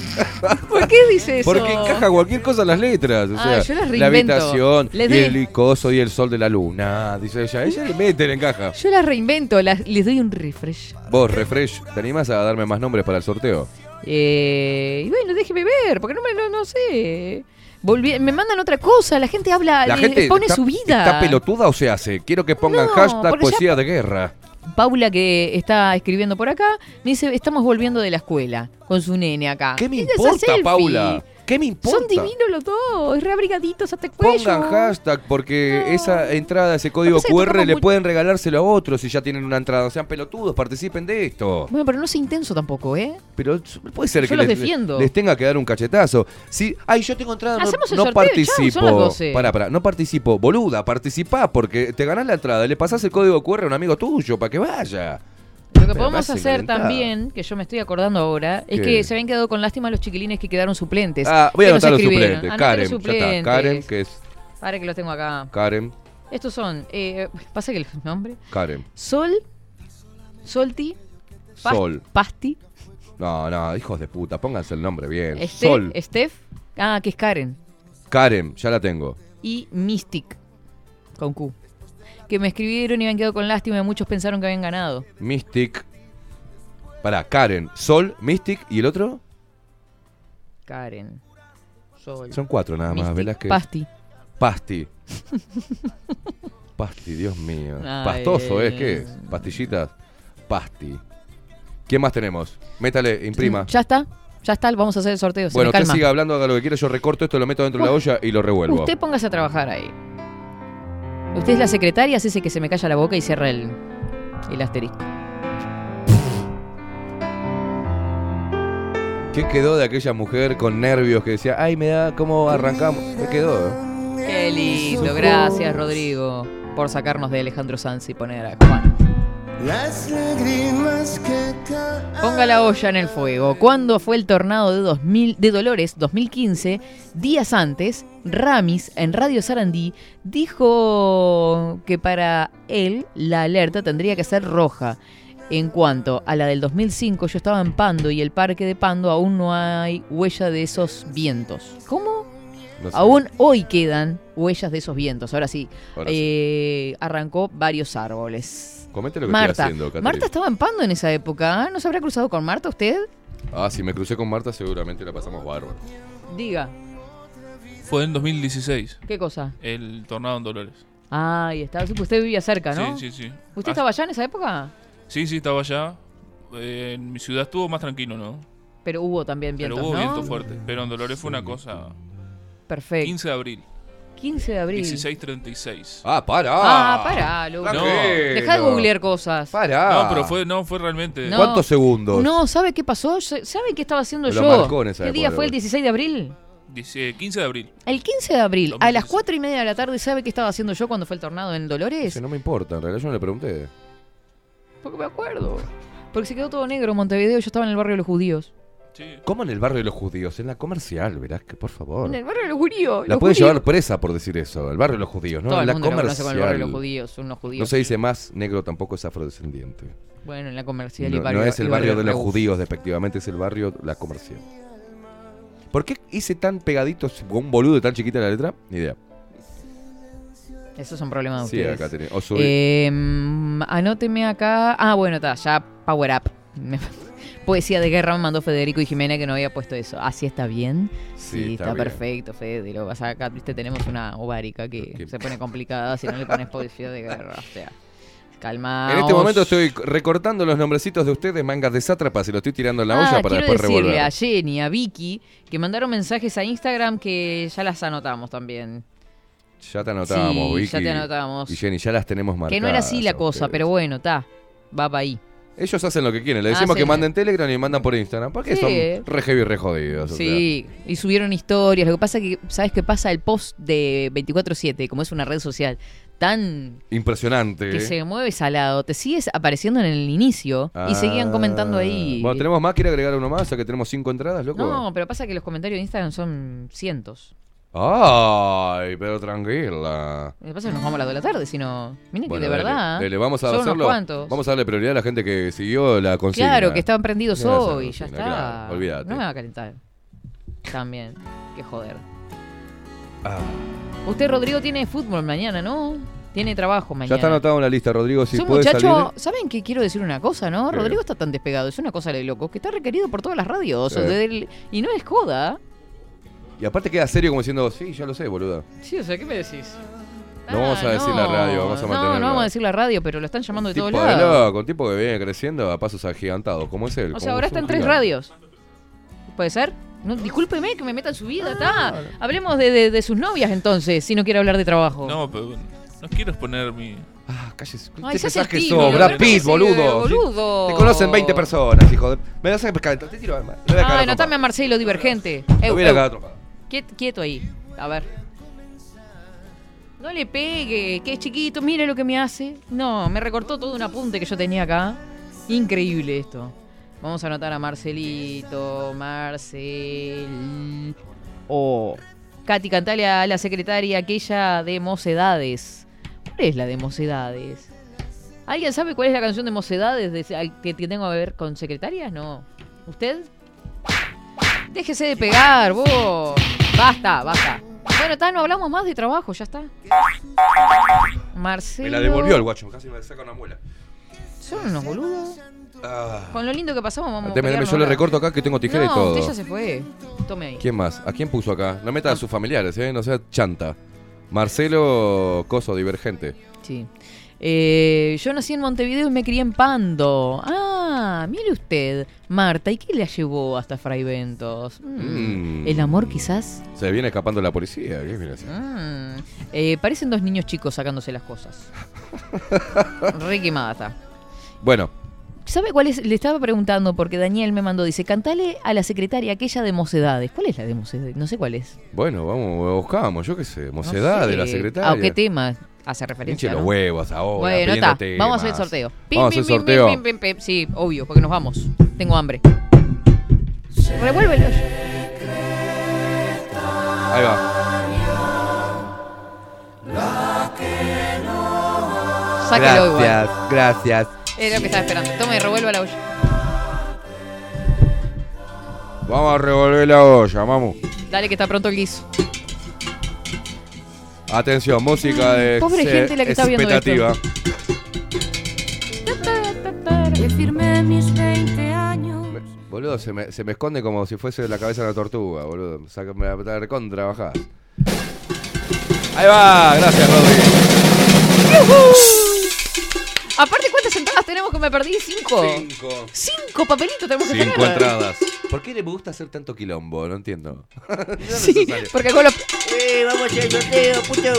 [laughs] ¿Por qué dice eso? Porque encaja cualquier cosa en las letras. O Ah, sea, yo las la habitación, Les y doy- el coso y el sol de la luna. Dice ella. Ella le mete, le encaja. Yo las reinvento, las, les doy un refresh. Vos, refresh, ¿te animás a darme más nombres para el sorteo? Eh, y bueno, déjeme ver, porque no me no, no sé. Volví- me mandan otra cosa, la gente habla, La le- gente pone está, su vida. ¿Está pelotuda o se hace? Quiero que pongan No, hashtag ya- poesía de guerra. Paula, que está escribiendo por acá, me dice, estamos volviendo de la escuela con su nene acá. ¿Qué me importa. Paula? ¿Qué me importa? Son divinos los dos, re abrigaditos hasta el cuello. Pongan hashtag porque esa entrada, ese código QR le pueden regalárselo a otros si ya tienen una entrada. Sean pelotudos, participen de esto. Bueno, pero no sea intenso tampoco, ¿eh? Pero puede ser Yo que los les, defiendo. les tenga que dar un cachetazo. Si, ay, yo tengo entrada, no, el no sorteo, chau, participo. son las 12. Pará, pará, no participo. Boluda, participá porque te ganás la entrada. Le pasás el código QR a un amigo tuyo para que vaya. Lo que Pero podemos hacer también, que yo me estoy acordando ahora, es que se habían quedado con lástima los chiquilines que quedaron suplentes. Ah, voy a anotar los suplentes. Karen, los ya está. Karen, que es Para que los tengo acá. Karen, Estos son, eh, pasa que el nombre, Karen. Sol, Solti, Sol. Pasti, No, no, hijos de puta, pónganse el nombre bien. Este- Sol, Steph, ah, que es Karen, Karen, ya la tengo. y Mystic, con Q. Que me escribieron y habían quedado con lástima y muchos pensaron que habían ganado. Mystic. Pará, Karen, Sol, Mystic y el otro. Karen, Sol, Son cuatro nada más, Mystic, Velázquez. Pasti. Pasti. [laughs] Pasti, Dios mío. Ay. Pastoso, ¿es? ¿Qué es? Pastillitas. Pasti. ¿Quién más tenemos? Métale, imprima. Ya está, ya está, vamos a hacer el sorteo. Bueno, me usted siga hablando, haga lo que quiera. Yo recorto esto, lo meto dentro de la olla y lo revuelvo. Usted póngase a trabajar ahí. Usted es la secretaria, hace que se me calla la boca y cierra el, el asterisco. ¿Qué quedó de aquella mujer con nervios que decía, ay, me da, ¿cómo arrancamos? ¿Qué quedó? Qué lindo, gracias Rodrigo por sacarnos de Alejandro Sanz y poner a Juan. Las lágrimas que caen. Ponga la olla en el fuego. ¿Cuándo fue el tornado de, 2000, de Dolores 2015? Días antes, Ramis en Radio Sarandí dijo que para él la alerta tendría que ser roja. En cuanto a la del 2005, yo estaba en Pando y el parque de Pando aún no hay huella de esos vientos. ¿Cómo? No sé. Aún hoy quedan huellas de esos vientos. Ahora sí, Ahora sí. eh, arrancó varios árboles. Comente lo que Marta, estoy haciendo, Catherine. Marta estaba en Pando en esa época. ¿ah? ¿No se habrá cruzado con Marta usted? Ah, si me crucé con Marta, seguramente la pasamos bárbaro. Diga, Fue en 2016, ¿qué cosa? el tornado en Dolores. Ah. Sí, pues Usted vivía cerca, ¿no? Sí, sí, sí. ¿Usted Ah, estaba allá en esa época? Sí, sí, estaba allá. Eh, en mi ciudad estuvo más tranquilo, ¿no? Pero hubo también vientos, Pero hubo ¿no? viento fuerte. Pero en Dolores fue una cosa. Perfecto. 15 de abril, 15 de abril. 16.36. Ah, para. Ah, pará, Lu. No. Deja de googlear cosas. Pará. No, pero fue, no, fue realmente. No. ¿Cuántos segundos? No, ¿sabe qué pasó? ¿Sabe qué estaba haciendo lo yo? marcó en esa ¿Qué día fue el igual. 16 de abril? Dice, 15 de abril. El 15 de abril, a las 2016. 4 y media de la tarde, ¿sabe qué estaba haciendo yo cuando fue el tornado en Dolores? Ese no me importa, en realidad yo no le pregunté. Porque me acuerdo. Porque se quedó todo negro en Montevideo y yo estaba en el barrio de los judíos. Sí. ¿Cómo en el barrio de los judíos? En la comercial, verás que por favor. En el barrio de los judíos. La los pueden judíos. llevar presa por decir eso. El barrio de los judíos, ¿no? Todo en el la mundo lo conoce comercial. con el barrio de los judíos, son unos judíos. No se dice más negro tampoco es afrodescendiente. Bueno, en la comercial y No, barrio no es el y barrio de los judíos, despectivamente, es el barrio la comercial. ¿Por qué hice tan pegadito con un boludo y tan chiquita la letra? Ni idea. Eso es un problema de Sí, ustedes. acá tenés. Eh, anóteme acá. Ah, bueno, está, ya Power Up. [laughs] Poesía de guerra me mandó Federico y Jimena que no había puesto eso. ¿Así está bien? Sí, está está, bien. perfecto, Fede. Lo que pasa acá, viste, tenemos una ovárica que ¿Qué? se pone complicada si no le pones poesía de guerra. O sea, calma. En este momento estoy recortando los nombrecitos de ustedes, mangas de sátrapas, y lo estoy tirando en la olla Ah, para quiero después decirle revolver. a Jenny, a Vicky, que mandaron mensajes a Instagram que ya las anotamos también. Ya te anotamos, Sí, Vicky. ya te anotamos. Y Jenny, ya las tenemos marcadas. que no era así la a cosa, ustedes. pero bueno, está. Va para ahí. Ellos hacen lo que quieren. Le decimos que manden Telegram y mandan por Instagram. Porque Sí. son re heavy, re jodidos. o Sí, y subieron historias. Lo que pasa que, ¿sabes qué pasa? El post de 24-7, como es una red social tan sea, impresionante. que se mueve salado, te sigues apareciendo en el inicio y seguían comentando ahí. Ah. Bueno, ¿tenemos más? ¿Quiere agregar uno más? O sea que tenemos cinco entradas, loco. No, pero pasa que los comentarios de Instagram son cientos. Ay, pero tranquila. Lo que pasa es que nos vamos a las 2 de la tarde, sino. Miren Bueno, que de dale, verdad. dale, vamos a son hacerlo. Vamos a darle prioridad a la gente que siguió la consigna. Claro, que estaban prendidos hoy, ya está. claro, olvídate. No me va a calentar. También. Qué joder. Ah, Usted, Rodrigo, tiene fútbol mañana, ¿no? Tiene trabajo mañana. ya está anotado en la lista, Rodrigo. Si Es un muchacho, salir. ¿saben qué quiero decir una cosa, no? Rodrigo está tan despegado, es una cosa de loco, que está requerido por todas las radios. Sí. o sea, del- y no es joda. Y aparte queda serio como diciendo, sí, ya lo sé, boludo. Sí, o sea, ¿qué me decís? No vamos a decir la radio, vamos a No, mantenerla. no vamos a decir la radio, pero lo están llamando de Tipo todos de lados. loco, un tipo que viene creciendo a pasos agigantados, como es él. O como sea, ahora es está un en tres gigante. radios. ¿Puede ser? No, discúlpeme que me meta en su vida, está. Hablemos de, de- de sus novias entonces, si no quiere hablar de trabajo. No, pero no quiero exponer mi. Ah, cállese. Ay, ¿Qué se hace pensás que el sos? Brad Pitt, sí, boludo. boludo. Te conocen 20 personas, hijo de... Me vas a calentar, te tiro. Me voy a cagar Ay, a. Marcelo divergente. Lo Eu, voy a. Quiet- Quieto ahí. A ver. No le pegue, que es chiquito, mire lo que me hace. No, me recortó todo un apunte que yo tenía acá. Increíble esto. Vamos a anotar a Marcelito, Marcel. O. Katy, cantale a la secretaria aquella de Mocedades. ¿Cuál es la de Mocedades? ¿Alguien sabe cuál es la canción de Mocedades que, que tengo que ver con secretarias? No. ¿Usted? Déjese de pegar, vos. Basta, basta. Bueno, está, no hablamos más de trabajo, ya está. Marcelo. Me la devolvió el guacho, casi me saca una muela. Son unos boludos. Ah. Con lo lindo que pasamos, vamos a Deme, deme, yo le recorto acá que tengo tijera no, y todo. usted ya se fue. Tome ahí. ¿Quién más? ¿A quién puso acá? No meta a sus familiares, ¿eh? No sea chanta. Marcelo Coso, divergente. Sí. Eh, yo nací en Montevideo y me crié en Pando. Ah, mire usted, Marta, ¿y qué la llevó hasta Fraiventos? Mm, Mm. ¿El amor quizás? Se viene escapando la policía. ¿Qué? Mm, eh, parecen dos niños chicos sacándose las cosas. [laughs] Re quemada está. Bueno, ¿Sabe cuál es? Le estaba preguntando porque Daniel me mandó, dice, cantale a la secretaria aquella de Mocedades. ¿Cuál es la de Mocedades? No sé cuál es. bueno, vamos, buscamos, yo qué sé. No Mocedad sé. de la secretaria. ¿A qué tema hace referencia? Hinche los no? huevos ahora. Bueno, está. Vamos a hacer el sorteo. Vamos a hacer pim, pim, sorteo. pim, pim, pim. Sí, obvio, porque nos vamos. Tengo hambre. Revuélvelo. Ahí va. Sáquelo igual. gracias. Era lo que estaba esperando. Tome, revuelva la olla. Vamos a revolver la olla, vamos. Dale que está pronto el guiso. Atención, música de Pobre ex- gente la que está viendo expectativa. Que firmé mis 20 años. Boludo, se me, se me esconde como si fuese la cabeza de una tortuga, boludo. Saca- Me la recontra bajás. Ahí va, gracias, Rodri. Aparte, ¿cuántas entradas tenemos que me perdí? Cinco. Cinco. Cinco papelitos tenemos que Cinco tener. entradas. ¿Por qué le gusta hacer tanto quilombo? No entiendo. [laughs] No es Sí, necesario. porque con los... ¡Eh, vamos a hacer sorteo, puto!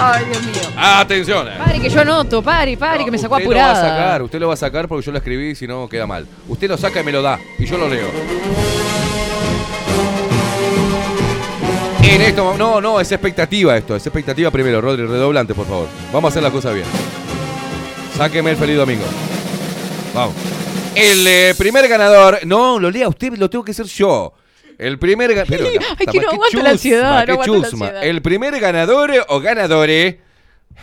Ay, Dios mío. Atención. Pare que yo anoto, pare, pare, que me sacó usted apurada. lo va a sacar, usted lo va a sacar porque yo lo escribí, si no queda mal. Usted lo saca y me lo da, y yo lo leo. En esto, no, no, es expectativa esto, es expectativa primero, Rodri, redoblante, por favor. Vamos a hacer las cosas bien. Sáqueme el feliz domingo. Vamos. El eh, primer ganador, no, lo lea usted, lo tengo que hacer yo. El primer ganador. [laughs] Ay, que no aguanta la ansiedad, no aguanta la ansiedad. El primer ganador o ganadore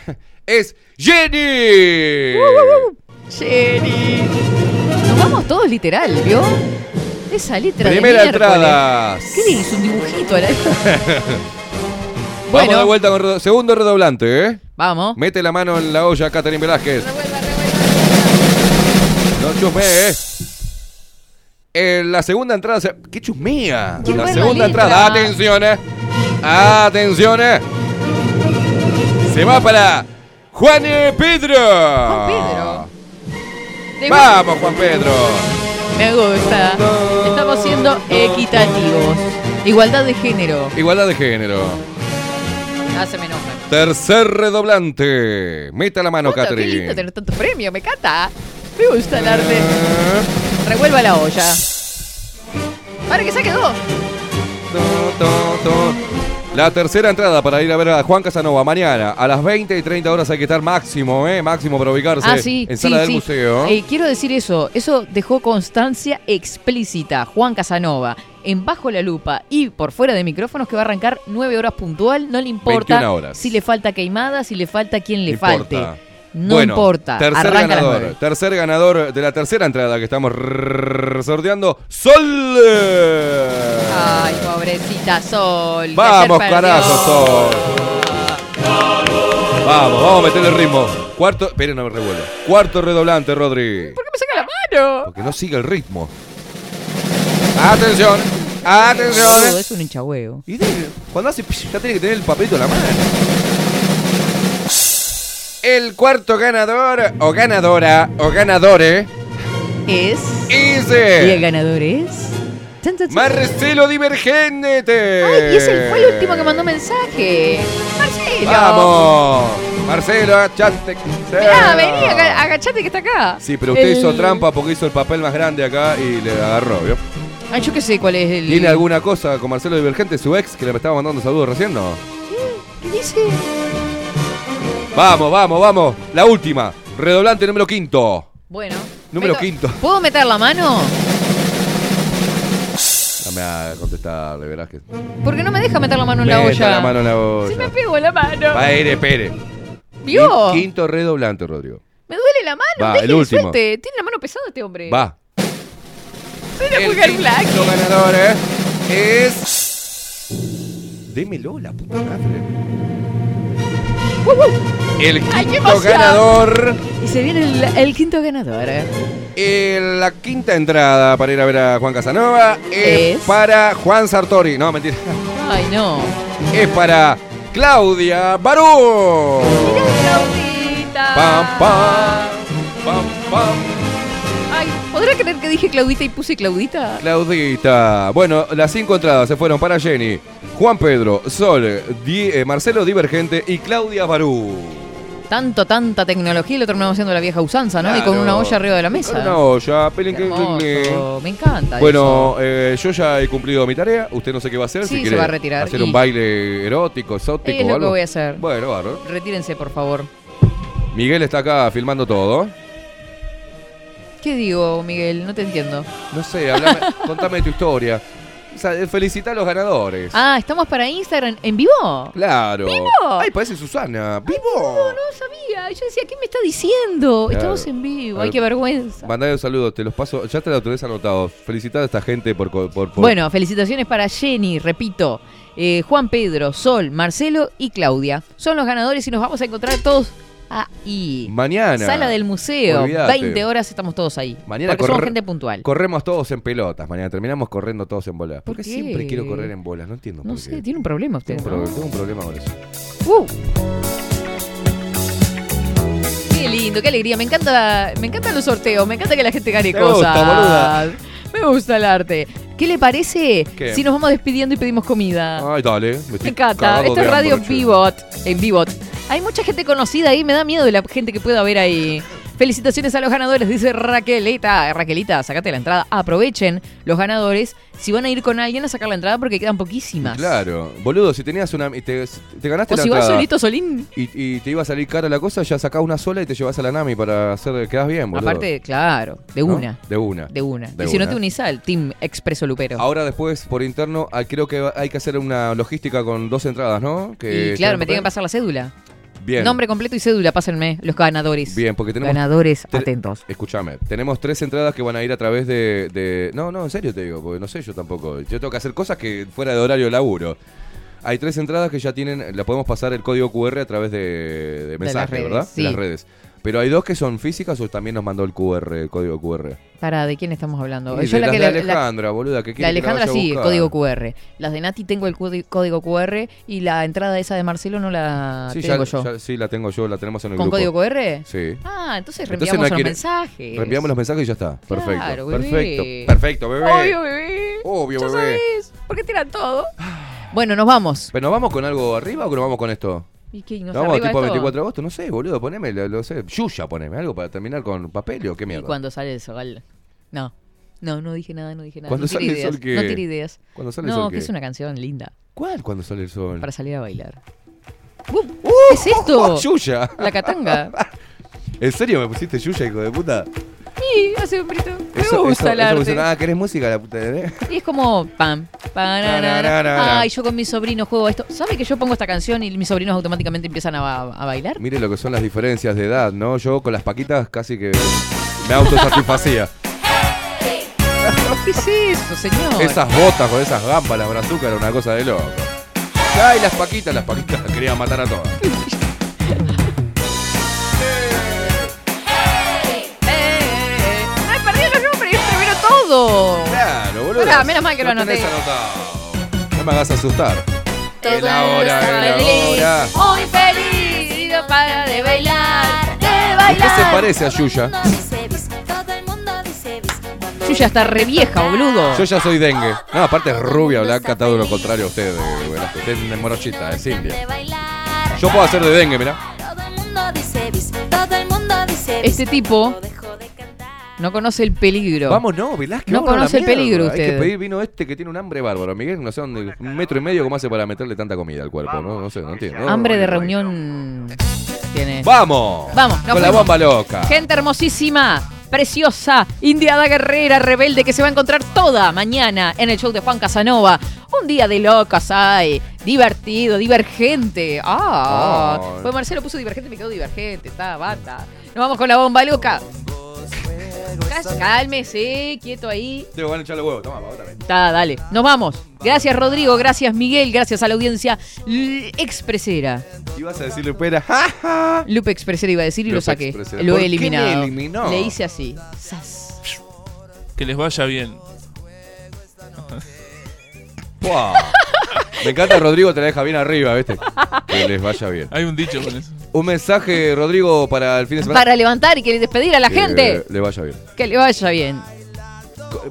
[laughs] es Jenny. Jenny. Nos vamos todos literal, ¿vio? Esa letra Primera de entrada. ¿Qué le hizo? Un dibujito a la... [laughs] Vamos Bueno. de vuelta con redo- segundo redoblante, ¿eh? Vamos. Mete la mano en la olla, Catherine Velázquez. No chusmee, eh. En la segunda entrada. se- ¿Qué chusmea? Qué La segunda letra. entrada. Atención, eh. Atención, eh. Se va para Juan Pedro. Juan Pedro. Vamos, Juan Pedro. Me gusta. Estamos siendo equitativos. Igualdad de género. Igualdad de género. Ah, se me enoja. Tercer redoblante. Meta la mano, Puta, Qué lindo tener tanto premio, me encanta. Me gusta el arte. Revuelva la olla. Para que saque dos. To, to, to. La tercera entrada para ir a ver a Juan Casanova mañana a las 20 y 30 horas hay que estar máximo, ¿eh? Máximo para ubicarse Ah, sí. en sí, sala del sí. museo. Eh, quiero decir eso. Eso dejó constancia explícita. Juan Casanova en Bajo la Lupa y por fuera de micrófonos que va a arrancar 9 horas puntual. No le importa 21 horas. si le falta queimada, si le falta quien le No falte. importa. No Bueno, importa. Tercer Arranca ganador. Tercer ganador de la tercera entrada que estamos sorteando. ¡Sol! Ay, pobrecita Sol. Vamos, carajo. Sol. Vamos, vamos a meterle ritmo. Cuarto. Esperen, no me revuelvo. Cuarto redoblante, Rodri. ¿Por qué me saca la mano? Porque no sigue el ritmo. Atención. Atención. es un hinchahuevo. Y de- cuando hace ya tiene que tener el papelito en la mano. El cuarto ganador o ganadora o ganadore Es. es Y el ganador es. Marcelo Divergente. Ay, y ese fue el último que mandó mensaje. Marcelo. Vamos. Marcelo, agachate. Mirá, vení, aga- agachate que está acá. Sí, pero usted El- hizo trampa porque hizo el papel más grande acá y le agarró, ¿vio? Ay, yo qué sé cuál es el. ¿Tiene alguna cosa con Marcelo Divergente, su ex, que le estaba mandando saludos recién? No. ¿Qué dice? Vamos, vamos, vamos. La última. Redoblante número quinto. Bueno. Número meto- quinto. ¿Puedo meter la mano? Dame a contestarle, verás que. Porque no me deja meter la mano en la Meta olla. la mano en la olla. Si me pego la mano. Va, espere, espere. ¿Vio? Quin- Quinto redoblante, Rodrigo. Me duele la mano. Va, el último. suelte. Tiene la mano pesada este hombre. Va. Soy una mujer quinto black. ganador ¿eh? es. Démelo, la puta madre. El ¡Ay, qué quinto ganador. Y se viene el, el quinto ganador. eh, la quinta entrada para ir a ver a Juan Casanova es, Es. para Juan Sartori. No, mentira. Ay, no. Es para Claudia Barú. Claudita. Pam, pam, pam, pam. ¿Podrá creer que dije Claudita y puse Claudita? Claudita. Bueno, las cinco entradas se fueron para Jenny, Juan Pedro, Sol, Di- eh, Marcelo Divergente y Claudia Barú. Tanto, tanta tecnología y lo terminamos haciendo la vieja usanza, ¿no? Y con una olla arriba de la mesa. Con una olla, pelín, Qué hermoso. Me encanta Bueno, eh, yo ya he cumplido mi tarea. Usted no sé qué va a hacer. Sí, si se quiere va a retirar. hacer Y- un baile erótico, exótico Es o lo algo. que voy a hacer. Bueno, bárbaro. Retírense, por favor. Miguel está acá filmando todo. ¿Qué digo, Miguel? No te entiendo. No sé, hablame, [laughs] contame tu historia. O sea, felicita a los ganadores. Ah, ¿estamos para Instagram en vivo? Claro. ¿Vivo? Ay, parece Susana. ¿Vivo? No, no sabía. Yo decía, ¿qué me está diciendo? Claro. Estamos en vivo. Ay, qué vergüenza. Mandale un saludo, te los paso. Ya te lo tenés anotado. Felicitar a esta gente por. por, por- Bueno, felicitaciones para Jenny, repito, eh, Juan Pedro, Sol, Marcelo y Claudia. Son los ganadores y nos vamos a encontrar todos ahí. Mañana. Sala del museo. Olvídate. 20 horas estamos todos ahí. Mañana porque somos gente puntual. Corremos todos en pelotas. Mañana terminamos corriendo todos en bolas. ¿Por, ¿Por qué siempre quiero correr en bolas? No entiendo no por sé, qué. tiene un problema usted. Tengo un, pro- tengo un problema con eso. Uh. Qué lindo, qué alegría. Me encanta, me encantan los sorteos, me encanta que la gente gane cosas. gusta. Me gusta el arte. ¿Qué le parece ¿Qué? si nos vamos despidiendo y pedimos comida? Ay, dale. Me, Me encanta. Esto es Radio. Vivot. En Vivot. Hay mucha gente conocida ahí. Me da miedo de la gente que pueda haber ahí. Felicitaciones a los ganadores, dice Raquelita. Raquelita, sacate la entrada. Aprovechen los ganadores si van a ir con alguien a sacar la entrada porque quedan poquísimas. Claro. Boludo, si tenías una. Te, te ganaste O la si vas entrada solito, Solín. Y, y te iba a salir cara la cosa, ya sacás una sola y te llevas a la Nami para hacer. Quedas bien, boludo. Aparte, claro, de ¿No? una. De una. De una. De y si no te unís al Team Expreso Lupero. Ahora después, por interno, creo que hay que hacer una logística con dos entradas, ¿no? Que y claro, me en tienen que pasar la cédula. Bien. Nombre completo y cédula, pásenme, los ganadores. Bien, porque tenemos. Ganadores atentos. Escúchame, tenemos tres entradas que van a ir a través de, de- No, no, en serio te digo, porque no sé yo tampoco. Yo tengo que hacer cosas que fuera de horario de laburo. Hay tres entradas que ya tienen, la podemos pasar el código QR a través de, de mensajes, redes, ¿verdad? sí. De las redes. Pero hay dos que son físicas o también nos mandó el QR, el código QR. Para, ¿de quién estamos hablando? De las de Alejandra, boluda, que La que la Alejandra sí, código QR. Las de Nati tengo el códi- código QR y la entrada esa de Marcelo no la Sí, tengo ya- yo. ya- sí, la tengo yo, la tenemos en el ¿Con grupo. código QR? Sí. Ah, entonces Entonces reenviamos no los mensajes. Reenviamos los mensajes y ya está. Perfecto. Claro, perfecto. Perfecto, bebé. Obvio, bebé. Obvio, bebé. ¿Por qué tiran todo? Bueno, nos vamos. ¿Pero nos vamos con algo arriba o que nos vamos con esto? ¿Y qué? ¿Nos ¿Nos vamos tipo esto? 24 de agosto? No sé, boludo, poneme, lo, lo sé. Yuya, poneme algo para terminar con papel o qué ¿Y mierda. cuando sale el sol? No. No, no dije nada, no dije nada. ¿Cuándo no sale el ideas. sol qué? No tire ideas. ¿Cuándo sale el no, sol que qué? es una canción linda ¿Cuál cuando sale el sol? para salir a bailar. Uh, ¿Qué es esto? [laughs] Yuya. La catanga. [laughs] ¿En serio me pusiste Yuya, hijo de puta? Sí, hace un brito. Me Eso, gusta eso, el arte. ah, ¿querés música la puta de Y es como pam. Tararara. Ay, yo con mis sobrinos juego esto. ¿Sabe que yo pongo esta canción y mis sobrinos automáticamente empiezan a, a bailar? Mire lo que son las diferencias de edad, ¿no? Yo con las paquitas casi que me autosatisfacía. ¿Qué es eso, señor? Esas botas con esas gambas, las brazucas, era una cosa de loco. Ay, las paquitas, las paquitas las querían matar a todas. [laughs] ¡Primero todo! Claro, boludo. Pará, menos mal que lo tenés anoté. anotado. No me hagas asustar. Es la Todo hora, es la feliz, hora. Muy feliz y no para de bailar, de ¿Usted bailar. se parece a Yuya? Yo ya está re vieja, boludo. Yo ya soy dengue. No, aparte es rubia, blanca, todo lo contrario a usted. eh, Velasco. Usted es morochita, es india. Yo puedo hacer de dengue, mirá. Este tipo no conoce el peligro. Vamos, no, Velázquez. No conoce el peligro Hay usted. que pedir vino este que tiene un hambre bárbaro. Miguel, no sé dónde, un metro y medio, ¿cómo hace para meterle tanta comida al cuerpo? No, no sé, no entiendo. No, Hambre no, de reunión tiene. ¡Vamos! Vamos, Con la bomba loca. Gente hermosísima, preciosa, indiada guerrera, rebelde, que se va a encontrar toda mañana en el show de Juan Casanova. Un día de locas, ay, divertido, divergente. Ah, pues Marcelo puso divergente, me quedó divergente, está, bata. Nos vamos con la bomba loca. Cá- Cálmese, quieto ahí. Te van a echarle huevo, toma, otra vez. Está, dale. Nos vamos. Gracias Rodrigo, gracias Miguel, gracias a la audiencia L- expresera. Y vas a decirle, espera, [laughs] ¡ja, ja! Lupe Expresera iba a decir y lo saqué. Expresera. Lo ¿Por he qué me eliminado. eliminó? Le hice así. Sas. Que les vaya bien. [laughs] Me encanta Rodrigo, te la deja bien arriba, ¿viste? [laughs] Que les vaya bien. Hay un dicho con eso. Un mensaje, Rodrigo, para el fin de semana. Para levantar y que despedir a la Que gente. Le vaya bien. Que le vaya bien.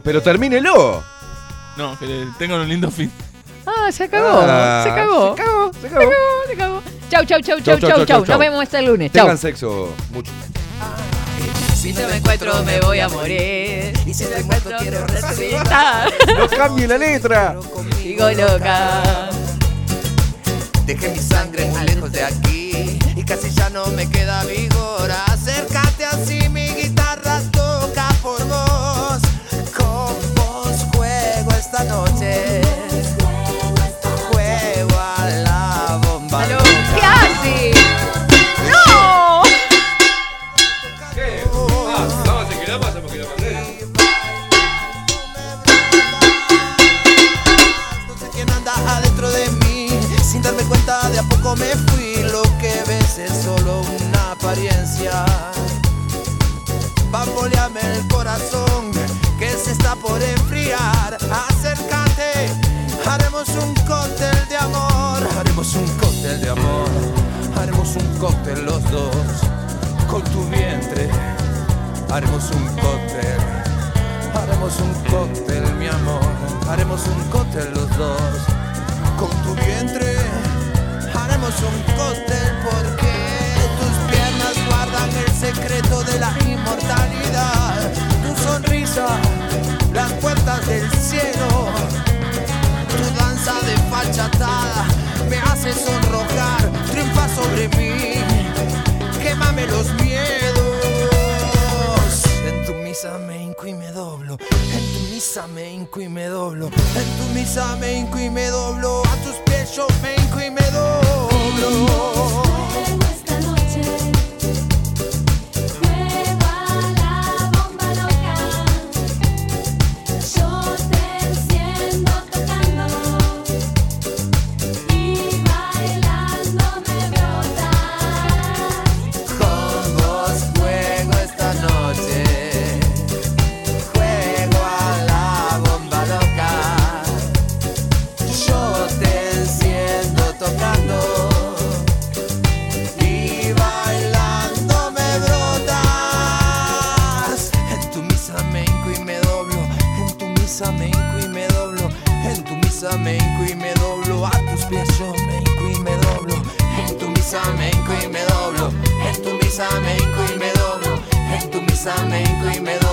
Pero termínelo. No, que le- tengan un lindo fin. Ah, se acabó. Ah, se acabó. se acabó, se acabó. Se acabó. Chau, chau, chau, chau, chau, chau. Nos vemos este lunes. Chau. Tengan sexo mucho. Si no me encuentro me voy a morir. Y si me encuentro quiero resucitar. No cambie la letra. Digo loca. Dejé mi sangre muy lejos de aquí casi ya no me queda vigor. Bamboleame el corazón que se está por enfriar. Acércate, haremos un cóctel de amor. Haremos un cóctel de amor. Haremos un cóctel los dos con tu vientre. Haremos un cóctel. Haremos un cóctel, mi amor. Haremos un cóctel los dos. Con tu vientre. Haremos un cóctel porque el secreto de la inmortalidad. Tu sonrisa, las puertas del cielo. Tu danza de fachatada me hace sonrojar. Triunfa sobre mí. Quémame los miedos. En tu misa me hinco y me doblo. En tu misa me hinco y me doblo. En tu misa me hinco y me doblo. A tus pies yo me hinco y me doblo. Hinco y me